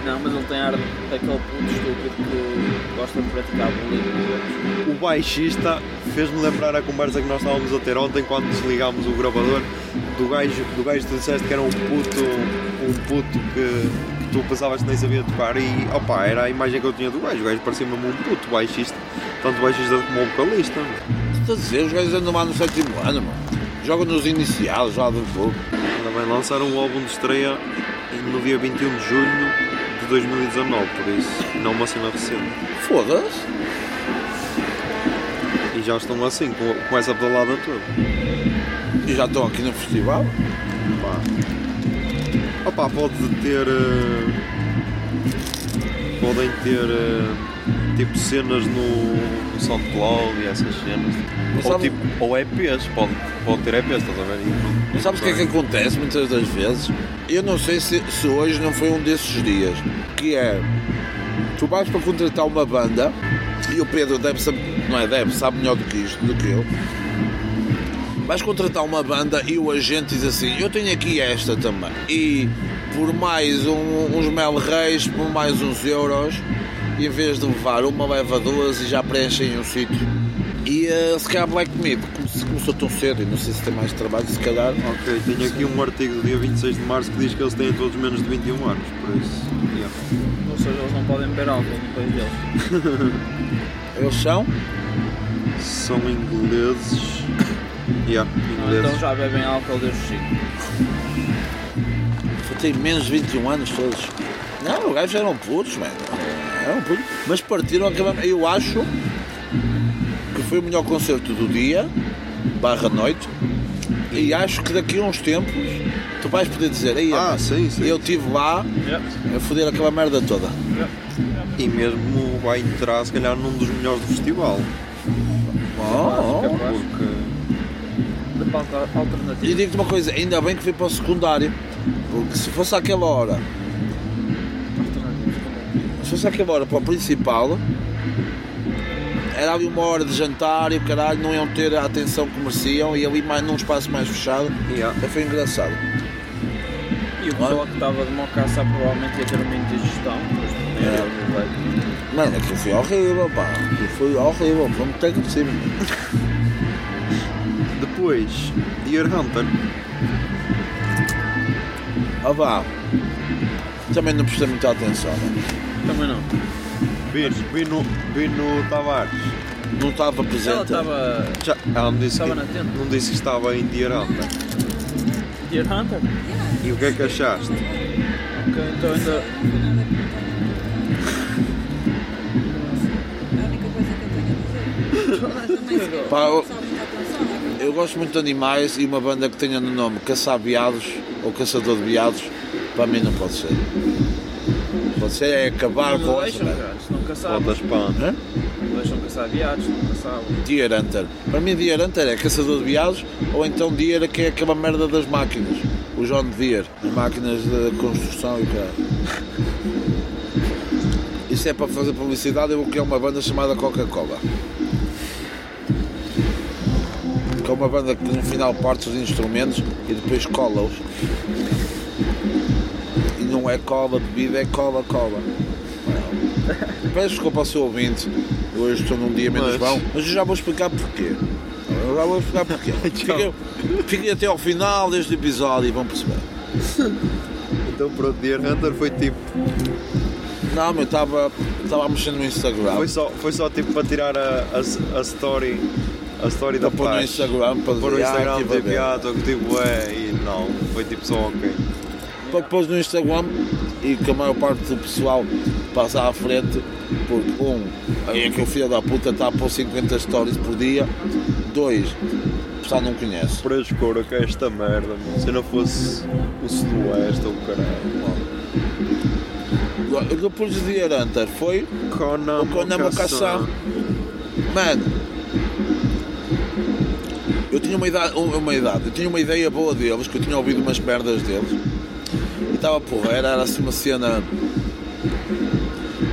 Não, mas ele tem ar daquele puto estúpido que gosta de praticar bullying. O baixista fez-me lembrar a conversa que nós estávamos a ter ontem quando desligámos o gravador do gajo, do gajo que tu disseste que era um puto, um puto que, que tu pensavas que nem sabia tocar e opa, era a imagem que eu tinha do gajo. O gajo parecia mesmo um puto baixista, tanto baixista como vocalista. Estou a dizer, os gajos andam lá no sétimo ano, mano. Jogam nos iniciados lá do clube. Ainda bem, lançaram um álbum de estreia no dia 21 de junho de 2019, por isso, não uma cena recente. Foda-se. E já estão assim, com, com essa pedalada toda. E já estão aqui no festival. Pá. Opa, pode ter. eh, podem ter. eh, tipo cenas no, no SoundCloud e essas cenas. Ou, sabe- tipo, ou EPs, pode, pode ter EPs, estás a ver? E não- sabes o que é que acontece muitas das vezes? Eu não sei se, se hoje não foi um desses dias. Que é. Tu vais para contratar uma banda e o Pedro deve saber. Não é deve, sabe melhor do que isto, do que eu. Vais contratar uma banda e o agente diz assim: Eu tenho aqui esta também. E por mais um- uns mel reis, por mais uns euros, em vez de levar uma, leva duas e já preenchem um sítio. E eh, se calhar Black come- começou tão cedo e não sei se tem mais trabalho, se calhar. Ok, tenho aqui um artigo do dia 26 de março que diz que eles têm todos menos de 21 anos, por isso. yeah. Ou seja, eles não podem beber álcool país deles. Eles são? São ingleses. Yeah, ingleses. Então já bebem álcool desde os 5. Tem menos de 21 anos todos. Não, os gajos eram putos, mano. Putos. Mas partiram acabamos. Eu acho que foi o melhor concerto do dia, barra noite. E acho que daqui a uns tempos tu vais poder dizer, aí Ah, sim, sim. eu estive lá a foder aquela merda toda. E mesmo vai entrar, se calhar, num dos melhores do festival. Oh, oh. Porque. E digo-te uma coisa, ainda bem que fui para o secundário. Porque se fosse àquela hora, se fosse àquela hora para o principal, era ali uma hora de jantar e o caralho não iam ter a atenção que mereciam e ali mais, num espaço mais fechado. Yeah. Até foi engraçado. E o pessoal que estava de mocaça provavelmente ia ter uma indigestão. De comer É. Mano, aquilo foi horrível, pá. Aquilo foi horrível. Vamos ter que cima. Depois, Deer Hunter. Ah vá. Também não prestei muita atenção. Mano. Também não. Vi, vi, no, vi no Tavares. Não estava Ela presente. estava. Já, ela não disse, que, Estava na tenda. não disse que estava em Deer Hunter. Deer Hunter? E o que é que achaste? Ok, então ainda. Pá, eu-? Eu gosto muito de animais e uma banda que tenha no nome Caçar Veados ou Caçador de Veados, para mim não pode ser. Pode ser é acabar Não com me essa deixam, cara. Se não pan. Hã? Não deixam caçar viados, não caçavam. Deer Hunter. Para mim, Deer Hunter é Caçador de Veados ou então Deer que é aquela merda das máquinas. O John Deere, as máquinas de construção e cara. Isso é para fazer publicidade, eu vou criar uma banda chamada Coca-Cola. Que é uma banda que no final parte os instrumentos e depois cola-os. Não é cola bebida, é cola-cola. Peço desculpa ao seu ouvinte, Hoje estou num dia menos Mas- bom, mas eu já vou explicar porquê. Eu já vou explicar porquê. Fiquem, fiquem até ao final deste episódio e vão perceber. Então pronto, Deer Hunter foi tipo. Não, mas eu estava estava a mexer no Instagram. Foi só, foi só tipo para tirar a, a, a story. A story da Para pôr no. Instagram para Pôr no ah, Instagram tipo, ah, estou tipo, é, e não. Foi tipo só ok. Para pôs no Instagram e que a maior parte do pessoal passa à frente porque um, é que o filho da puta está a pôr 50 stories por dia, dois, o pessoal não conhece. Para escuro que é esta merda, meu. Se não fosse o Sudoeste ou o caralho. Depois de Hunter foi Conan o Conan Mocassin. Mano, eu tinha uma idade, uma idade, eu tinha uma ideia boa deles, que eu tinha ouvido umas merdas deles. Estava porra, era, era assim uma cena.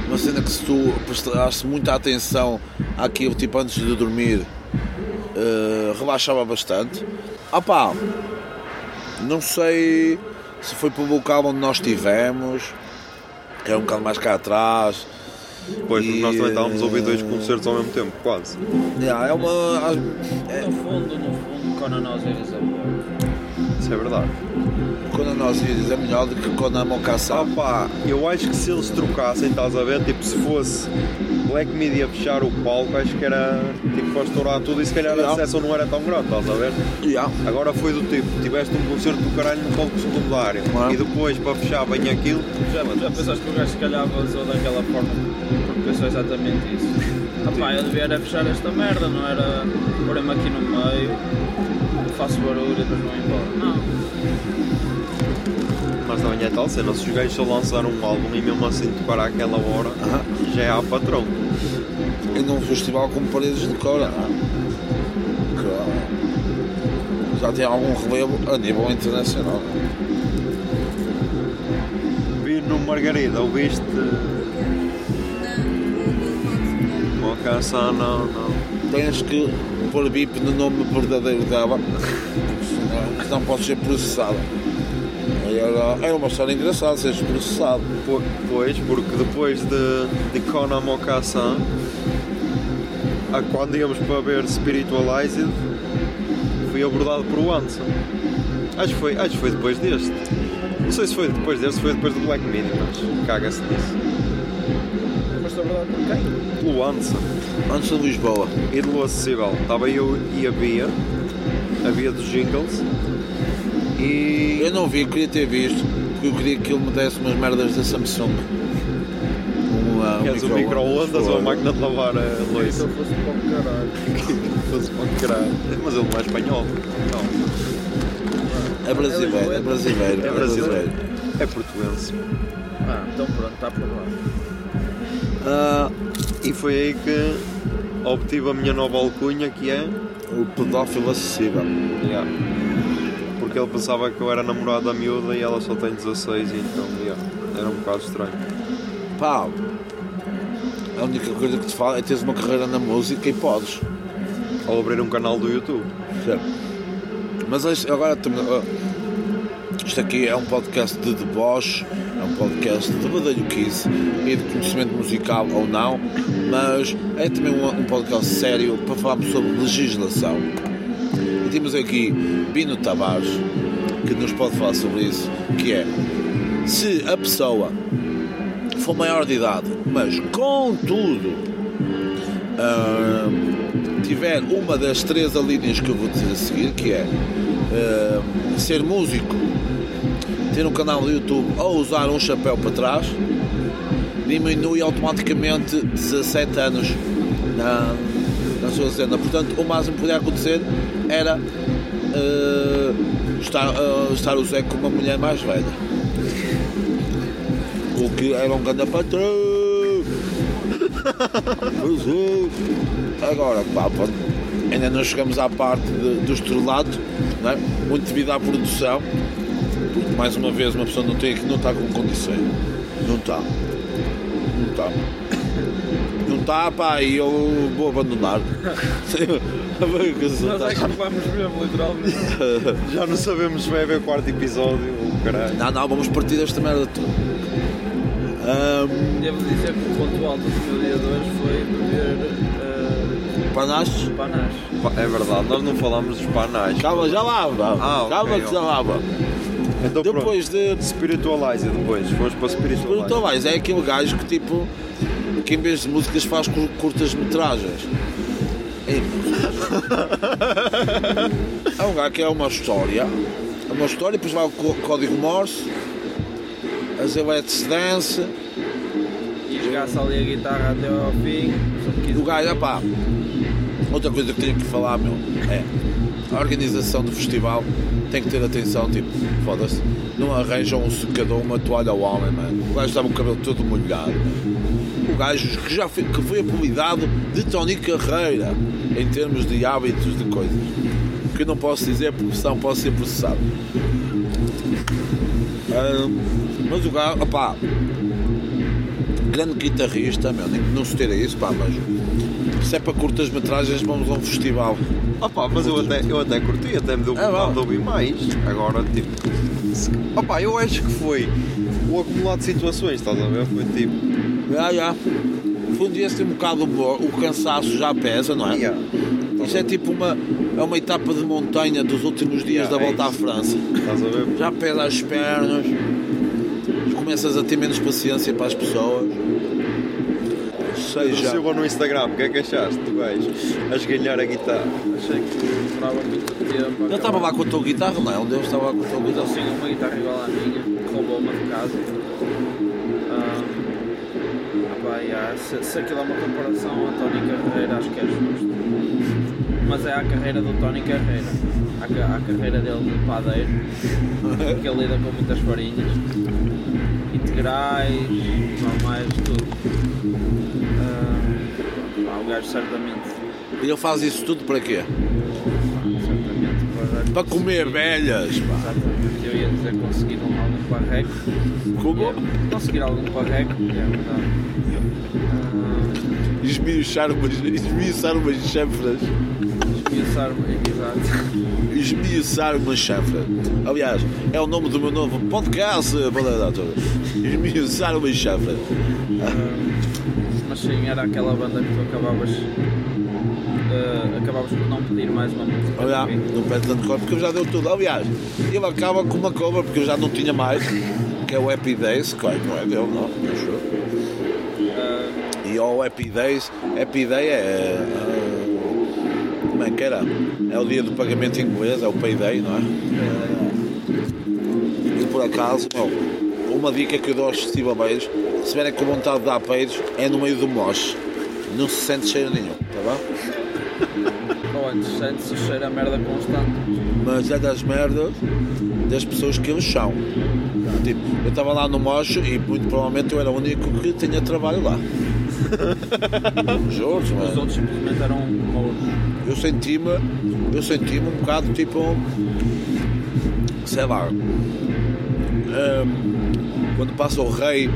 Uma cena que se tu prestasse muita atenção àquilo, tipo antes de dormir, eh, relaxava bastante. Ah pá, não sei se foi para o local onde nós estivemos, que era um bocado mais cá atrás. Pois, porque nós também estávamos a ouvir dois eh, concertos ao mesmo tempo, quase. Yeah, é uma. No fundo, no fundo, Conan Osiris é melhor. Isso é verdade. Quando nós íamos é melhor do que quando a Mocassin. Ah pá, eu acho que se eles trocassem, estás a ver? Tipo, se fosse Black Media fechar o palco, acho que era tipo para estourar tudo e se calhar a Yeah. recepção não era tão grande, estás a ver? Yeah. Agora foi do tipo, tiveste um concerto do caralho no palco secundário Ah. e depois para fechar bem aquilo, Já, já pensaste que o gajo se calhar vazou daquela forma porque pensou exatamente isso? Pá, eu devia era fechar esta merda, não era pôr-me aqui no meio, faço barulho e depois vou embora. Não. Mas também é tal cena, se os gajos só lançaram um álbum e mesmo assim tocar àquela hora, já é a patrão. E num festival como Paredes de Cora. que Já tem algum relevo a nível internacional. Vi no Margarida, ouviste? Mocassin, não, não. Tens que pôr bip no nome verdadeiro dela, senão, senão podes ser processado. Era, era uma história engraçada seres processado. Po- Pois, porque depois de, de a- quando íamos para ver Spiritualized, fui abordado por o Anson. Acho que foi, acho que foi depois deste. Não sei se foi depois deste, foi depois do Black Midi, mas caga-se nisso. Mas na verdade, quem? Pelo Anson. Antes de Lisboa. E do acessível. Estava eu e a Bia, a Bia dos Jingles. E. Eu não vi, queria ter visto, porque eu queria que ele me desse umas merdas da Samsung. Uma, um Queres o micro-ondas ou a máquina de lavar a louça? eu fosse para o caralho. Fosse para o caralho. Mas ele não é espanhol. Não. É brasileiro, é brasileiro. É brasileiro. É portuense. Ah, então pronto, está por lá. Ah, e foi aí que obtive a minha nova alcunha que é. O pedófilo acessível. Yeah. Porque ele pensava que eu era namorado da miúda e ela só tem 16 e então yeah, era um bocado estranho. Pá, a única coisa que te fala é teres uma carreira na música e podes. Ao abrir um canal do YouTube. Certo. Mas isto- agora Isto aqui é um podcast de deboche, é um podcast de badalhoquice e de conhecimento musical ou não, mas é também um, um podcast sério para falarmos sobre legislação. E temos aqui Bino Tavares, que nos pode falar sobre isso, que é se a pessoa for maior de idade, mas contudo ah, tiver uma das três alíneas que eu vou dizer a seguir, que é ah, ser músico, ter um canal do YouTube ou usar um chapéu para trás, diminui automaticamente 17 anos na sua cena. Portanto, o máximo que podia acontecer era ah, estar, ah, estar o Zé com uma mulher mais velha. O que era um grande patrão. Agora, pá, ainda não chegamos à parte de- do estrelado, não é? muito devido à produção, porque mais uma vez uma pessoa não, tem, não está com condições. Não está. Não está. Está, pá, e eu vou abandonar. Nós é que vamos mesmo, literalmente. Já não sabemos se vai haver quarto episódio ou caralho. Não, não, vamos partir desta merda toda. Ahm, Devo dizer que o ponto alto do meu dia de hoje foi beber uh, Panache? panache. É verdade, nós não falamos dos panais. Calma, já lá. Ah, ok, Calma que já lá. Então pronto. Depois de. Spiritualize depois, vamos para Spiritualize. Mais, é aquele gajo que tipo. Que em vez de músicas faz cur- curtas-metragens. É um gajo que é uma história. É uma história, depois vai o có- código Morse, as Let's Dance. E jogasse ali a guitarra até ao fim. O gajo, pá. Outra coisa que tenho que falar, meu, é a organização do festival tem que ter atenção, tipo, foda-se, não arranjam um secador, uma toalha ao homem, mano. O gajo estava com o cabelo todo molhado. Gajo que já foi, que foi apelidado de Tony Carreira em termos de hábitos de coisas. Que eu não posso dizer porque senão posso ser processado. Ah, mas o gajo, opá, grande guitarrista, meu, nem não se tira isso, pá, mas se é para curtas metragens, vamos a um festival. Opa, mas eu até, eu até curti, até me deu É, vontade de ouvir mais. Agora, tipo. Opa, eu acho que foi o acumulado de situações, estás a ver? Foi tipo. Já, já. Foi um bocado o, o cansaço já pesa, não é? Yeah. Isso é tipo uma, é uma etapa de montanha dos últimos dias Yeah, da é volta à isso. França. Estás a ver? Já pesa as pernas, começas a ter menos paciência para as pessoas. Seja. Silva no Instagram, o que é que achaste? Tu gajo a esgalhar a guitarra. Achei que demorava muito tempo. Ele estava lá com a tua guitarra, não é? Deles estava lá com a tua ele guitarra. tinha uma guitarra igual à minha, roubou uma de casa. Ah, ah, pá, yeah, se, se aquilo é uma comparação a Tony Carreira, acho que é justo. Mas é a carreira do Tony Carreira. A, a carreira dele de padeiro, que ele lida com muitas farinhas. Integrais, normais, tudo. Ah, pá, o gajo certamente, E ele faz isso tudo para quê? para, Para comer velhas, pá. Exatamente, eu ia dizer conseguir um- algum parreco. Como? Conseguir algum parreco, é verdade. Esmiuçar umas, esmiuçar umas chanfras. Esmiuçar-me, exato. Esmiuçar uma chanfra. Aliás, é o nome do meu novo podcast. Esmiuçar uma chanfra. Ah, mas sim, era aquela banda que tu acabavas. ah, acabavas por não pedir mais uma música. Olha, não pede tanto porque eu já deu tudo. Aliás, ele acaba com uma cover porque eu já não tinha mais, que é o Happy Days, olha, não é dele, não, E ao Happy Days, Happy Day é. ah, como é que era? É o dia do pagamento em inglês, é o Payday, não é? E por acaso, meu, uma dica que eu dou aos festivais, se tiverem com vontade de dar peidos, é no meio do moche. Não se sente cheiro nenhum, tá bem? ou antes, sente-se o cheiro a merda constante. mas é das merdas das pessoas que eles são. Tipo, eu estava lá no mocho e muito provavelmente eu era o único que tinha trabalho lá. Juro, Os mano. outros simplesmente eram mouros. Eu senti-me, eu senti-me um bocado tipo, sei lá, hum, quando passa o rei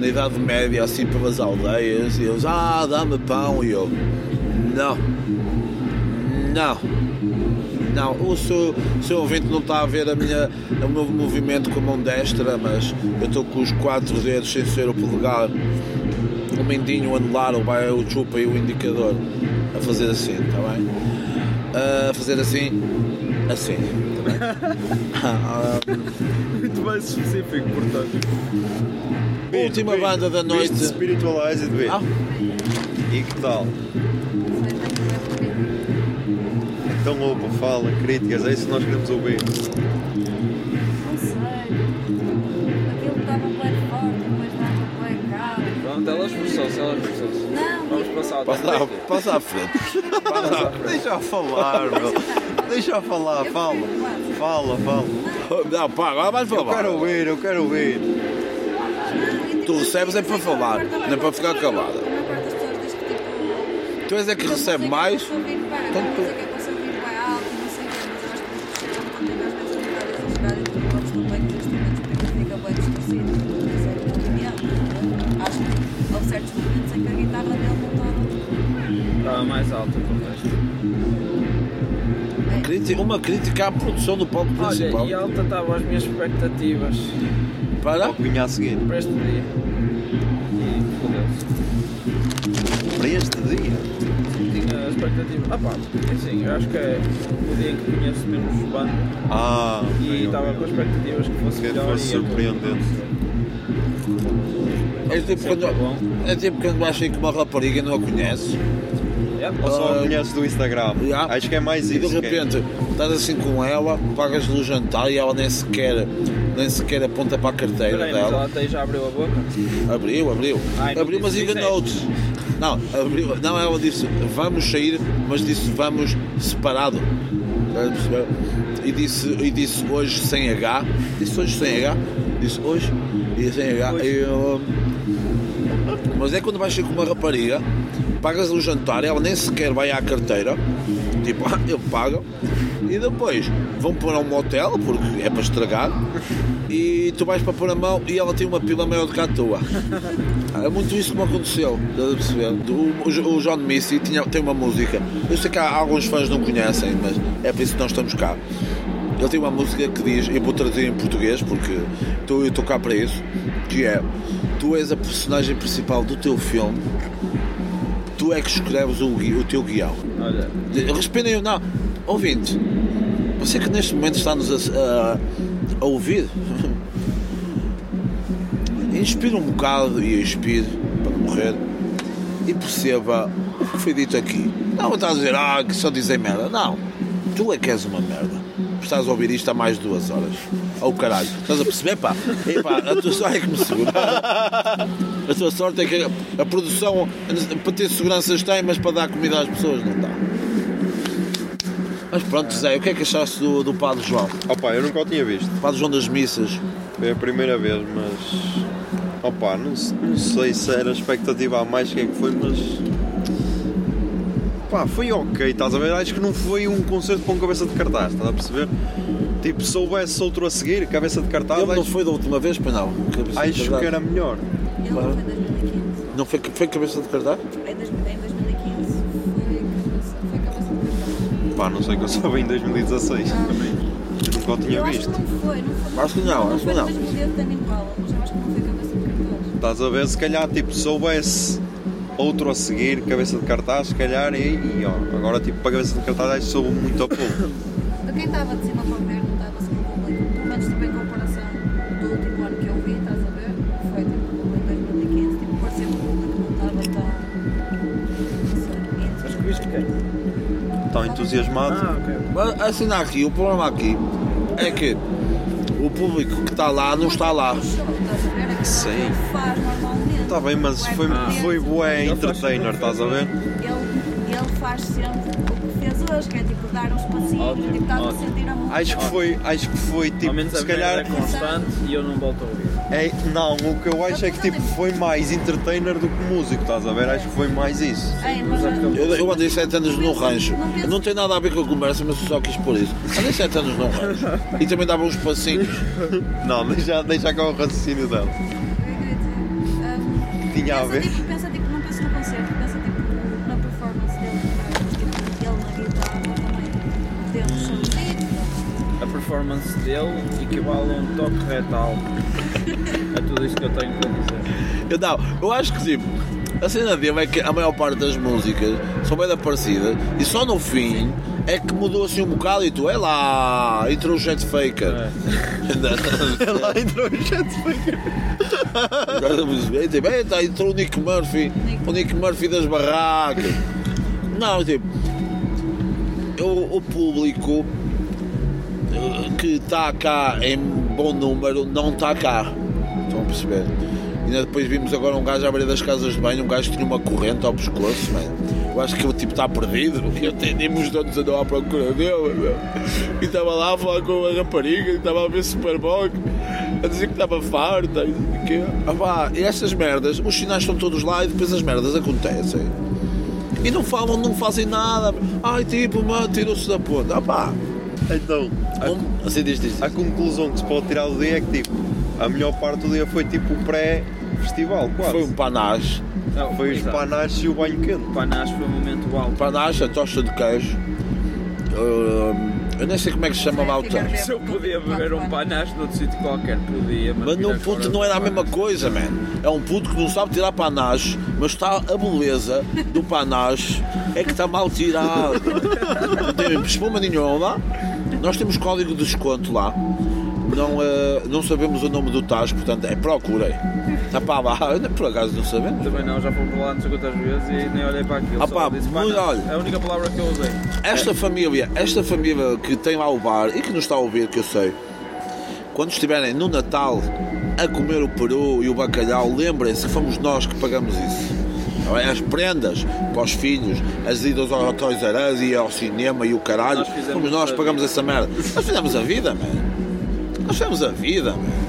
na Idade Média assim pelas aldeias e eles, ah, dá-me pão e eu, não, não. Não, o seu, seu ouvinte não está a ver a minha, o meu movimento com a mão destra, mas eu estou com os quatro dedos sem ser o polegar, o mindinho, o anular, o, vai- o chupa e o indicador a fazer assim, está bem? A fazer assim, assim, está bem? Muito mais específico, portanto. última banda da noite. Spiritualized, vê. Ah, E que tal? Então, opa, fala, críticas, é isso que nós queremos ouvir. Passa, passa à frente. Deixa-a falar, meu. Deixa-a falar, fala. Fala, fala. Não, pá, agora vais Eu falar. quero ouvir, eu quero ouvir. Tu recebes é para falar, não é para ficar calada. A tipo. Tu és é que recebe mais. Tanto Tanto- alta que o. Crítica- Uma crítica à produção do palco principal. Olha, e alta estavam as minhas expectativas Para? Vinha a seguir. para este dia. Para este dia. Tinha expectativa. Ah pá, assim, eu acho que é o dia em que conheço menos banda Ah, e estava ok. com expectativas que fosse Que melhor fosse e surpreendente. É tipo Sempre quando, bom. é tipo quando sair com uma rapariga e não a conheces. Yeah, Ou só Ah, conheces do Instagram. Já. Acho que é mais E de isso. é. repente estás assim com ela, pagas-lhe o jantar e ela nem sequer, nem sequer aponta para a carteira Peraí, mas dela. ela até já abriu a boca. Abriu, abriu. Ai, abriu, mas enganou-te. Não, abriu, não, ela disse vamos sair, mas disse vamos separado. A? E disse, e disse hoje sem H. Disse hoje sem H. Disse hoje e sem H. Eu- mas é quando vais sair com uma rapariga, pagas o jantar, ela nem sequer vai à carteira. Tipo, ah, eu pago. E depois vão pôr a um motel, porque é para estragar. E tu vais para pôr a mão e ela tem uma pila maior do que a tua. É muito isso que me aconteceu, estás a perceber? O, o, o John Missy tinha, tem uma música, eu sei que há, alguns fãs não conhecem, mas é por isso que nós estamos cá. Ele tem uma música que diz, eu vou traduzir em português porque estou, eu estou cá para isso, que é Tu és a personagem principal do teu filme, tu é que escreves o, o teu guião. Olha, Respirem, não, ouvinte, você que neste momento está-nos a, a- a ouvir, inspire um bocado e expire para morrer e perceba o que foi dito aqui. Não está a dizer, ah, que só dizem merda. Não, tu é que és uma merda. Estás a ouvir isto há mais de duas horas. Oh caralho, estás a perceber, pá? A tua sorte é que me segura. A tua sorte é que a produção, para ter seguranças tem, mas para dar comida às pessoas não dá. Mas pronto, Zé, o que é que achaste do, do Padre João? Opa, eu nunca o tinha visto. Padre João das Missas. Foi a primeira vez, mas. Opa, não, não sei se era expectativa a mais que é que foi, mas. Pá, foi ok, estás a ver? Acho que não foi um concerto com cabeça de cartaz, estás a perceber? Tipo, se houvesse outro a seguir, cabeça de cartaz, Ele não acho, foi da última vez, pois não? Cabeça acho que era melhor. Ele não foi em 2015. Não foi, foi cabeça de cartaz? Em 2015 foi cabeça, foi cabeça de cartaz. Pá, não sei que eu soube em 2016 também. Eu nunca o tinha Eu acho visto. que não foi, não foi. Acho que não, acho que foi não. dia de Tame Impala, mas acho que não foi cabeça de cartaz. Estás a ver? Se calhar, tipo, se houvesse outro a seguir, cabeça de cartaz, se calhar, e, e ó, agora, tipo, para cabeça de cartaz, acho que soube muito a pouco. De quem estava de cima para ver, não estava assim no público. Pelo menos tipo, em comparação do último ano que eu vi, estás a ver? Foi tipo em 2015, tipo, parecia que o público não estava tão. Mas que viste quem? Tão entusiasmado. Ah, ok. Mas assim aqui, o problema aqui é que o público que está lá não está lá. É Sim. Ele faz normalmente. Está bem, mas foi, foi bué entertainer, estás a ver? Ele, ele faz sempre o que fez hoje, que é tipo dar uns passinhos, Ótimo, tipo, estás a sentir a música. Acho que foi, acho que foi, Ao tipo, menos se calhar... é constante e eu não volto a ouvir. É, não, o que eu acho é que, tipo, foi mais entertainer do que músico, estás a ver? Acho que foi mais isso. Ei, mas, Mas é Eu, eu andei 7 anos no rancho. Não tem nada a ver com a conversa, mas eu só quis por isso. Andei 7 anos no rancho. E também dava uns passinhos. Não, deixa, deixa cá o raciocínio dela. Um, a pensa. Tipo, pensa tipo, não pensa no concerto, pensa tipo na performance dele, tipo, ele na guitarra também um sorriso. A performance dele equivale a um toque retal. É tudo isso que eu tenho para dizer. Eu, não, eu acho que tipo, a cena dele é que a maior parte das músicas são bem parecidas e só no fim é que mudou assim um bocado e tu, é lá, entrou o Jet Faker. Ela entrou o Jet Faker. Tipo, "Eita, entrou o Nick Murphy, o Nick Murphy das barracas. Não, tipo, o, o público eh, que está cá em bom número não está cá. Estão a perceber? E ainda depois vimos agora um gajo à beira das casas de banho, um gajo que tinha uma corrente ao pescoço, mano. Eu acho que ele tipo está perdido. E atendemos todos andam à procura dele, meu. E estava lá a falar com a rapariga, e estava a ver Superboc, a dizer que estava farta. E, que, ah, pá, e estas merdas, os sinais estão todos lá e depois as merdas acontecem. E não falam, não fazem nada. Ai, tipo, mano, tirou-se da ponta. Ah, pá. Então, a, Um, assim diz, diz. a conclusão que se pode tirar do dia é que, tipo, a melhor parte do dia foi, tipo, o pré-festival, quase. Foi um panache. Não, Foi os exato. panaches e o banho quente. O panache foi um momento alto. Panache, a tocha de queijo. hum, Eu nem sei como é que se chama lá o tanque. Se eu podia beber um panache noutro sítio qualquer, podia. Mas agora- puto, não era a mesma coisa, man. É um puto que não sabe tirar panache, mas está a beleza do panache é que está mal tirado. Não tem espuma nenhuma. Nós temos código de desconto lá. Não, eh, não sabemos o nome do Tasco, portanto, é procurei. Está para lá, eu nem por acaso não sabemos. Também não, já fui para lá não sei quantas vezes e nem olhei para aquilo. Ah, pá, disse muito- olha. É a única palavra que eu usei. Esta família, esta família que tem lá o bar e que nos está a ouvir, que eu sei, quando estiverem no Natal a comer o peru e o bacalhau, lembrem-se que fomos nós que pagamos isso. É? As prendas para os filhos, as idas ao Toys R Us e ao cinema e o caralho, Nós fomos nós que pagamos essa merda. Nós fizemos a vida, man. Nós fizemos a vida, man.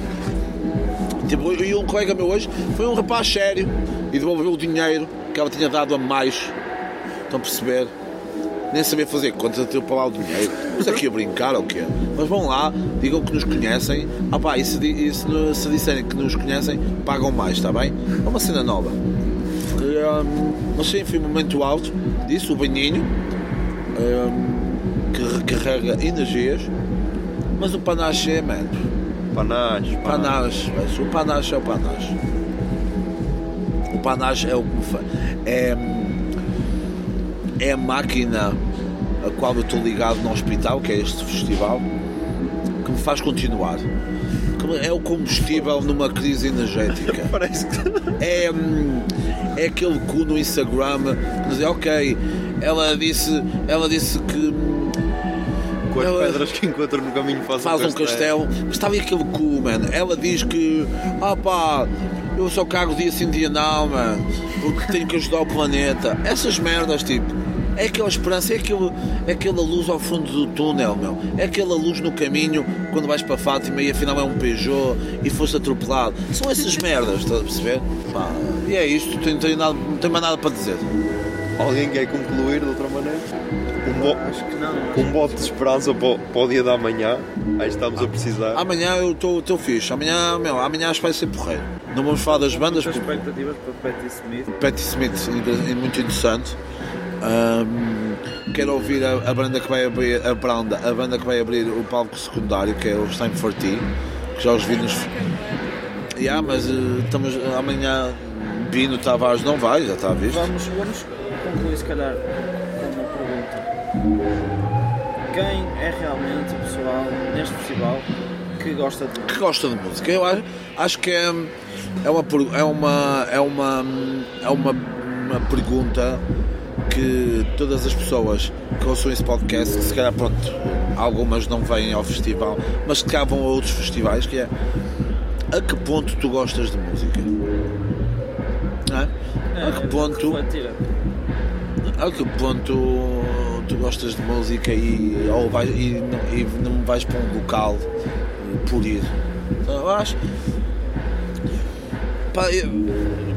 Tipo, e um colega meu hoje foi um rapaz sério e devolveu o dinheiro que ela tinha dado a mais. Estão a perceber? Nem sabia fazer contas, teve para lá o dinheiro. Mas aqui a brincar ou quê? Mas vão lá, digam que nos conhecem. Ah pá, e se, e se, se disserem que nos conhecem, pagam mais, está bem? É uma cena nova. Hum, mas sim, foi um momento alto disso, o banhinho, hum, que recarrega energias. Mas o panache é, mano. Panache, Panache, mas o panache é o panache. O panache é o é, é a máquina a qual eu estou ligado no hospital, que é este festival, que me faz continuar. É o combustível numa crise energética. Parece que. É, é aquele cu no Instagram que diz, ok, ela disse, ela disse que Com as Ela- pedras que encontro no caminho faz, faz um castelo. Mas está ali aquele cu, mano. Ela diz que, ah pá, eu só cago dia sim, dia não, mano, porque tenho que ajudar o planeta. Essas merdas, tipo, é aquela esperança, é, aquele, é aquela luz ao fundo do túnel, meu. É aquela luz no caminho quando vais para Fátima e afinal é um Peugeot e foste atropelado. São essas merdas, estás a perceber? Pá, e é isto, tenho, tenho nada, não tenho mais nada para dizer. Alguém quer concluir de outra maneira? Um, bo... Acho que não. um bote de esperança para o, para o dia da manhã. Aí estamos a precisar. Amanhã eu estou fixe. Amanhã, meu, amanhã acho que vai ser porreiro. Não vamos falar das bandas, Muitas porque expectativas para Patti Smith. Patti Smith é muito interessante. Ahm, quero ouvir a, a banda que vai abrir a banda, a banda que vai abrir o palco secundário, que é o Time for Tea, que já os vi nos. Yeah, mas eh, estamos amanhã Bino Tavares não vai, já está visto. Vamos, vamos concluir, se calhar, com. Quem é realmente o pessoal neste festival que gosta de que gosta de música. Eu acho, acho que é, é, uma, é, uma, é, uma, é uma, uma pergunta que todas as pessoas que ouçam esse podcast, que se calhar pronto, algumas não vêm ao festival, mas que cá vão a outros festivais, que é a que ponto tu gostas de música? Não é? A que ponto a que ponto tu gostas de música e, ou vais, e, não, e não vais para um local eh, por ir? Eu acho. Pá, eu-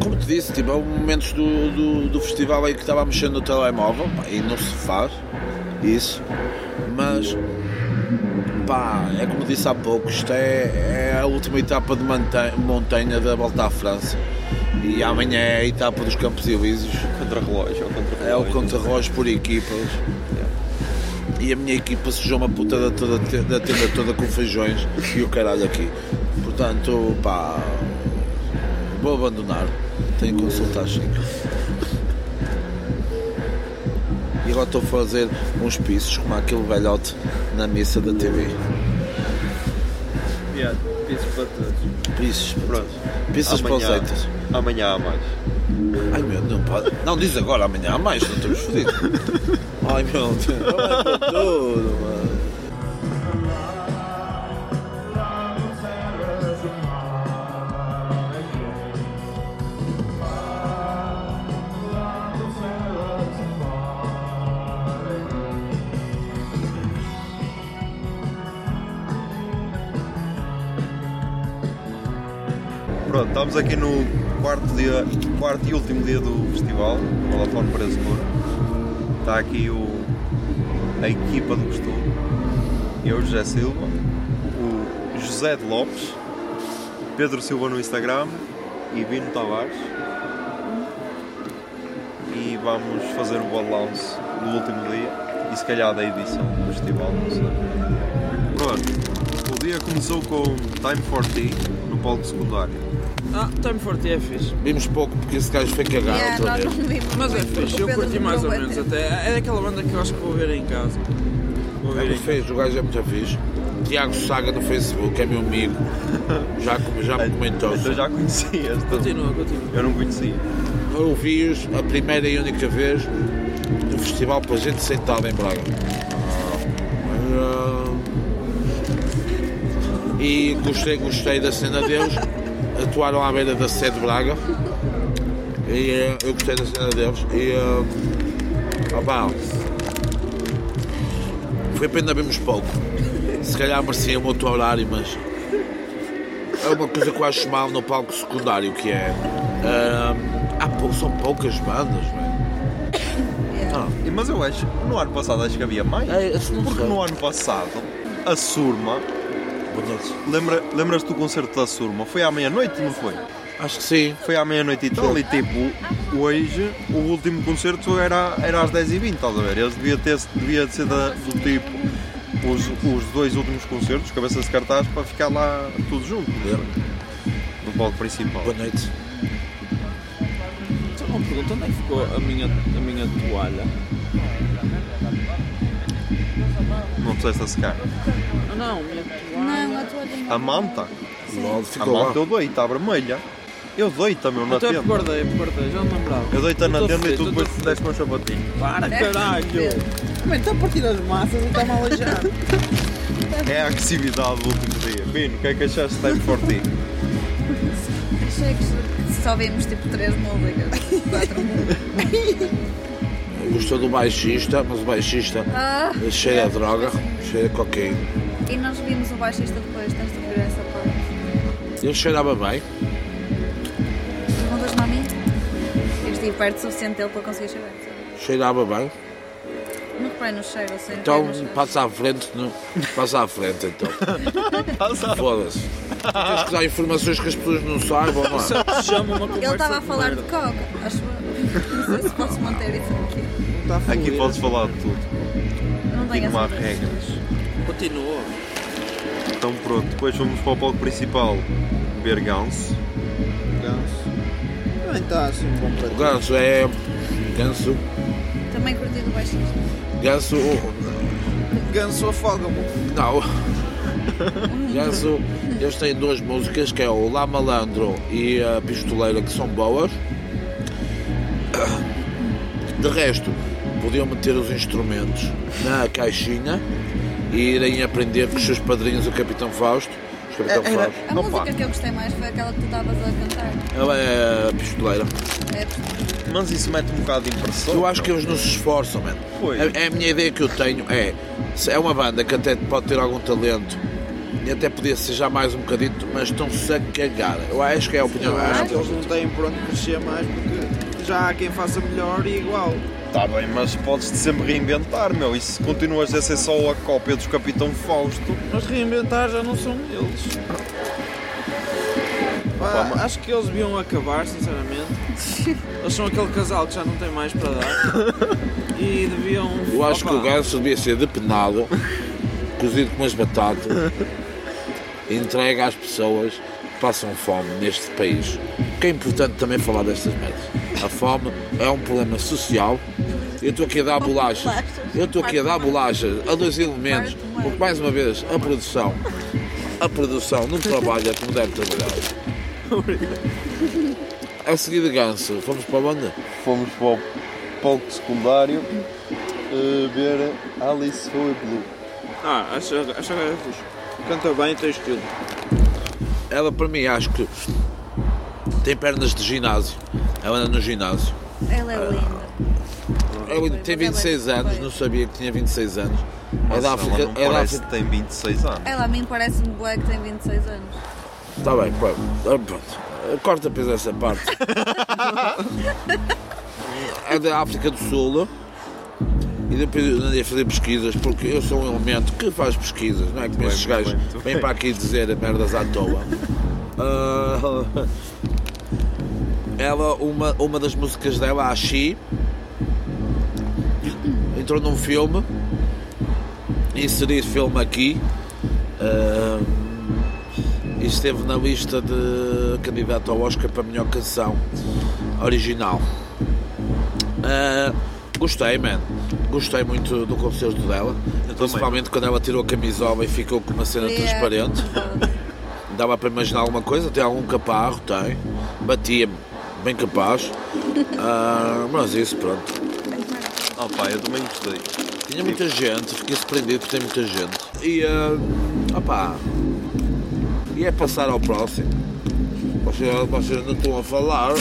como te disse, tipo, houve momentos do, do, do festival em que estava mexer no telemóvel pá, e não se faz isso, mas pá, é como disse há pouco, isto é, é a última etapa de montanha, montanha da volta à França e amanhã é a etapa dos Campos Elíseos. É o contra-relógio por equipas. E a minha equipa sujou uma puta da, toda, da tenda toda com feijões e o caralho aqui. Portanto, pá, vou abandonar. Tenho que consultar Chico. E agora estou a fazer uns pisos como aquele velhote na missa da TV. Yeah, pisos para todos. Pisos, Pronto. pisos para os haters. Amanhã há mais. Ai meu, não pode. Não diz agora, amanhã há mais, não estamos fodidos. Ai meu Deus, vai para tudo, mano. Pronto, estamos aqui no quarto, dia, quarto e último dia do festival, Vodafone para Seguro. Está aqui o, a equipa do costume. Eu, José Silva, o José de Lopes, Pedro Silva no Instagram e Bino Tavares. E vamos fazer o balanço do último dia e se calhar da edição do festival, não sei. Pronto, o dia começou com Time for Tea no palco secundário. Ah, Time for Tea é fixe. Vimos pouco porque esse gajo foi cagar Yeah, outra nós vez. não vimos Mas é fixe, eu curti mais ou menos até. É daquela banda que eu acho que vou ver em casa. Vou É ver em muito fixe, o gajo é muito fixe. Tiago Saga no Facebook, é meu amigo. Já, com- já me comentou. Então já conhecias, tu. Continua, continua. eu não conhecia. Eu ouvi-os a primeira e única vez no festival para gente sentada em Braga. Ah, E gostei, gostei da cena deles. Atuaram à beira da sede de Braga. E eh, eu gostei da cena deles. E ah, opá, foi pena vermos pouco. Se calhar merecia um outro horário, mas é uma coisa que eu acho mal no palco secundário, que é. ah, há pou- são poucas bandas, velho. E- Mas eu acho, no ano passado acho que havia mais. É, Porque no ano passado, a Surma, Bonito. lembra, lembras-te do concerto da Surma? Foi à meia-noite, não foi? Acho que sim. Foi à meia-noite e tal, e tipo, hoje o último concerto era, era às 10h20, estás a ver? Eles devia, ter, devia ser da- do tipo, os, os dois últimos concertos, cabeças de cartaz, para ficar lá tudo junto, no palco principal. Boa noite. Só uma pergunta, onde é que ficou a minha, a minha toalha? Não precisaste a secar. Ah não, a minha toalha. Não, a toalha A manta, a manta eu dei, está vermelha. Eu dei-te, meu, na tenda. guardei, guardei, já não lembrava. Eu dei-te na tenda e tu depois fedido. deste-me um sapatinho. Para, caralho! Mano, está a partir as massas e está-me a aleijar. É a agressividade do último dia. Bino, o que é que achaste de Time for Tea? Achei que só vimos tipo três músicas. Quatro músicas. Gostou do baixista, mas o baixista Ah, cheira a droga, cheira a cocaína. e nós vimos o baixista depois, tens de ver essa parte. Ele cheirava bem. Perguntas-me a mim? Eu estive perto o suficiente dele para conseguir chegar. sabe? Cheirava bem. Não reparei no cheiro, assim. Então passa à frente, no... passa à frente então. Foda-se. Tens que dar informações que as pessoas não saibam, não é? Conversa Ele estava a falar de coca, acho eu. Não sei se posso manter isso aqui. Está a Aqui fluir. podes falar de tudo. Não E tenho não há essa certeza. regras. Continua. Então pronto, depois fomos para o palco principal ver Ganso. Ganso. Também está assim um bom para O ganso é. Ganso. Também curti do baixista. Ganso. Ganso afoga-me. Não. Ganso. Eles têm duas músicas que é o La Malandro e a Pistoleira que são boas. De resto, podiam meter os instrumentos na caixinha e irem aprender com os seus padrinhos o Capitão Fausto. Os Capitão Era- Fausto. A Opa. música que eu gostei mais foi aquela que tu estavas a cantar. Ela é a pistoleira. É, Mas isso mete um bocado de impressão. Eu acho que eles não se esforçam, mano. Pois. A, a minha ideia que eu tenho é, se é uma banda que até pode ter algum talento e até podia ser já mais um bocadito, mas estão-se a cagar. Eu acho que é a opinião. Eu acho que eles não têm por onde crescer mais porque já há quem faça melhor e igual. Está bem, mas podes-te sempre reinventar, meu. E se continuas a ser só a cópia dos Capitão Fausto, Mas reinventar já não são eles. Pá, Pá, mas- acho que eles deviam acabar, sinceramente. Eles são aquele casal que já não tem mais para dar. E deviam. Eu acho que Opa, o ganso devia ser depenado, cozido com umas batatas, entregue às pessoas que passam fome neste país. O que é importante também falar destas merdas. A fome é um problema social. Eu estou aqui a dar bolachas. Eu estou aqui a dar bolachas a dois elementos, porque mais uma vez a produção, a produção não trabalha como deve trabalhar. A seguir de ganso, fomos para a banda? fomos para o palco secundário eh, ver Alice Foi Blue. Ah, acho, acho que é fixe. Canta bem e tem estilo. Ela para mim acho que tem pernas de ginásio. Ela anda no ginásio. ela é linda. Ela tem 26 anos, não sabia que tinha 26 anos. É Mas da ela África. não É da parece África. que tem 26 anos. Ela a mim parece-me boa que tem 26 anos. Está bem, pronto. Ah, pronto. Corta depois essa parte. é da África do Sul. E depois eu andei a fazer pesquisas, porque eu sou um elemento que faz pesquisas, não é? Como estes bem, gajos bem. vêm para aqui dizer merdas à toa. Ah, ela, uma, uma das músicas dela, a She, entrou num filme inserir filme aqui. Ah, e esteve na lista de candidato ao Oscar para a melhor canção original. Ah, gostei, man. Gostei muito do concerto dela. Principalmente quando ela tirou a camisola e ficou com uma cena Yeah. transparente. Dava para imaginar alguma coisa, tem algum caparro, tem. Batia-me, bem capaz. Ah, mas isso, pronto. Oh pá, eu também gostei. Tinha muita gente, fiquei surpreendido que tem muita gente. E, ah, opá, e é passar ao próximo. Vocês, vocês não estão a falar.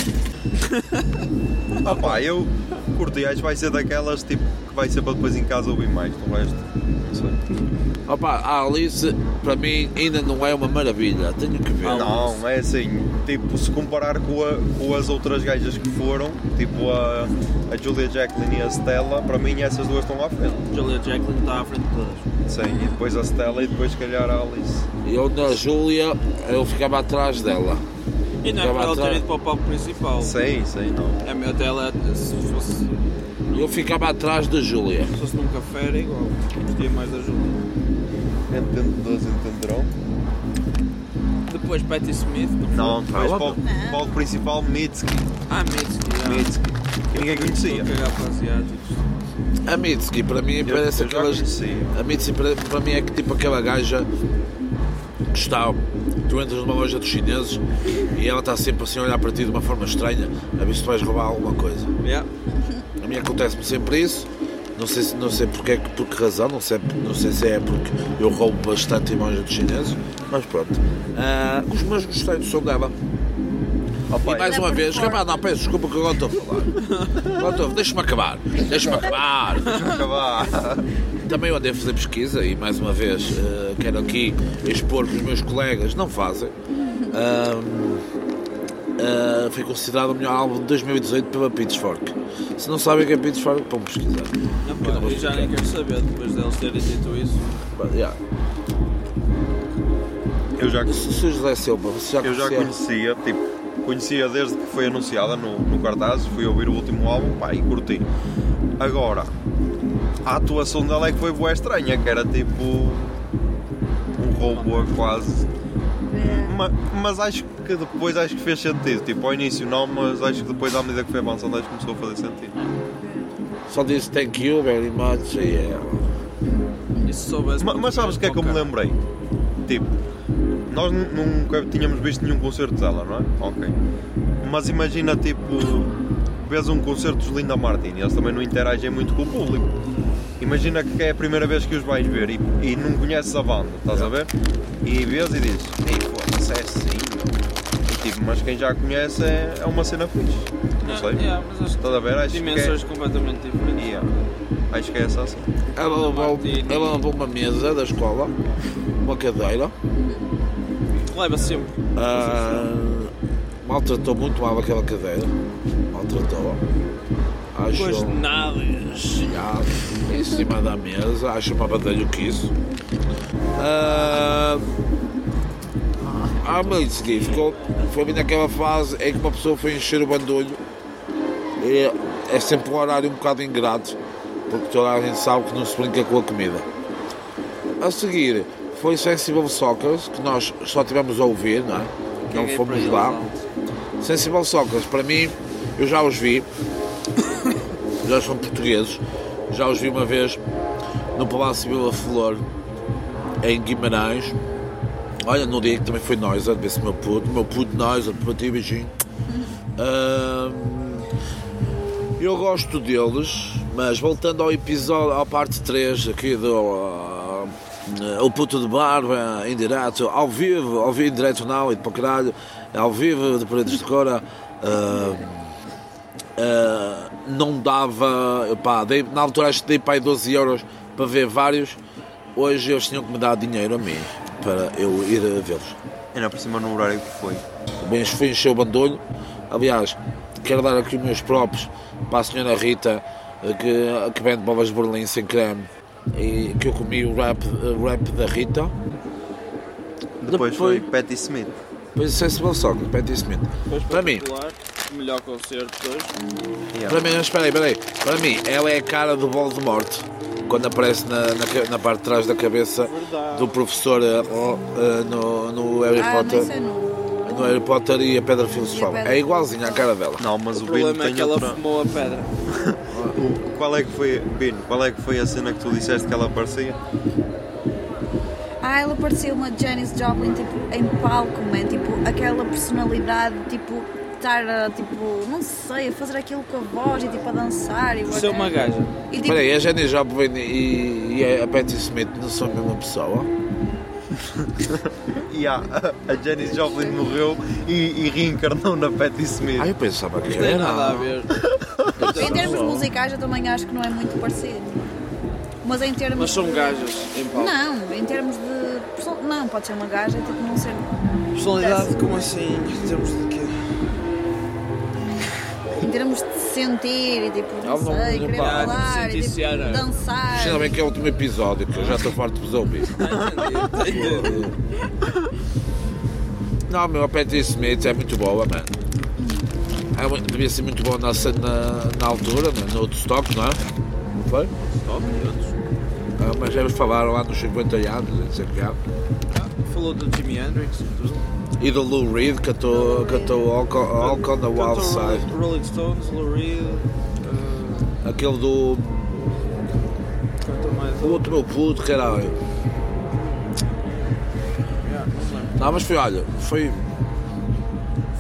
Ah pá, eu curti, acho que vai ser daquelas tipo que vai ser para depois em casa ouvir mais, do resto. Não sei. Opá, a Alice, para mim, ainda não é uma maravilha. Tenho que ver. Não, é assim, tipo, se comparar com, a- com as outras gajas que foram, tipo a, a Julia Jacqueline e a Stella, para mim essas duas estão à frente. Julia Jacqueline está à frente de todas. Sim, e depois a Stella e depois se calhar a Alice. Eu na Júlia, eu ficava atrás dela. E não é para ela ter ido para o palco principal. Sei, sei, não. É meu dela, se fosse, Eu ficava atrás da Júlia. se fosse num café era igual. Gostia mais da Julia. Entendedores entenderão? Depois Patti Smith. Não, foi- depois Fala. palco, palco principal Mitski. Ah, Mitski. ah. Mitski. Que ninguém conhecia. Estou a cagar para asiáticos. A Mitski, para mim, Eu, parece eu já aquelas. conhecia. A Mitzi para, para mim é que tipo aquela gaja que está. Tu entras numa loja dos chineses e ela está sempre assim a olhar para ti de uma forma estranha a ver se tu vais roubar alguma coisa. Yeah. A mim acontece-me sempre isso. Não sei, se- não sei porque, por que razão, não sei, não sei se é porque eu roubo bastante em loja dos chineses, mas pronto. Ah, os meus gostei do som dela. Oh, E mais uma vez, rapaz, não, peço desculpa que eu agora estou a falar. Agora estou- Deixa-me acabar, deixa-me acabar. Também eu andei a fazer pesquisa e mais uma vez eh, quero aqui expor que os meus colegas não fazem. Ahm, eh, foi considerado o melhor álbum de 2018 pela Pitchfork. Se não sabem o que é Pitchfork, vão pesquisar. Não, Que eu não pá, eu já nem quero saber depois deles terem dito isso. But, yeah. Eu já, Se José Silva, você já eu já conhecia? conhecia, tipo, conhecia desde que foi anunciada no, no cartaz, fui ouvir o último álbum, pá, e curti. Agora, a atuação dela é que foi boa estranha, que era tipo um robô quase. Ma- Mas, acho que depois acho que fez sentido. Tipo, ao início não, mas acho que depois à medida que foi avançando acho que começou a fazer sentido. Só disse thank you very much e é. E. Ma- Mas, sabes o que é que eu me lembrei? Tipo, nós nu- nunca tínhamos visto nenhum concerto dela, não é? Ok. Mas imagina, tipo, vês um concerto dos Linda Martin e eles também não interagem muito com o público. Imagina que é a primeira vez que os vais ver e, e não conheces a banda, estás a ver? E vês e dizes, ei, foda-se, é assim, meu." E, tipo, mas quem já conhece é, é uma cena fixe. Não sei. Yeah, mas acho Estás a ver? Acho que que é, dimensões completamente diferentes. Yeah. acho que é essa assim. Ela levou, ela levou uma mesa da escola, uma cadeira, Leva sempre. Ah, maltratou muito mal aquela cadeira. Maltratou. Acho Pois nada. em cima da mesa, acho uma batalha que isso. Ah, a Militsky ficou, foi bem naquela fase em que uma pessoa foi encher o bandolho. E é sempre um horário um bocado ingrato, porque toda a gente sabe que não se brinca com a comida. A seguir foi Sensible Soccer, que nós só tivemos a ouvir, não é? Não Caguei fomos para eles, lá. Sensible Soccer, para mim, eu já os vi, já são portugueses, já os vi uma vez no Palácio Vila Flor, em Guimarães. Olha, no dia que também foi ver se meu puto, meu puto nós, para ti, beijinho. Ahm, eu gosto deles, mas voltando ao episódio, à parte 3 aqui do ah, O Puto de Barba, em direto, ao vivo, ao vivo em direto não, e para o caralho, ao vivo de Paredes de Cora, ah, ah, não dava, pá, dei, na altura acho que dei para aí 12 euros para ver vários, hoje eles tinham que me dar dinheiro a mim para eu ir a vê-los. Ainda por cima no horário que foi. Bem, foi encher o bandolho. Aliás, quero dar aqui os meus próprios para a senhora Rita, que, que vende bolas de Berlim sem creme, e que eu comi o rap, o rap da Rita. Depois foi Patti Smith. Depois Sensible Soccer, Patti Smith. Depois Para mim, Melhor concerto de hoje. Yeah. para mim, espera aí, espera aí. Para mim, ela é a cara do Voldemort. quando aparece na, na, na parte de trás da cabeça do professor oh, eh, no, no Harry Ah, Potter. mas isso é no. No Harry Potter e a Pedra Filosofal. A Pedra É igualzinho à cara dela. Não, mas O o, Bino é tem que ela outra... fumou a pedra. O- Qual é que foi, Bino, qual é que foi a cena que tu disseste que ela aparecia? Ah, ela parecia uma Janis Joplin, tipo, em palco, man. Tipo, aquela personalidade, tipo, estar a, tipo, não sei, a fazer aquilo com a voz e, tipo, a dançar. E Por ser uma gaja. E, tipo, Espera aí, a Jenny Joplin e, e a Patti Smith não são a mesma pessoa? E há, a Janis Joplin morreu e, e reencarnou na Patti Smith. Ah, eu pensava que Não tem era. nada a ver. em termos musicais, eu também acho que não é muito parecido. Mas em termos. Mas são de- gajas em palco. Não, em termos de. Não, pode ser uma gaja, tipo, não ser. Personalidade, como assim? Em termos de quê? Em termos de sentir e, tipo, não Ah, não, sei, não querer pá, falar e, sentir tipo, dançar. Ainda bem que é o último episódio, que eu já estou farto de vos ouvir. Não, meu, a Patti Smith é muito boa, mano. É, devia ser muito boa na, na, na altura, né? no Woodstock, não é? Não foi? Top e outros. Ah, mas eles falaram lá nos 50 anos, que é. Falou do Jimi Hendrix. do- E do Lou Reed, cantou, cantou All, All on the Wild Side. Rolling- Stones, Lou Reed. eh, Aquele do. Mais O outro meu puto, caralho. Yeah. Não, mas foi, olha, foi.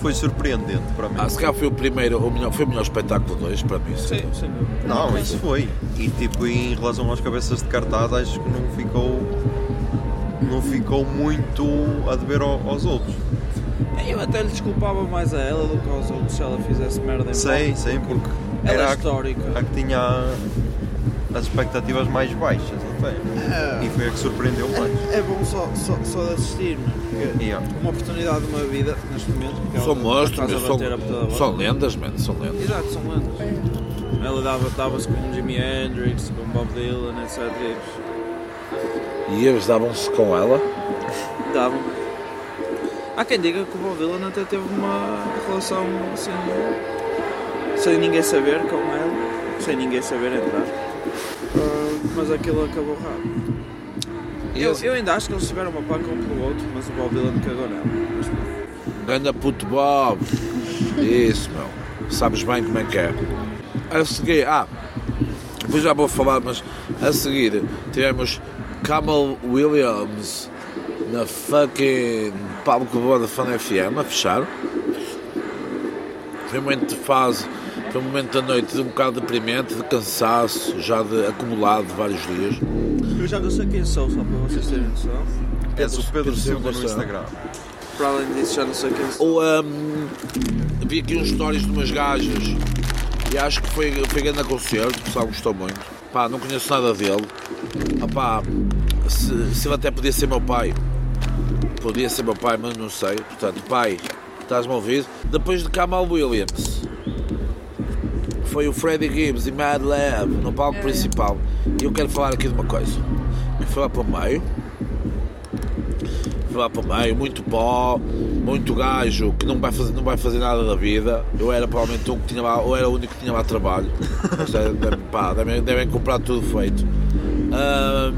Foi surpreendente para mim. Ah, se calhar foi o primeiro, o melhor, foi o melhor espetáculo 2 para mim. Sim, dúvida. Não, isso foi. E tipo, em relação às cabeças de cartaz, acho que não ficou. Não ficou muito a dever ao- aos outros. Eu até lhe desculpava mais a ela do que aos outros se ela fizesse merda em Sei, palco. sei, porque Ela era é a, histórica. a que tinha as expectativas mais baixas até. E foi a que surpreendeu mais. É bom só, só, só de assistir, não é? Porque Yeah. uma oportunidade de uma vida neste momento. São são, bola. são lendas, mano, são lendas. Exato, são lendas. Ela dava- dava-se com Jimi Hendrix, com Bob Dylan, etc. E eles davam-se com ela. Davam. Há quem diga que o Bob Dylan até teve uma relação assim. sem ninguém saber com ela, sem ninguém saber entrar. Mas aquilo acabou rápido. Eu, eu ainda acho que eles tiveram uma panca um pelo outro, mas o Bob Dylan cagou nela. Ganda puto Bob. Isso, meu. Sabes bem como é que é. A seguir, ah, depois já vou falar, mas a seguir tivemos Kamal Williams na fucking palco boa da Fan FM a fechar. Foi um de fase, foi um momento da noite de um bocado deprimente, de cansaço, já de acumulado de vários dias. Eu já não sei quem sou, só para vocês terem noção. És o Pedro Pedro Silva no. Instagram. Para além disso, já não sei quem sou. Ou hum, vi aqui uns stories de umas gajas e acho que foi, foi grande concerto, o pessoal gostou muito. Pá, não conheço nada dele. Ah, pá, se, se ele até podia ser meu pai, podia ser meu pai, mas não sei. Portanto, pai, estás-me a ouvir? Depois de Kamal Williams, foi o Freddie Gibbs e Mad Lab no palco principal. E eu quero falar aqui de uma coisa. Que foi lá para o meio foi lá para o meio, muito pó, muito gajo que não vai fazer, não vai fazer nada da vida. Eu era provavelmente um que tinha lá, ou era o único que tinha lá trabalho. Mas, é, deve- pá, devem, devem comprar tudo feito. Ahm,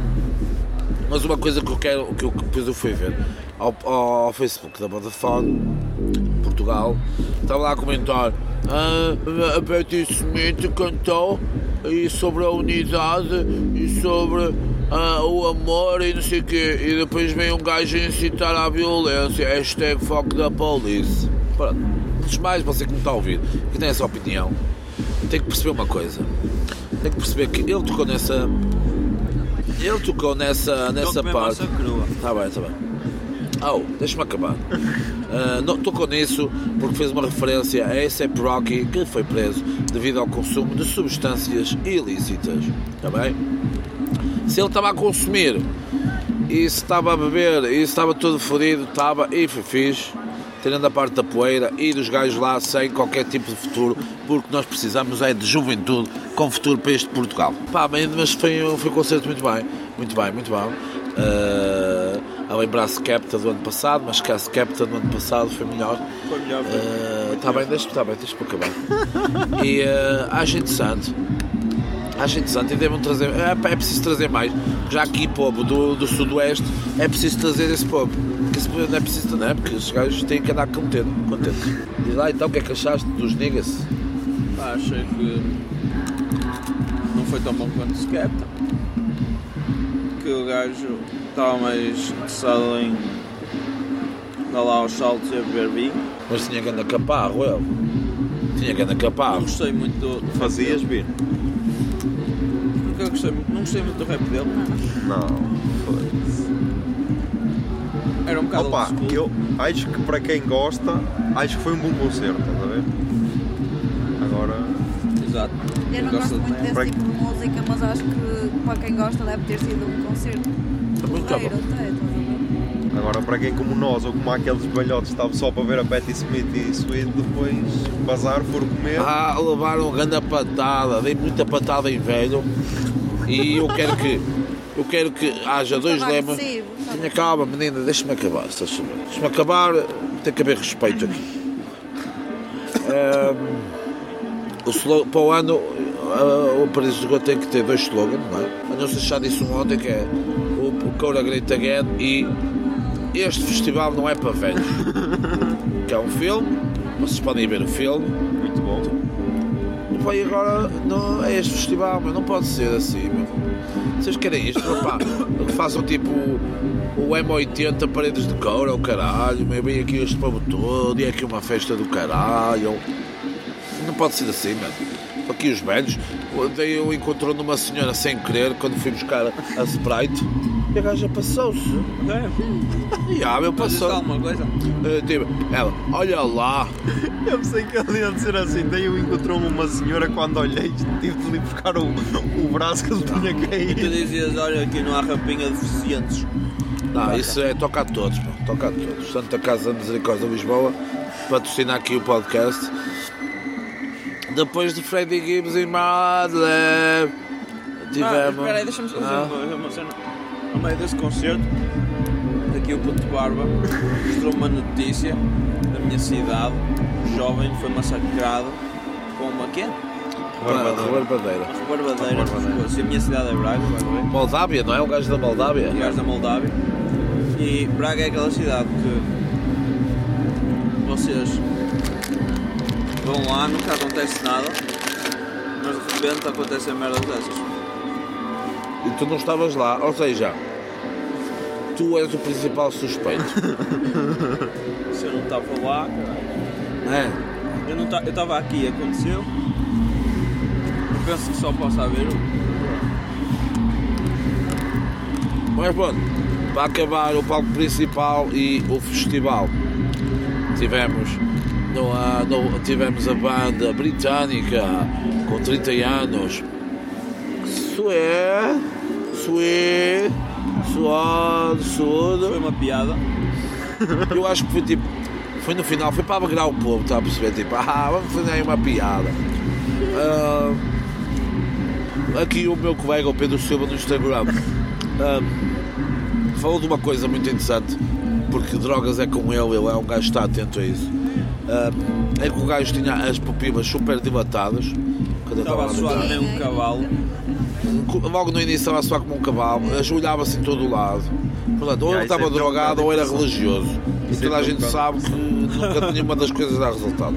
mas uma coisa que eu quero, que eu, depois eu fui ver ao, ao Facebook da Vodafone Portugal, estava lá a comentar a Betty Smith cantou e sobre a unidade e sobre ah, o amor e não sei o quê. E depois vem um gajo a incitar à violência. Hashtag fuck da police. Pronto, antes mais você que me está a ouvir que tem essa opinião tem que perceber uma coisa. Tem que perceber que ele tocou nessa ele tocou nessa, nessa parte. maçã crua. Tá bem, tá bem. Oh, deixa-me acabar. Ah, não tocou nisso porque fez uma referência a A$AP Rocky que foi preso devido ao consumo de substâncias ilícitas. Está bem? Se ele estava a consumir e se estava a beber e se estava todo fodido, estava e foi fixe. Tirando a parte da poeira e dos gajos lá sem qualquer tipo de futuro, porque nós precisamos é de juventude com futuro para este Portugal. Pá, mas foi, foi um concerto muito bem, muito bem, muito bom. Ah, a lembrar-se Capta do ano passado, mas que a Capta do ano passado foi melhor. Foi melhor. Está bem, deixa-me tá bem, deixa acabar. e uh, acho interessante. Acho interessante e devem trazer. É, é preciso trazer mais. Já aqui, povo do, do Sudoeste, é preciso trazer esse povo. Porque esse povo não é preciso, não é? Porque os gajos têm que andar contente. contente. Diz lá então o que é que achaste dos niggas? Pá, achei que não foi tão bom quanto o Skepta. Que o gajo estava mais interessado em dar lá aos saltos e a beber vinho. Mas tinha que andar caparro, ele. Tinha que andar Não caparro. gostei muito do. do Fazias vir? Nunca gostei, muito- não gostei muito do rap dele. Não. foda-se. Era um bocado Opa, old school. eu acho que para quem gosta, acho que foi um bom concerto, estás a ver? Agora, Exato. Eu não Gosto muito de- desse tipo de música, mas acho que para quem gosta deve ter sido um concerto. Muito porreiro bom. até, estás a ver? agora para quem como nós, ou como aqueles velhotes que estavam só para ver a Patti Smith e Sweet, depois bazar, for comer. Ah, levaram grande patada, dei muita patada em velho. E eu quero que. Eu quero que haja dois Estava lemas. estava- Tenha calma, menina, deixa-me acabar. a. Deixa-me acabar, tem que haver respeito aqui. Ahm, o slo- para o ano, ah, o Paris de Lisboa tem que ter dois slogans, não é? Eu não se já disse um ontem que é Coura Great Again e este festival não é para velhos. que é um filme, vocês podem ver o filme. Muito bom. Vai agora não, é este festival, mas não pode ser assim, meu. Vocês querem isto, que façam tipo o M80 paredes de couro, o caralho, meu, vem aqui este povo todo, e é aqui uma festa do caralho. Não pode ser assim, mano. Aqui os velhos, daí eu encontrou numa senhora sem querer quando fui buscar a Sprite e a gaja passou-se. É. E ah, meu passou. alguma coisa? Eh, tipo, ela, olha lá, Eu pensei que ele ia dizer assim, daí eu encontrou-me uma senhora quando olhei, tive de lhe buscar o, o braço que ele tinha Tu caído. dizias, olha, aqui não há rapinha de deficientes. Não, isso é toca a todos, pá, toca a todos. Santa Casa da Misericórdia de Lisboa patrocina aqui o podcast. Depois de Freddie Gibbs e Madlib, Ah, tivemos. espera aí, deixa-me só dizer Ah. uma, uma cena. No meio desse concerto, aqui o puto barba mostrou uma notícia da minha cidade. Um jovem foi massacrado com uma quê? Barbadeira. Barbadeira. Se a minha cidade é Braga, vai ver. Moldávia, não é? O gajo da Moldávia? Gajos da Moldávia. E Braga é aquela cidade que vocês vão lá, nunca acontece nada, mas de repente acontecem merdas dessas. E tu não estavas lá, ou seja, tu és o principal suspeito. Se eu não estava lá, caralho. é? Eu não eu estava aqui, aconteceu. Eu penso que só posso haver um. Mas pronto, para acabar o palco principal e o festival, tivemos, no, no- tivemos a banda britânica com 30 anos, Sué, Sué, Suado, Foi Sudo. uma piada. Eu acho que foi tipo, foi no final, foi para alegrar o povo, está a perceber? Tipo, ah, vamos fazer aí uma piada. Ah, aqui o meu colega, o Pedro Silva, no Instagram, ah, falou de uma coisa muito interessante, porque drogas é com ele, ele é um gajo que está atento a isso. Ah, é que o gajo tinha as pupilas super dilatadas. Estava a suar nem um cavalo. Logo no início estava a suar como um cavalo, ajoelhava-se em todo o lado. Portanto, ou ele estava é drogado ou era bocado religioso. E é toda a gente sabe que nunca nenhuma das coisas dá resultado.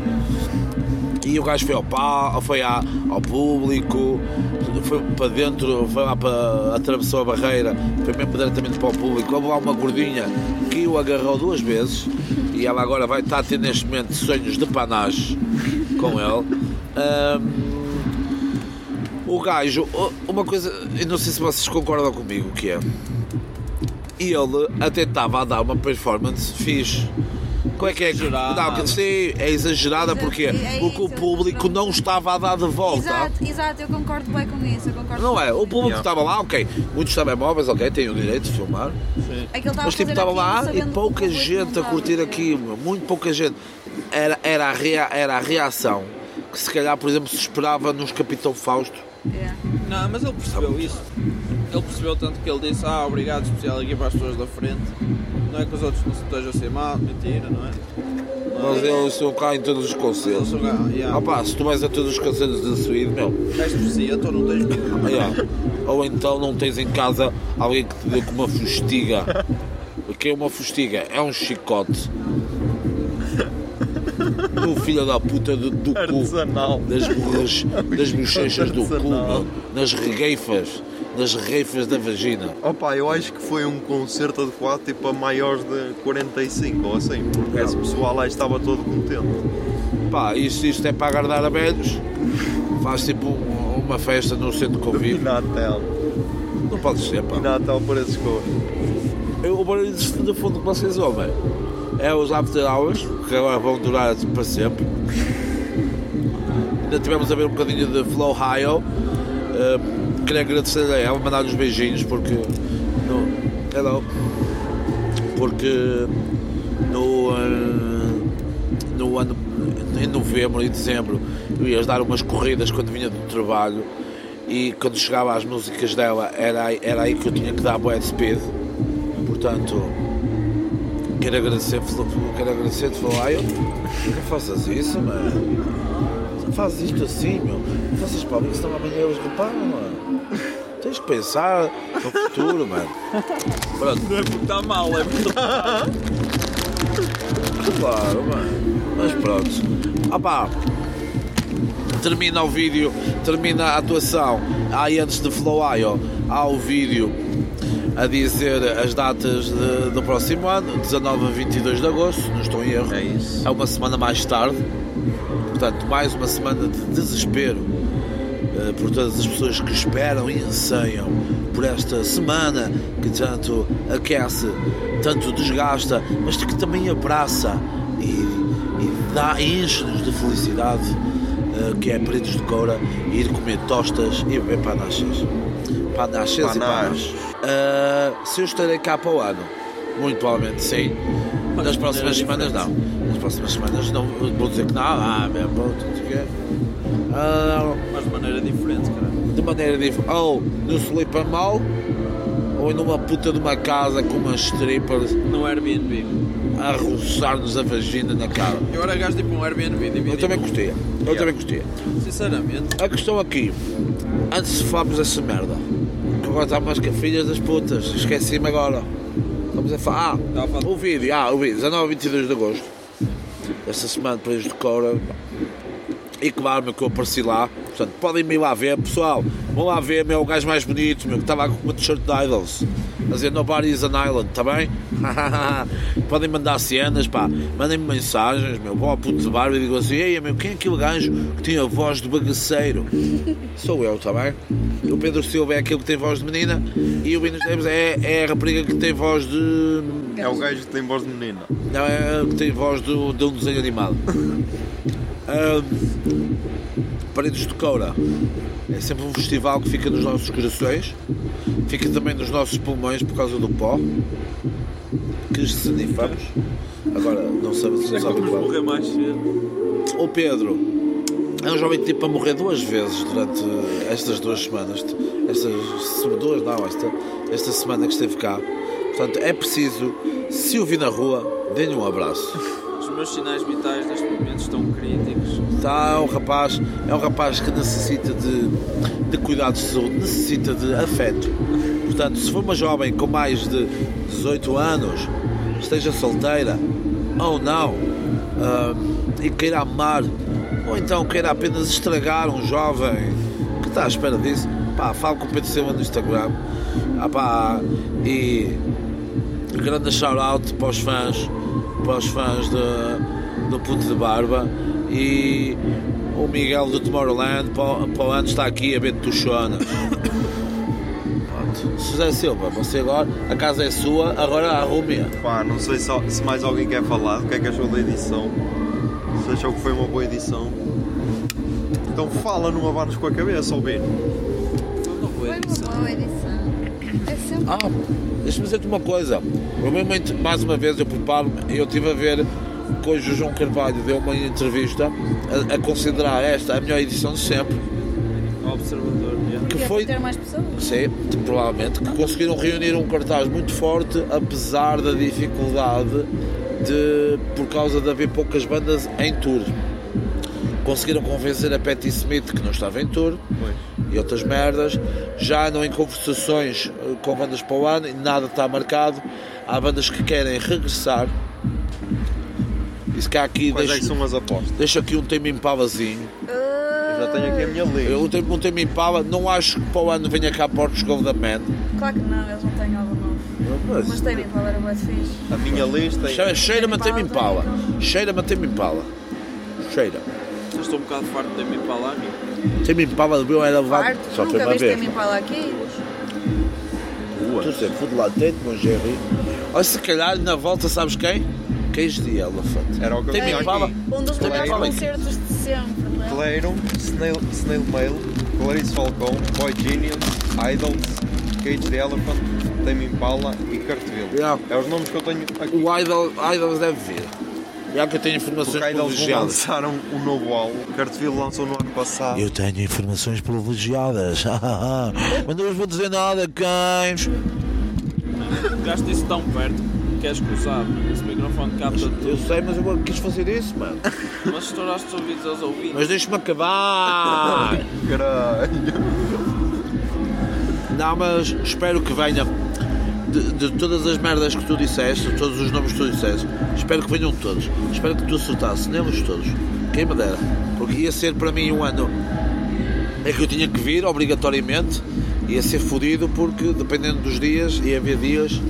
E o gajo foi ao, pá, foi à- ao público, foi para dentro, foi lá para. atravessou a barreira, foi mesmo diretamente para o público. Houve lá uma gordinha que o agarrou duas vezes e ela agora vai estar a ter neste momento sonhos de panage com ele. Ahm, o gajo, uma coisa, eu não sei se vocês concordam comigo, que é. Ele até estava a dar uma performance fixe. Como é que é? Exagerada. Não, que- sim, é exagerada porque, É porque o isso, público não estava a dar de volta. Exato, exato, eu concordo bem com isso. Eu concordo Não é? O público Yeah. estava lá, ok. Muitos telemóveis, ok, têm o direito de filmar. É que estava Mas a tipo, fazer estava lá e que pouca gente a curtir aquilo, muito pouca gente. Era, era, a, rea, era a reação que se calhar, por exemplo, se esperava nos Capitão Fausto Yeah. Não, mas ele percebeu isso. Ele percebeu tanto que ele disse, ah, obrigado especial aqui para as pessoas da frente. Não é que os outros não se estejam a ser mal, mentira, não é? Não Mas é? eles estão cá em todos os conselhos. são cá, yeah. Ah pá, se tu vais a todos os conselhos de Suíde, meu, És deficiente ou não tens vida? ah, yeah. ou então não tens em casa alguém que te dê com uma fustiga. O que é uma fustiga? É um chicote. Do filho da puta do, do cu. Artesanal. Das, borras- das bochechas do cu, Artesanal. meu. nas regueifas. Nas regueifas da vagina. Opa, eu acho que foi um concerto adequado tipo a maiores de 45 ou assim, porque esse pessoal lá estava todo contente. Pá, isto, isto é para agradar a velhos. Faz tipo um- uma festa no centro de E Covid. Natal. Não pode ser, pá. E Natal por esses cores. Eu- O barulho de fundo que vocês ouvem é os after hours, que agora vão durar para sempre. Ainda tivemos a ver um bocadinho de Flow High. queria agradecer a ela, mandar uns beijinhos porque no, hello, porque no, eh, no ano em novembro e dezembro eu ia dar umas corridas quando vinha do trabalho e quando chegava às músicas dela era, era aí que eu tinha que dar de speed portanto quero agradecer quero agradecer de falar "Ai, não faças isso mano não fazes isto assim meu não faças para mim senão amanhã eles reparam mano tens que pensar no futuro mano pronto Não é porque está mal, é porque está Claro, mano. Mas pronto. Ah pá. Termina o vídeo, termina a atuação. Aí antes de Flow IO, há o vídeo a dizer as datas de- do próximo ano, 19 a 22 de agosto, não estou em erro. É isso. É uma semana mais tarde. Portanto, mais uma semana de desespero eh, por todas as pessoas que esperam e anseiam por esta semana que tanto aquece, tanto desgasta, mas que também abraça e, e dá, enche-nos de felicidade, eh, que é Paredes de Coura, ir comer tostas e beber panachas. Panachas e. Eh, se eu estarei cá para o ano, muito provavelmente sim. Nas próximas semanas não. Nas próximas semanas não vou dizer que não. Ah, mesmo, não sei o quê. Ah, Mas de maneira diferente, cara. de maneira diferente. Ou no Sleeper Mall, ou numa puta de uma casa com umas strippers No Airbnb. a roçar-nos a vagina na cara. Eu era gajo tipo um Airbnb dividido. Eu também gostei. Eu também gostei. Sinceramente, A questão aqui, antes de falarmos dessa merda, que agora está que filhas das putas, esqueci-me agora. Estamos a falar. A Ah, falar. o vídeo, ah, o vídeo, 19 a 22 de agosto. Esta semana de Paris de Coura. E claro, meu, que eu apareci lá. Portanto, podem me ir lá ver, pessoal. Vão lá ver, meu, o gajo mais bonito, meu, que estava com uma t-shirt de Idols. A dizer Nobody is an Island, está bem? podem mandar cenas, pá. Mandem-me mensagens, meu. Vão ao puto de barba e digam assim: Ei, meu, quem é aquele gajo que tem a voz de bagaceiro? Sou eu, está bem? O Pedro Silva é aquele que tem voz de menina e o Binos Davis é, é a rapariga que tem voz de. É o gajo que tem voz de menina. Não, é que tem voz do, de um desenho animado. Ahm, Paredes de Coura é sempre um festival que fica nos nossos corações, fica também nos nossos pulmões por causa do pó que sanifamos. Agora não sabemos se é que sabe vamos morrer mais cedo. O Pedro é um jovem tipo a morrer duas vezes durante estas duas semanas. Estas duas, não, esta, esta semana que esteve cá. Portanto, é preciso, se o vir na rua, dê-lhe um abraço. Os meus sinais vitais neste momento estão críticos. Está um rapaz, é um rapaz que necessita de, de cuidados de saúde, necessita de afeto. Portanto, se for uma jovem com mais de 18 anos, esteja solteira ou não, ah, e queira amar, ou então queira apenas estragar um jovem que está à espera disso, pá, fale com o Pedro Silva no Instagram. Ah, pá, e grande shout-out para os fãs, para os fãs de, do Puto de Barba e o Miguel do Tomorrowland para, para o ano está aqui a ver tuchonas. José Silva, você agora, a casa é sua, agora arrume-a. Pá, não sei se, se mais alguém quer falar do que é que achou da edição. Se achou que foi uma boa edição. Então fala, não abanes com a cabeça, ouvir. Foi uma boa Foi uma edição. boa edição. É sempre. Ah, deixa-me dizer-te uma coisa. Ent- mais uma vez, eu preparo-me. Eu estive a ver que hoje o João Carvalho deu uma entrevista a, a considerar esta a melhor edição de sempre. Observador, que foi ter mais pessoas. Sim, provavelmente, que conseguiram reunir um cartaz muito forte, apesar da dificuldade de, por causa de haver poucas bandas em tour. Conseguiram convencer a Patti Smith que não estava em tour e outras merdas. Já andam em conversações eh, com bandas para o ano e nada está marcado. Há bandas que querem regressar. Isso que há aqui, Quais é que deixo, são as apostas? deixo aqui um tema impavazinho. Eu já tenho aqui a minha lista. Eu tenho um tema impala, não acho que para o ano venha cá Portugal da Man. Claro que não, eles não têm algo novo. Mas tem bem qual era o fixe. A minha lista é... Cheira- Cheira-me a Tame Impala, Impala. então. Cheira-me a Tame Impala. Cheira. Vocês estão um bocado farto de me falar aqui. Tame Impala de meu era levado. Farto. Só foi Nunca uma viste vez. a mim para lá aqui? Tu sei, fui de lá dentro, meu Jerry. Olha, se calhar na volta, sabes quem? Queijo de elefante. Era o que eu tinha Impala. Um dos Tem melhores Impala concertos de sempre, não é? Clairo, Snail, Snail Mail, Clarice Falcão, Boy Genius, Idols, Cage the Elephant, Tame Impala e Carteville. Yeah. É os nomes que eu tenho aqui. O Idol, Idols deve vir. Já que eu tenho informações Porque privilegiadas. lançar um, um novo álbum. Carteville lançou no ano passado. Eu tenho informações privilegiadas. Mas não vos vou dizer nada, cães. O gajo disse tão perto que és cruzado, microfone capta Eu tudo. sei, mas eu quis fazer isso, mano. Mas estouraste os ouvidos aos ouvidos. Mas deixa-me acabar. Caralho. Não, mas espero que venha de, de todas as merdas que tu disseste, de todos os nomes que tu disseste, espero que venham todos. Espero que tu acertasse neles todos. Quem me dera. Porque ia ser para mim um ano é que eu tinha que vir, obrigatoriamente. Ia ser fodido porque, dependendo dos dias, ia haver dias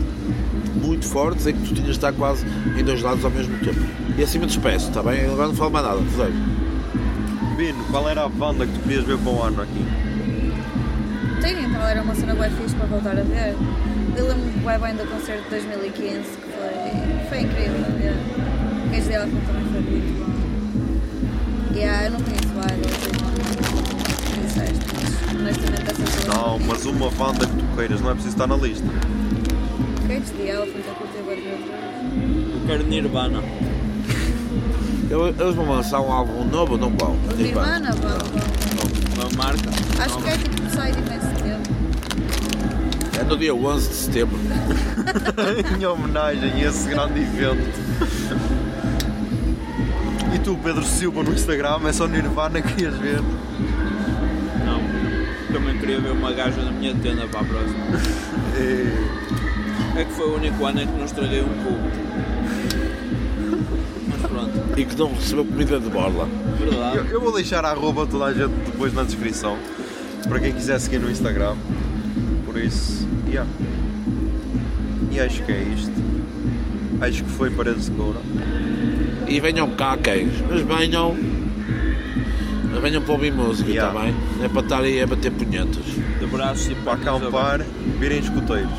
muito fortes em que tu tinhas de estar quase em dois lados ao mesmo tempo. E assim me despeço, está bem? Agora não falo mais nada, fodei. Bino, qual era a banda que tu querias ver para o ano aqui? Tem Impala era uma cena bem fixe para voltar a ver. Eu lembro-me bem bem do concerto de 2015, que foi, foi incrível. Cage the Elephant também foi muito bom. Yeah, eu não conheço disseste, mas honestamente essas. Não, mas uma banda que tu queiras, não é preciso estar na lista. Cage the Elephant, eu curti de ver. Eu quero Nirvana. Eu- Eles vão lançar um álbum novo ou não vão? Os Nirvana, vão, vão. Uma marca. Acho que é tipo sai de em setembro. É no dia 11 de setembro. em homenagem a esse grande evento. E tu, Pedro Silva, no Instagram, é só Nirvana que querias ver? Não. Também queria ver uma gaja na minha tenda para a próxima. É que foi o único ano em que não estraguei um cubo. Mas pronto, E que não recebeu comida de borla. verdade. Eu, eu vou deixar a arroba toda a gente depois na descrição, para quem quiser seguir no Instagram. Por isso, yeah. E acho que é isto. Acho que foi Paredes de Coura. E venham cá, queijos. Mas venham. Mas venham para ouvir música, está Yeah. bem? Não é para estar aí a bater punhetas. De braços e Para acampar, virem escuteiros.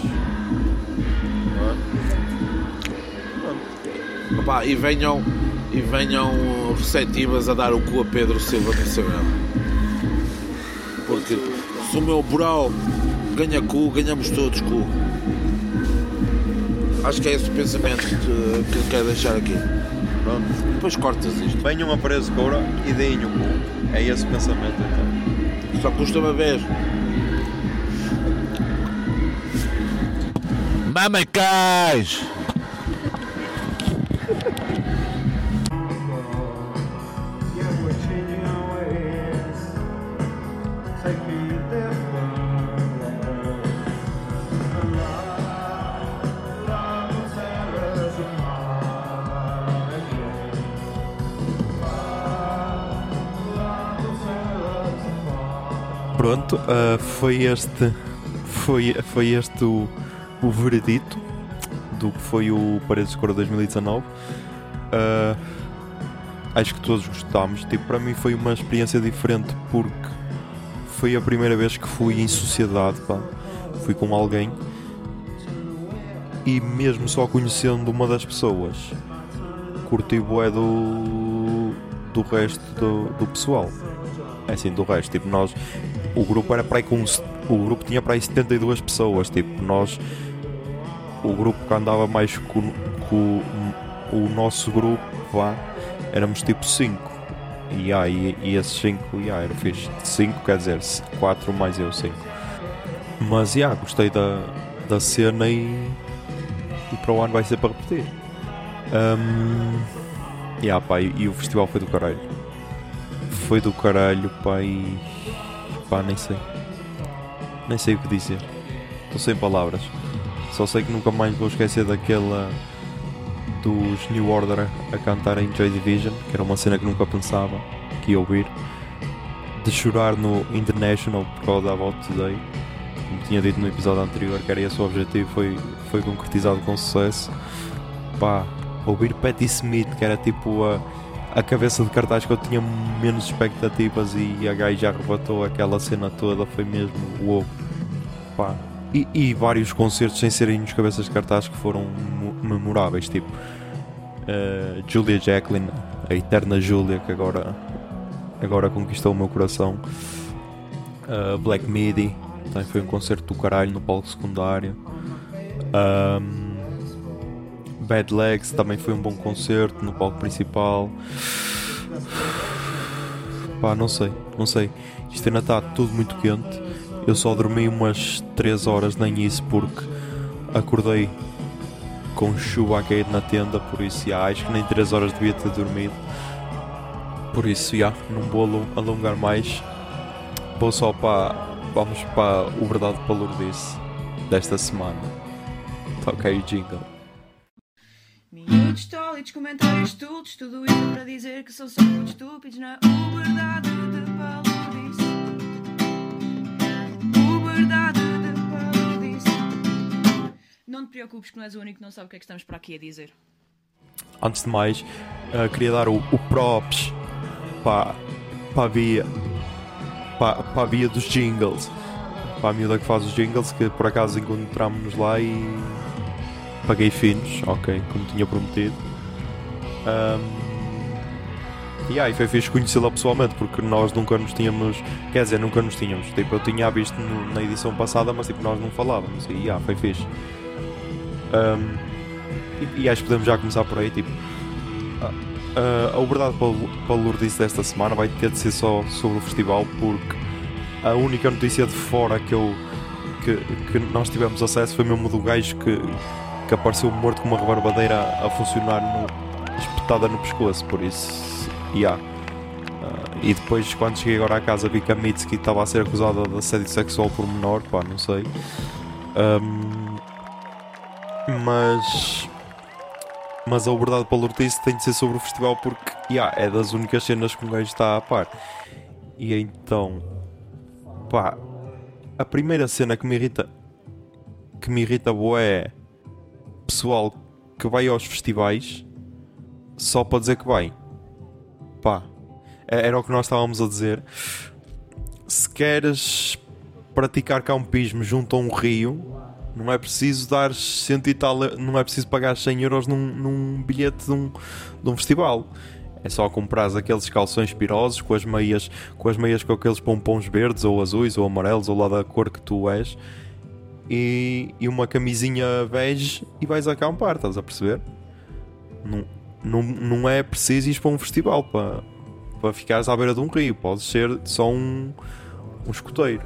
Opa, e venham. E venham receptivas a dar o cu a Pedro Silva no Instagram. Porque se o meu bro ganha cu, ganhamos todos cu. Acho que é esse o pensamento que, que eu quero deixar aqui. Pronto. Depois cortas isto. Venham a Paredes de Coura e deem o cu. É esse o pensamento então. Só custa uma vez. Mamãe ah, foi este foi, foi este o, o veredito do que foi o Paredes de Cora 2019. Ah, acho que todos gostámos. Tipo, para mim foi uma experiência diferente porque foi a primeira vez que fui em sociedade, pá. Fui com alguém e mesmo só conhecendo uma das pessoas, curti bué do, do resto do, do pessoal. É assim, do resto, tipo, nós o grupo era para aí com o grupo tinha para aí 72 pessoas, tipo, nós o grupo que andava mais com, com o nosso grupo, vá, éramos tipo 5 yeah, e, e esses 5, yeah, era fixe. 5 quer dizer 4 mais eu 5. Mas yeah, gostei da, da cena e, e para o ano vai ser para repetir. Um, yeah, pá, e, e o festival foi do caralho. Foi do caralho, pá, e pá, nem sei. Nem sei o que dizer. Estou sem palavras. Só sei que nunca mais vou esquecer daquela dos New Order a cantar em Joy Division, que era uma cena que nunca pensava que ia ouvir. De chorar no International por causa da About Today, como tinha dito no episódio anterior, que era esse o objetivo, foi, foi concretizado com sucesso. Pá, ouvir Patti Smith, que era tipo a, a cabeça de cartaz que eu tinha menos expectativas e a gaja arrebatou aquela cena toda, foi mesmo uou. Pá. E, e vários concertos sem serem nos cabeças de cartaz que foram memoráveis, tipo uh, Julia Jacqueline, a eterna Julia que agora, agora conquistou o meu coração. Uh, Black Midi, também foi um concerto do caralho no palco secundário. Um, Bad Legs também foi um bom concerto no palco principal. Pá, não sei, não sei. Isto ainda está tudo muito quente. Eu só dormi umas 3 horas, nem isso, porque acordei com chuva a cair na tenda, por isso acho que nem 3 horas devia ter dormido. Por isso, já, não vou alongar mais. Vou só para. Vamos para o Verdade para Lourdes desta semana. Toca aí o jingle. Minutos tólidos, comentários estúpidos, tudo isso para dizer que são só muito estúpidos na verdade de Palodice. O verdade de Palodice. Não te preocupes que não és o único que não sabe o que é que estamos para aqui a dizer. Antes de mais, uh, queria dar o, o props para, a via para, via dos jingles. Para a miúda que faz os jingles, que por acaso encontramos-nos lá e paguei finos, ok, como tinha prometido. Um, e aí foi fixe conhecê-la pessoalmente, porque nós nunca nos tínhamos, quer dizer, nunca nos tínhamos. Tipo, eu tinha visto no, na edição passada, mas tipo, nós não falávamos. E yeah, foi fixe. Um, e, e, acho que podemos já começar por aí. Tipo, a, a, a verdade para, Lourdes desta semana vai ter de ser só sobre o festival, porque a única notícia de fora que eu que, que nós tivemos acesso foi mesmo do gajo que, que apareceu morto com uma rebarbadeira a funcionar no, espetada no pescoço, por isso, yeah. Uh, e depois, quando cheguei agora à casa, vi que a Mitsuki estava a ser acusada de assédio sexual por menor, pá, não sei. Um, mas. Mas a verdade para Lourdes tem de ser sobre o festival porque yeah, é das únicas cenas que um gajo está a par. E então. Pá. A primeira cena que me irrita. Que me irrita boa é. Pessoal que vai aos festivais só para dizer que vai. Pá. Era o que nós estávamos a dizer. Se queres praticar campismo junto a um rio, não é preciso dar cento e tal, não é preciso pagar 100 euros num, num bilhete de um, de um festival. É só comprar aqueles calções pirosos com as meias, com as meias com aqueles pompons verdes ou azuis ou amarelos ou lá da cor que tu és e, e uma camisinha bege e vais acampar, estás a perceber? Não, não, não é preciso ir para um festival para, para ficares à beira de um rio, podes ser só um, um escoteiro.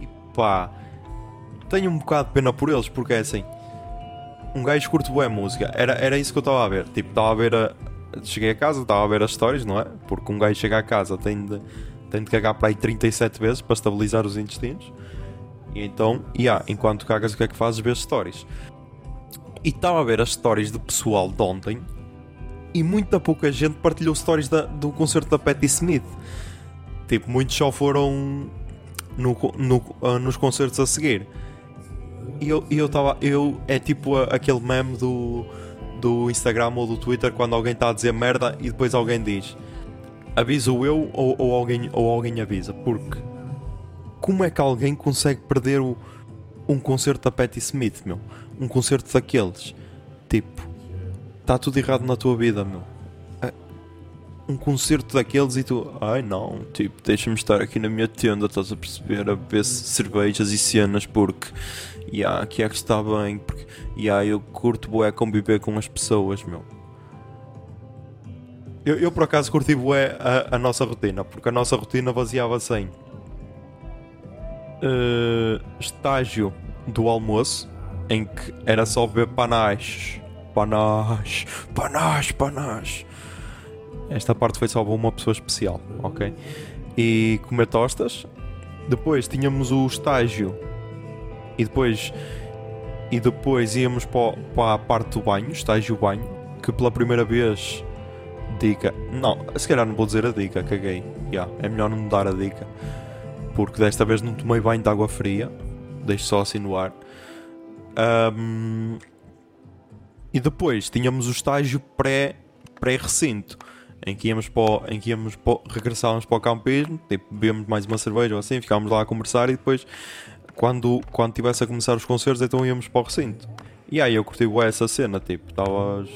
E pá, tenho um bocado de pena por eles, porque é assim. Um gajo curte boa música, era, era isso que eu estava a ver. Tipo, estava a ver a. Cheguei a casa, estava a ver as histórias, não é? Porque um gajo chega a casa tem de, tem de cagar para aí 37 vezes para estabilizar os intestinos. E então, yeah, enquanto cagas, o que é que fazes? Ver stories. E estava a ver as stories do pessoal de ontem e muita pouca gente partilhou stories da, do concerto da Patti Smith. Tipo, muitos só foram no, no, uh, nos concertos a seguir. E eu estava. Eu, é tipo aquele meme do, do Instagram ou do Twitter quando alguém está a dizer merda e depois alguém diz aviso eu ou, ou, alguém, ou alguém avisa. Porque como é que alguém consegue perder o, um concerto da Patti Smith, meu? Um concerto daqueles. Tipo, está tudo errado na tua vida, meu. Um concerto daqueles e tu, ai não, tipo, deixa-me estar aqui na minha tenda, estás a perceber, a beber cervejas e cenas porque, yeah, aqui é que está bem, porque, yeah, eu curto boé conviver com as pessoas, meu. Eu, eu por acaso curti bué a, a nossa rotina, porque a nossa rotina baseava-se em eh, estágio do almoço, em que era só beber panaches. Panache, panache, panache. Esta parte foi só uma pessoa especial, ok? E comer tostas. Depois tínhamos o estágio. E depois. E depois íamos para, para a parte do banho, estágio banho. Que pela primeira vez. Dica. Não, se calhar não vou dizer a dica, caguei. Ya, é melhor não dar a dica. Porque desta vez não tomei banho de água fria. Deixo só assim no ar. Ahm, e depois tínhamos o estágio pré- pré-recinto. em que íamos para, em que íamos para, regressávamos para o campismo, tipo, bebíamos mais uma cerveja ou assim, ficávamos lá a conversar e depois, quando, quando tivesse a começar os concertos, então íamos para o recinto. E aí eu curti bué essa cena, tipo, estavas.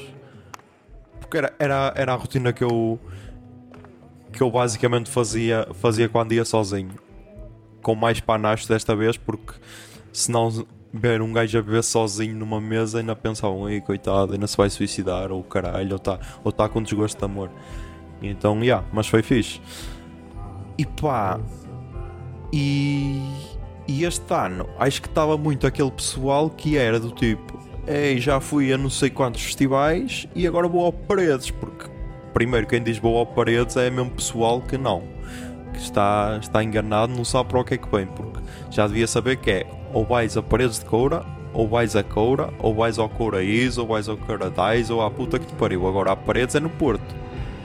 Porque era, era, era a rotina que eu. que eu basicamente fazia, fazia quando ia sozinho. Com mais panachos desta vez, porque senão ver um gajo a beber sozinho numa mesa ainda pensavam, ei coitado, ainda se vai suicidar, ou caralho, ou está ou tá com desgosto de amor. Então, yeah, mas foi fixe. E pá, e, e este ano acho que estava muito aquele pessoal que era do tipo, ei, já fui a não sei quantos festivais e agora vou ao Paredes, porque primeiro quem diz vou ao Paredes é mesmo pessoal que não, que está, está enganado, não sabe para o que é que vem, porque já devia saber que é ou vais a Paredes de Coura, ou vais a Coura, ou vais ao Couraís, ou vais ao Coradais, ou à puta que te pariu. Agora a Paredes é no Porto.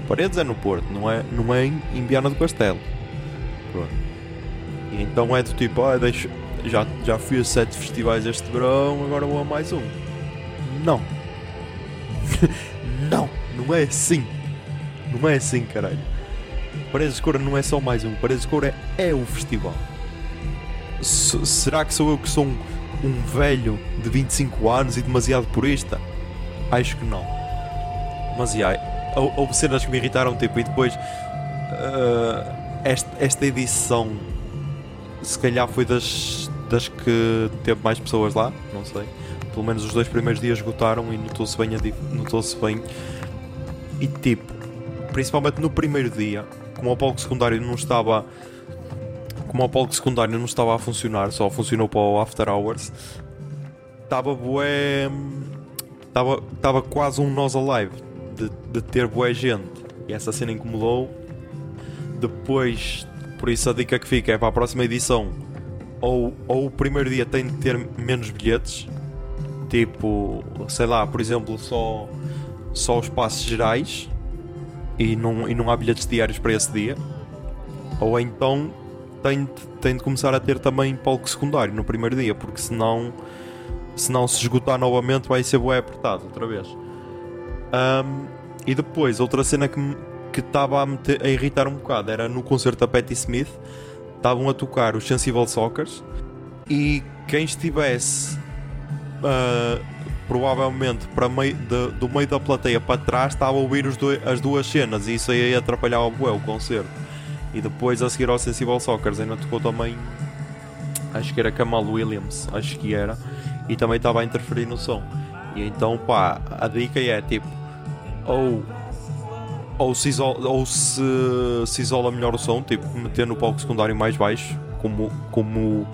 Paredes é no Porto, não é, não é em em Viana do Castelo. Pronto. E então é do tipo, ah, já, já fui a sete festivais este verão, agora vou a mais um. Não. não, não é assim. Não é assim, caralho. Paredes de Coura não é só mais um, Paredes de Coura é, é o festival. S- será que sou eu que sou um, um velho de 25 anos e demasiado purista? Acho que não. Mas hou- houve cenas que me irritaram, tipo, e depois ah, esta, esta edição se calhar foi das, das que teve mais pessoas lá, não sei. Pelo menos os dois primeiros dias esgotaram e notou-se bem, notou-se bem. E tipo, principalmente no primeiro dia, como o palco secundário não estava. Como o palco secundário não estava a funcionar, só funcionou para o After Hours, estava bué. Estava, estava quase um nós alive de, de ter bué gente. E essa cena incomodou. Depois, por isso a dica que fica é para a próxima edição. Ou, ou o primeiro dia tem de ter menos bilhetes. Tipo, sei lá, por exemplo, só, só os passos gerais. E não, e não há bilhetes diários para esse dia. Ou então tem, de- tem de começar a ter também palco secundário no primeiro dia, porque senão, senão se esgotar novamente vai ser bué apertado outra vez. Ahm, e depois, outra cena que me que estava a, a irritar um bocado era no concerto da Patti Smith, estavam a tocar os Sensible Sockers e quem estivesse ah, provavelmente para de- do meio da plateia para trás estava a ouvir os doi- as duas cenas e isso aí atrapalhava o concerto. E depois a seguir ao Sensible Sockers ainda tocou também acho que era Kamal Williams, acho que era, e também estava a interferir no som. E então pá, a dica é tipo ou ou se isola, ou se, se isola melhor o som, tipo meter no palco secundário mais baixo, como, como,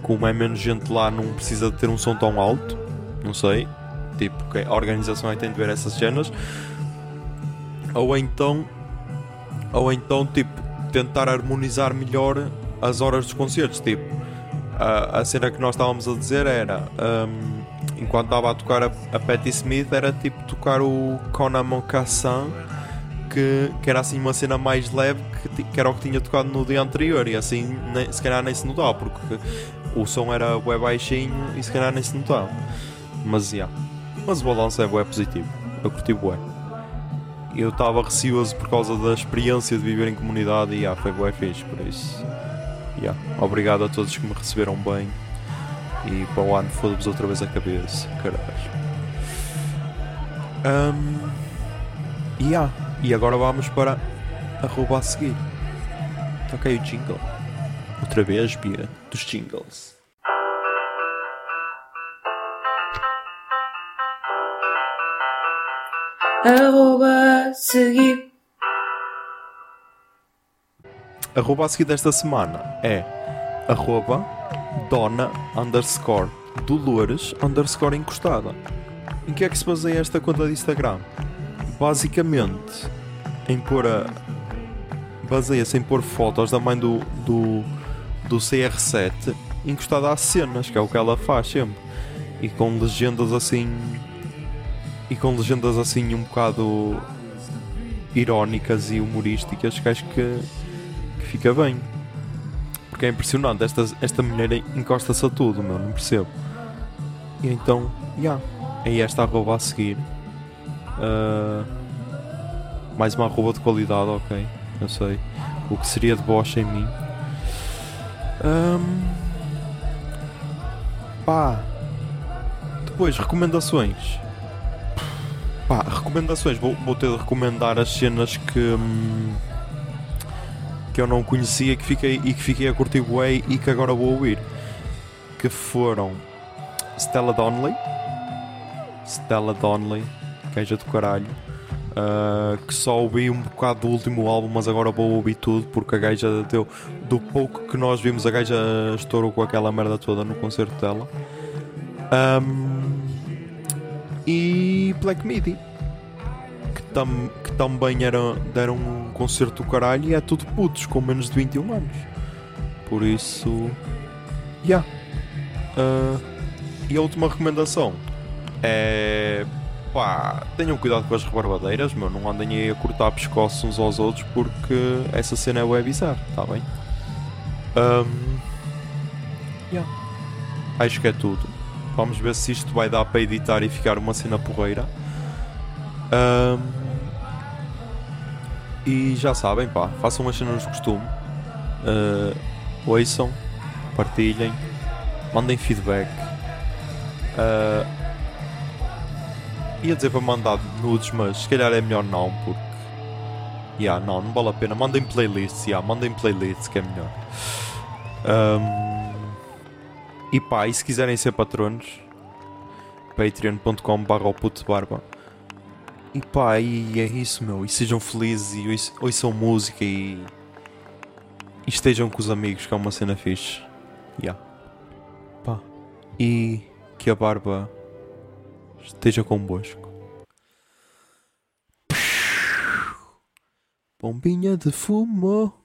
como é menos gente lá, não precisa de ter um som tão alto, não sei, tipo a organização é que tem de ver essas cenas, ou então, ou então tipo tentar harmonizar melhor as horas dos concertos, tipo a, a cena que nós estávamos a dizer era hum, enquanto estava a tocar a, a Patti Smith era tipo tocar o Conan Mocassin que, que era assim uma cena mais leve que, que era o que tinha tocado no dia anterior e assim nem, se calhar nem se notava porque o som era bué baixinho e se calhar nem se notava mas yeah. mas o balanço é bué positivo eu curti bué eu estava receoso por causa da experiência de viver em comunidade e yeah, foi bué fixe por isso yeah. obrigado a todos que me receberam bem e para o ano foda-vos outra vez a cabeça caralho um, yeah. E agora vamos para a roupa a seguir. Aí o jingle. Outra vez, Bia, dos jingles. Arroba a seguir. Arroba a seguir desta semana é arroba dona underscore Dolores underscore encostada. Em que é que se baseia esta conta de Instagram? Basicamente, em pôr a. baseia-se em pôr fotos da mãe do, do, do CR7 encostada a cenas, que é o que ela faz sempre. E com legendas assim e com legendas assim um bocado irónicas e humorísticas que acho que, que fica bem. Porque é impressionante, esta, esta mulher encosta-se a tudo, meu, não percebo. E então, já, yeah, é esta arroba a seguir. Uh, mais uma arroba de qualidade, ok, eu sei. O que seria de Bosch em mim. Um, pá. Depois, recomendações. Pá, recomendações. Vou, vou ter de recomendar as cenas que. Hum, que eu não conhecia que fiquei, e que fiquei a curtir bué e que agora vou ouvir. Que foram Stella Donnelly. Stella Donnelly, queijo do caralho. Uh, que só ouvi um bocado do último álbum, mas agora vou ouvir tudo porque a gaja deu. Do pouco que nós vimos, a gaja estourou com aquela merda toda no concerto dela. Um, e Black Midi, que, tam, que também era, deram um concerto do caralho e é tudo putos com menos de 21 anos. Por isso, já. Yeah. Uh, e a última recomendação é pá, tenham cuidado com as rebarbadeiras, meu, não andem aí a cortar pescoços uns aos outros porque essa cena é web bizarra, tá bem? Um, yeah. Acho que é tudo. Vamos ver se isto vai dar para editar e ficar uma cena porreira. Um, e já sabem, pá, façam as cenas de costume. Uh, ouçam, partilhem, mandem feedback. Uh, ia dizer para mandar nudes, mas se calhar é melhor não, porque. Yeah, não, não vale a pena. Mandem playlists, yeah, mandem playlists que é melhor. Um, e pá, e se quiserem ser patronos, patreon.com.br barba. E pá, e é isso, meu. E sejam felizes e ouçam música e. E estejam com os amigos, que é uma cena fixe. Yeah. Pá. E que a barba esteja convosco. Bombinha de fumo.